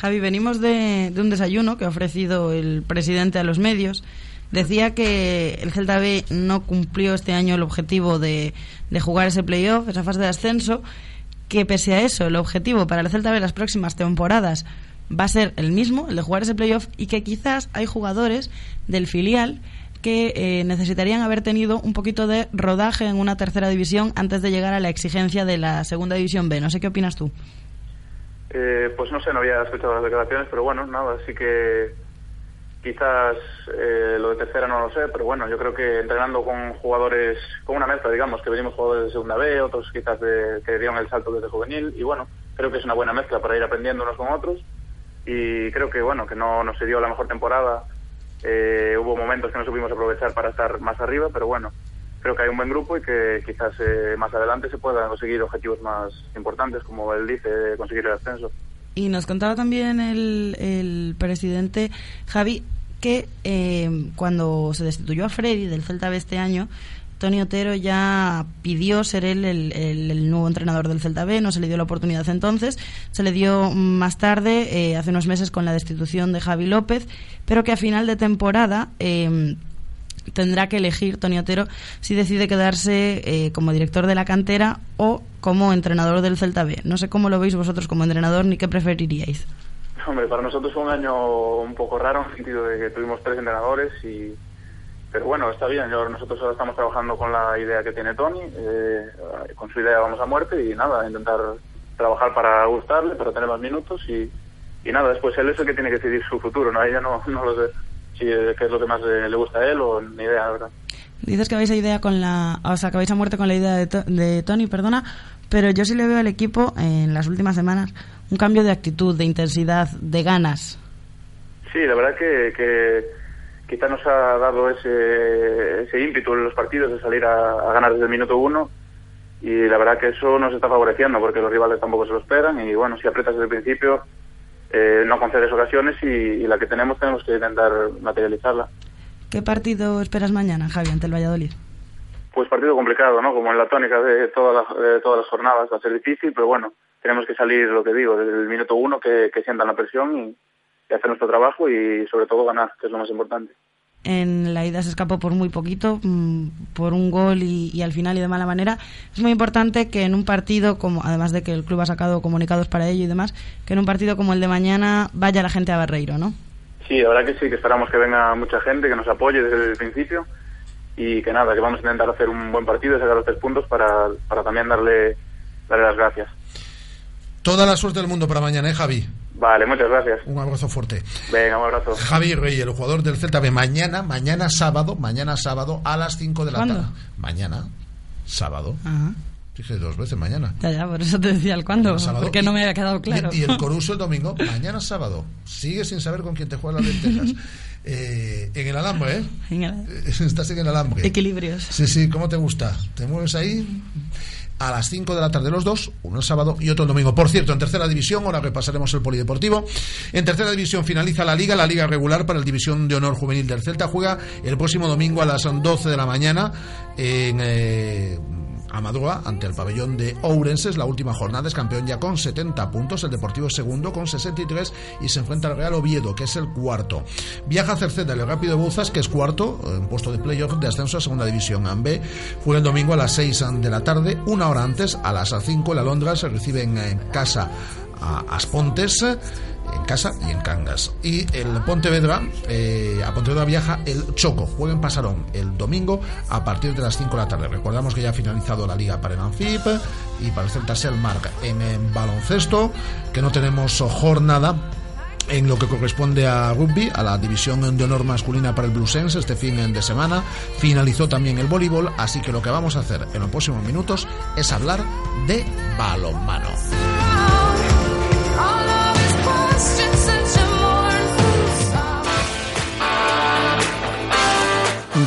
Javi, venimos de, un desayuno que ha ofrecido el presidente a los medios. Decía que el Celta B no cumplió este año el objetivo de, de jugar ese playoff, esa fase de ascenso, que pese a eso, el objetivo para el Celta B las próximas temporadas va a ser el mismo, el de jugar ese playoff, y que quizás hay jugadores del filial que eh, necesitarían haber tenido un poquito de rodaje en una tercera división antes de llegar a la exigencia de la segunda división B. No sé qué opinas tú. Eh, pues no sé, no había escuchado las declaraciones, pero bueno, nada, sí que quizás eh, lo de tercera no lo sé, pero bueno, yo creo que entrenando con jugadores, con una mezcla, digamos, que venimos jugadores de segunda B, otros quizás de, que dieron el salto desde juvenil, y bueno, creo que es una buena mezcla para ir aprendiendo unos con otros, y creo que bueno, que no, no se dio la mejor temporada, eh, hubo momentos que no supimos aprovechar para estar más arriba, pero bueno, creo que hay un buen grupo y que quizás eh, más adelante se puedan conseguir objetivos más importantes, como él dice, de conseguir el ascenso. Y nos contaba también el, el presidente Javi que eh, cuando se destituyó a Freddy del Celta B este año, Tony Otero ya pidió ser él el, el- el nuevo entrenador del Celta B, no se le dio la oportunidad entonces, se le dio más tarde, eh, hace unos meses, con la destitución de Javi López, pero que a final de temporada eh, tendrá que elegir Tony Otero si decide quedarse eh, como director de la cantera o como entrenador del Celta B. No sé cómo lo veis vosotros como entrenador ni qué preferiríais. Hombre, para nosotros fue un año un poco raro en el sentido de que tuvimos tres entrenadores y pero bueno, está bien. Yo, nosotros ahora estamos trabajando con la idea que tiene Tony, eh, con su idea vamos a muerte y nada, intentar trabajar para gustarle, para tener más minutos y, y nada, después él es el que tiene que decidir su futuro, ¿no? Ella no, no lo sé si qué es lo que más eh, le gusta a él o ni idea, la verdad. Dices que vais a idea con la, o sea, que vais a muerte con la idea de, To- de Tony, perdona, pero yo sí le veo al equipo en las últimas semanas un cambio de actitud, de intensidad, de ganas. Sí, la verdad que, que, quizá nos ha dado ese, ese ímpetu en los partidos de salir a, a ganar desde el minuto uno y la verdad que eso nos está favoreciendo porque los rivales tampoco se lo esperan y bueno, si aprietas desde el principio eh, no concedes ocasiones y, y la que tenemos tenemos que intentar materializarla. ¿Qué partido esperas mañana, Javi, ante el Valladolid? Pues partido complicado, ¿no? Como en la tónica de todas las, de todas las jornadas, va a ser difícil, pero bueno, tenemos que salir, lo que digo, desde el minuto uno, que, que sientan la presión y, y hacer nuestro trabajo y sobre todo ganar, que es lo más importante. En la ida se escapó por muy poquito, mm, por un gol y, y al final y de mala manera. Es muy importante que en un partido, como además de que el club ha sacado comunicados para ello y demás, que en un partido como el de mañana vaya la gente a Barreiro, ¿no? Sí, la verdad que sí, que esperamos que venga mucha gente, que nos apoye desde el principio y que nada, que vamos a intentar hacer un buen partido y sacar los tres puntos para, para también darle, darle las gracias. Toda la suerte del mundo para mañana, ¿eh, Javi? Vale, muchas gracias. Un abrazo fuerte. Venga, un abrazo. Javi Rey, el jugador del Celta B, mañana, mañana sábado, mañana sábado a las 5 de la ¿Cuándo? tarde. Mañana, sábado. Ajá. Dije dos veces mañana. Ya, ya, por eso te decía el cuándo, porque no Y- me había quedado claro. Y, y el <laughs> Coruso el domingo, mañana sábado. Sigue sin saber con quién te juega las lentejas. <laughs> Eh, en el alambre, ¿eh? En el- <laughs> Estás en el alambre. Equilibrios. Sí, sí, ¿cómo te gusta? ¿Te mueves ahí? A las 5 de la tarde los dos, uno el sábado y otro el domingo. Por cierto, en tercera división, ahora repasaremos el polideportivo. En tercera división finaliza la liga, la liga regular para el División de Honor Juvenil del Celta. Juega el próximo domingo a las 12 de la mañana en eh, Amadroa ante el pabellón de Ourense. La última jornada, es campeón ya con 70 puntos. El Deportivo segundo con 63 y se enfrenta al Real Oviedo, que es el cuarto. Viaja a Cerceda el Rápido Bouzas, que es cuarto, en puesto de playoff de ascenso a segunda división. AMB juega el domingo a las 6 de la tarde, una hora antes, a las 5 el Alondra se recibe en casa a Aspontes en casa y en Cangas. Y el Pontevedra, eh, a Pontevedra viaja el Choco, juega en Pasarón el domingo a partir de las 5 de la tarde. Recordamos que ya ha finalizado la liga para el Anfip y para el Celta Selmark en, en baloncesto, que no tenemos jornada en lo que corresponde a rugby, a la división de honor masculina para el Bluesense este fin de semana. Finalizó también el voleibol, así que lo que vamos a hacer en los próximos minutos es hablar de balonmano.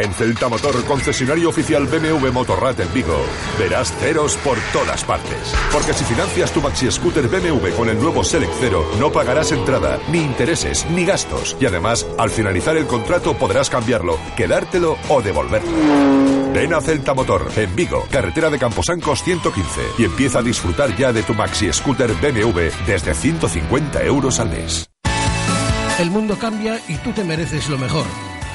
En Celta Motor, concesionario oficial BMW Motorrad en Vigo, verás ceros por todas partes. Porque si financias tu maxi scooter BMW con el nuevo Select Cero, no pagarás entrada, ni intereses, ni gastos. Y además, al finalizar el contrato podrás cambiarlo, quedártelo o devolverlo. Ven a Celta Motor, en Vigo, carretera de Camposancos 115, y empieza a disfrutar ya de tu maxi scooter BMW desde 150 euros al mes. El mundo cambia y tú te mereces lo mejor.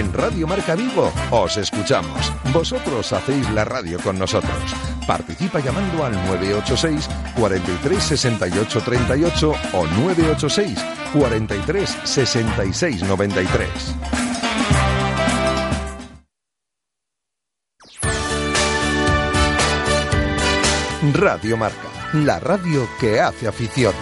En Radio Marca Vigo os escuchamos. Vosotros hacéis la radio con nosotros. Participa llamando al 986 43 68 38 o 986 43 66 93. Radio Marca, la radio que hace afición.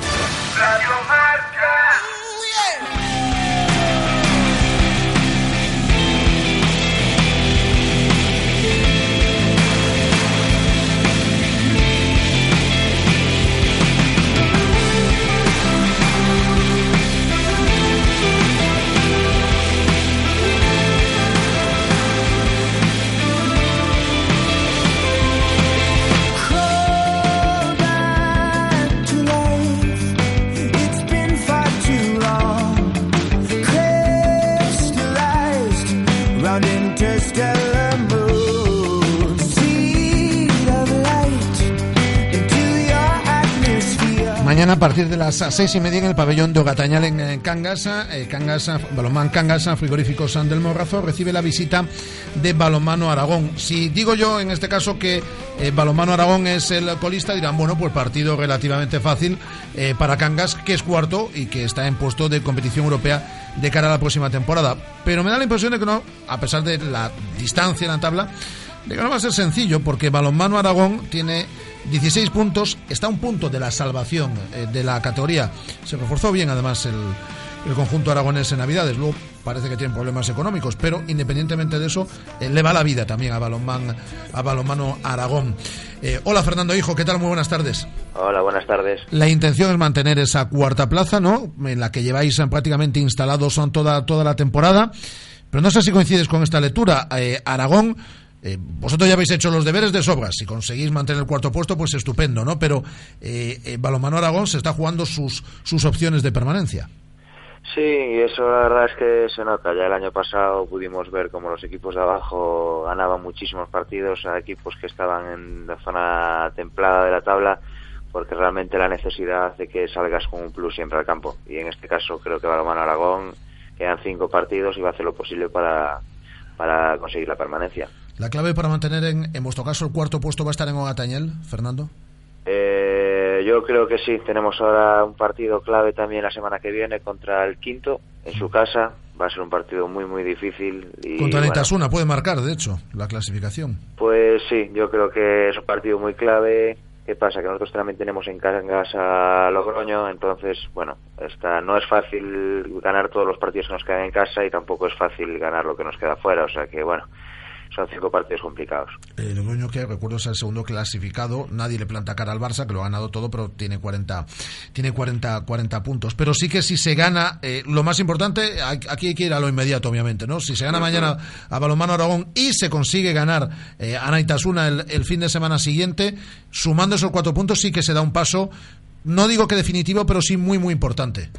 A partir de las seis y media en el pabellón de Ogatañal en, en Cangas, eh, Cangas, Balomán Cangas, Frigorífico San del Morrazo, recibe la visita de Balomano Aragón. Si digo yo en este caso que eh, Balomano Aragón es el colista, dirán, bueno, pues partido relativamente fácil eh, para Cangas, que es cuarto y que está en puesto de competición europea de cara a la próxima temporada. Pero me da la impresión de que no, a pesar de la distancia en la tabla, de que no va a ser sencillo, porque Balonmano Aragón tiene 16 puntos, está a un punto de la salvación eh, de la categoría. Se reforzó bien, además, el, el conjunto aragonés en Navidades. Luego parece que tienen problemas económicos, pero independientemente de eso, eh, le va la vida también a Balonman, a Balonmano Aragón. Eh, hola, Fernando Hijo, ¿qué tal? Muy buenas tardes. Hola, buenas tardes. La intención es mantener esa cuarta plaza, ¿no? En la que lleváis prácticamente instalados son toda, toda la temporada. Pero no sé si coincides con esta lectura. Eh, Aragón, eh, vosotros ya habéis hecho los deberes de sobras. Si conseguís mantener el cuarto puesto, pues estupendo, ¿no? Pero eh, eh, Balonmano Aragón se está jugando sus, sus opciones de permanencia. Sí, y eso la verdad es que se nota. Ya el año pasado pudimos ver cómo los equipos de abajo ganaban muchísimos partidos a equipos que estaban en la zona templada de la tabla, porque realmente la necesidad de que salgas con un plus siempre al campo. Y en este caso creo que Balomano Aragón quedan cinco partidos y va a hacer lo posible para, para conseguir la permanencia. La clave para mantener, en, en vuestro caso, el cuarto puesto va a estar en Ogatañel, Fernando. Eh, yo creo que sí. Tenemos ahora un partido clave también la semana que viene contra el quinto en su casa. Va a ser un partido muy, muy difícil. Y, Contra bueno, Nitasuna puede marcar, de hecho, la clasificación. Pues sí, yo creo que es un partido muy clave. ¿Qué pasa? Que nosotros también tenemos en casa a Logroño, entonces, bueno, está, no es fácil ganar todos los partidos que nos quedan en casa y tampoco es fácil ganar lo que nos queda fuera. O sea que, bueno, son cinco partidos complicados. El Logroño que recuerdo es el segundo clasificado, nadie le planta cara al Barça, que lo ha ganado todo, pero tiene 40, tiene 40, 40 puntos. Pero sí que si se gana, eh, lo más importante, aquí hay que ir a lo inmediato, obviamente, ¿no? Si se gana mañana a Balomano Aragón y se consigue ganar eh, a Naitasuna el, el fin de semana siguiente, sumando esos cuatro puntos, sí que se da un paso, no digo que definitivo, pero sí muy, muy importante.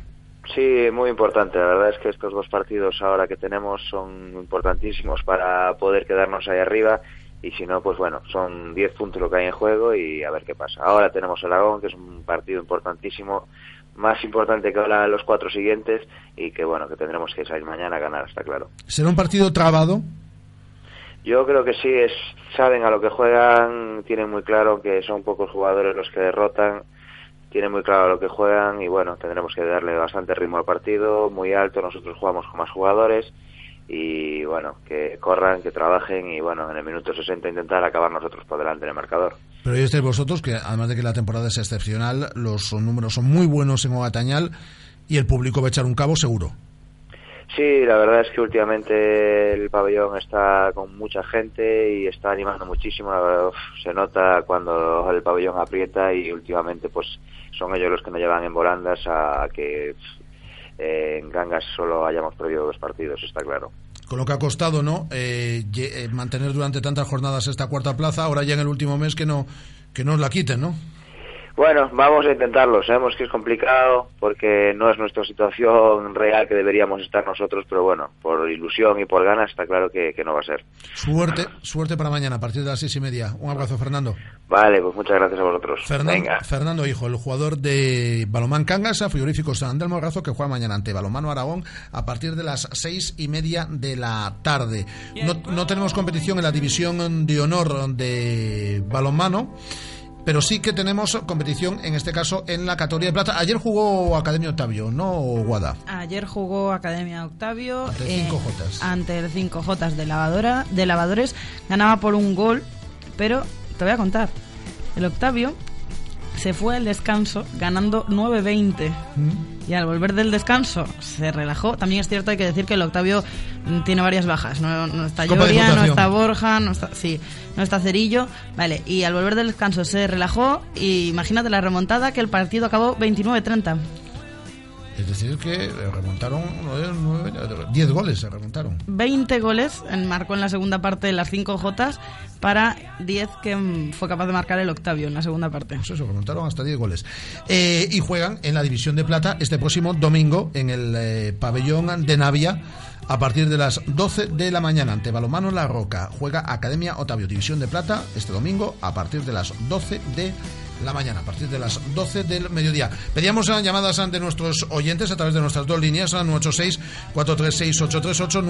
Sí, muy importante. La verdad es que estos dos partidos ahora que tenemos son importantísimos para poder quedarnos ahí arriba y si no, pues bueno, son 10 puntos lo que hay en juego y a ver qué pasa. Ahora tenemos el Aragón, que es un partido importantísimo, más importante que ahora los cuatro siguientes y que bueno, que tendremos que salir mañana a ganar, está claro. ¿Será un partido trabado? Yo creo que sí, es, saben a lo que juegan, tienen muy claro que son pocos jugadores los que derrotan, tienen muy claro lo que juegan y bueno, tendremos que darle bastante ritmo al partido, muy alto, nosotros jugamos con más jugadores y bueno, que corran, que trabajen y bueno, en el minuto 60 intentar acabar nosotros por delante en el marcador. Pero ya estáis vosotros, que además de que la temporada es excepcional, los números son muy buenos en Ogatañal y el público va a echar un cabo seguro. Sí, la verdad es que últimamente el pabellón está con mucha gente y está animando muchísimo. La verdad, uf, se nota cuando el pabellón aprieta y últimamente pues son ellos los que nos llevan en volandas a que eh, en Gangas solo hayamos perdido dos partidos, está claro. Con lo que ha costado, ¿no? Eh, eh, mantener durante tantas jornadas esta cuarta plaza, ahora ya en el último mes que no que nos la quiten, ¿no? Bueno, vamos a intentarlo. Sabemos que es complicado porque no es nuestra situación real que deberíamos estar nosotros, pero bueno, por ilusión y por ganas está claro que, que no va a ser. Suerte, suerte para mañana a partir de las seis y media. Un abrazo, Fernando. Vale, pues muchas gracias a vosotros. Fernando, Venga. Fernando Hijo, el jugador de Balomán Cangas, a frigorífico San del Morrazo, que juega mañana ante Balomano Aragón a partir de las seis y media de la tarde. No, no tenemos competición en la división de honor de balonmano. Pero sí que tenemos competición, en este caso, en la categoría de plata. Ayer jugó Academia Octavio, ¿no, Guada? Ayer jugó Academia Octavio Ante el eh, 5J. ante el 5J de lavadora de lavadores ganaba por un gol pero te voy a contar el Octavio se fue al descanso ganando 9-20 y al volver del descanso se relajó. También es cierto hay que decir que el Octavio mm, tiene varias bajas. No, no está Lloria, no está Borja no está sí no está Cerillo. Vale y al volver del descanso se relajó. Y imagínate la remontada que el partido acabó 29-30 Es decir, que remontaron 10 goles, se remontaron. 20 goles en- marcó en la segunda parte de las 5 Jotas para 10 que mm, fue capaz de marcar el Octavio en la segunda parte. Pues eso, remontaron hasta 10 goles. Eh, y juegan en la División de Plata este próximo domingo en el eh, pabellón de Navia a partir de las 12 de la mañana ante Balomano La Roca. Juega Academia Otavio, División de Plata, este domingo a partir de las 12 de la mañana, a partir de las 12 del mediodía. Pedíamos llamadas ante nuestros oyentes a través de nuestras dos líneas, a 986-436-838,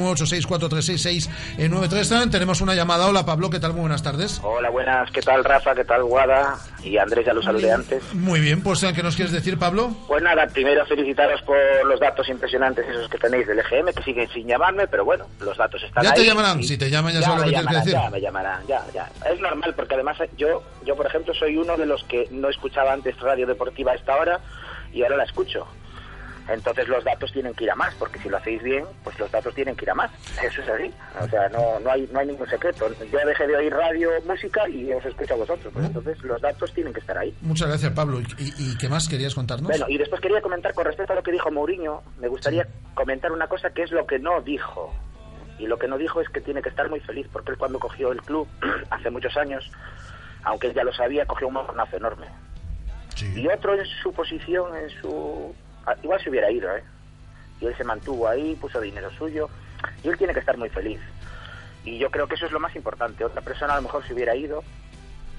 986-4366-93. Tenemos una llamada. Hola, Pablo, ¿qué tal? Muy buenas tardes. Hola, buenas. ¿Qué tal, Rafa? ¿Qué tal, Guada? Y Andrés, ya lo saludé antes. Muy bien, pues ¿qué nos quieres decir, Pablo? Pues nada, primero felicitaros por los datos impresionantes esos que tenéis del EGM, que siguen sin llamarme, pero bueno, los datos están Ya ahí. te llamarán, si te llaman ya sabes lo que tienes que llamarán, decir. Ya me llamarán, ya, ya. Es normal, porque además yo, yo, por ejemplo, soy uno de los que no escuchaba antes radio deportiva a esta hora y ahora la escucho. Entonces los datos tienen que ir a más, porque si lo hacéis bien, pues los datos tienen que ir a más. Eso es así. O sea, no, no, hay, no hay ningún secreto. Yo dejé de oír radio, música y os escucho a vosotros. Pues entonces los datos tienen que estar ahí. Muchas gracias, Pablo. ¿Y, y- qué más querías contarnos? Bueno, y después quería comentar con respecto a lo que dijo Mourinho, me gustaría comentar una cosa que es lo que no dijo. Y lo que no dijo es que tiene que estar muy feliz, porque él cuando cogió el club, <clears throat> hace muchos años, aunque él ya lo sabía, cogió un mornazo enorme. Y otro en su posición, en su... ah, Igual se hubiera ido, ¿eh? Y él se mantuvo ahí, puso dinero suyo, y él tiene que estar muy feliz. Y yo creo que eso es lo más importante. Otra persona a lo mejor se hubiera ido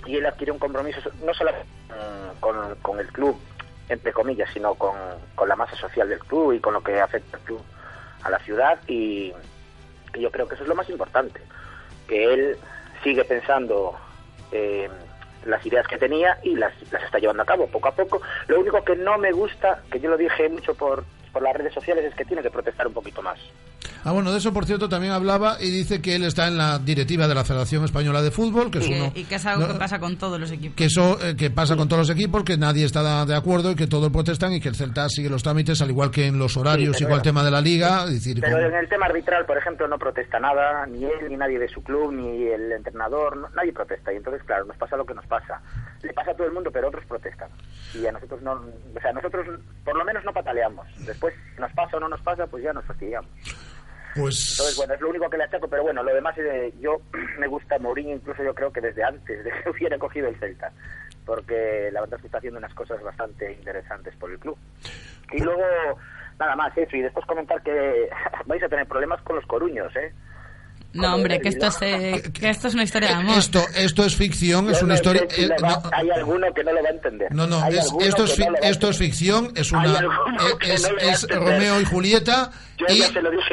y él adquirió un compromiso no solo con, con el club, entre comillas, sino con, con la masa social del club y con lo que afecta al club a la ciudad. Y, y yo creo que eso es lo más importante, que él sigue pensando eh, las ideas que tenía y las, las está llevando a cabo poco a poco. Lo único que no me gusta, que yo lo dije mucho por, por las redes sociales, es que tiene que protestar un poquito más. Ah, bueno, de eso, por cierto, también hablaba y dice que él está en la directiva de la Federación Española de Fútbol, que es Y uno... que, y que es algo no, que pasa con todos los equipos. que eso eh, que pasa con todos los equipos, que nadie está de acuerdo y que todos protestan y que el Celta sigue los trámites, al igual que en los horarios, Sí, igual el tema de la liga. Decir, Pero en el tema arbitral, por ejemplo, no protesta nada, ni él, ni nadie de su club, ni el entrenador, no- nadie protesta. Y entonces, claro, nos pasa lo que nos pasa. Le pasa a todo el mundo, pero otros protestan. Y a nosotros no, o sea, nosotros por lo menos no pataleamos. Después, si nos pasa o no nos pasa, pues ya nos fastidiamos. Pues Entonces, bueno, es lo único que le achaco, pero bueno, lo demás, eh, yo <clears throat> me gusta Mourinho, incluso yo creo que desde antes de que <laughs> hubiera cogido el Celta, porque la verdad es que está haciendo unas cosas bastante interesantes por el club. Y luego, nada más eso, y después comentar que <laughs> vais a tener problemas con los coruños, ¿eh? No, hombre, que esto, es, eh, que esto es una historia de amor. esto, esto es ficción, es una historia... eh, no, hay alguno que no lo va a entender. No, no, es- esto, es, no esto es ficción, es una eh, es, es. Romeo y Julieta y,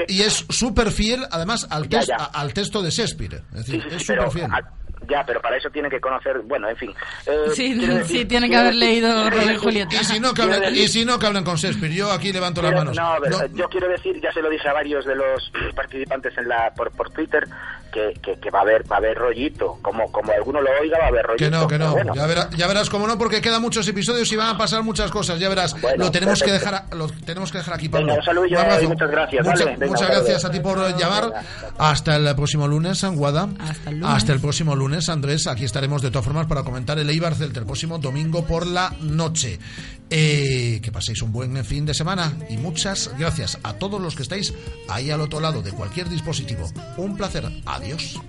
y es súper fiel además al, Ya, ya. a- al texto de Shakespeare. Es decir, Sí, sí, es súper fiel. ah, ya, pero para eso tiene que conocer, bueno, en fin. Eh, <laughs> Sí, sí, tiene que haber leído Romeo y Julieta. Y si no, que quiero hablen, decir- y si no, que hablen con Shakespeare. Yo aquí levanto las Quiero- manos. No, pero, No, yo quiero decir, ya se lo dije a varios de los participantes en la por, por Twitter, que, que, que va a haber va a haber rollito. Como como alguno lo oiga, va a haber rollito. Que no, que no. bueno. Ya, verás, ya verás cómo no, porque quedan muchos episodios y van a pasar muchas cosas. Ya verás. Bueno, lo tenemos que dejar, lo tenemos que dejar aquí, Pablo. Venga, un saludo y abrazo. muchas gracias, Mucha- vale. Venga, muchas gracias a ti por llamar. Hasta el próximo lunes, Anguada. Hasta el lunes. Hasta el próximo lunes, Andrés. Aquí estaremos de todas formas para comentar el Eibar Celta el próximo domingo por la noche. Eh, que paséis un buen fin de semana y muchas gracias a todos los que estáis ahí al otro lado de cualquier dispositivo. Un placer. Adiós.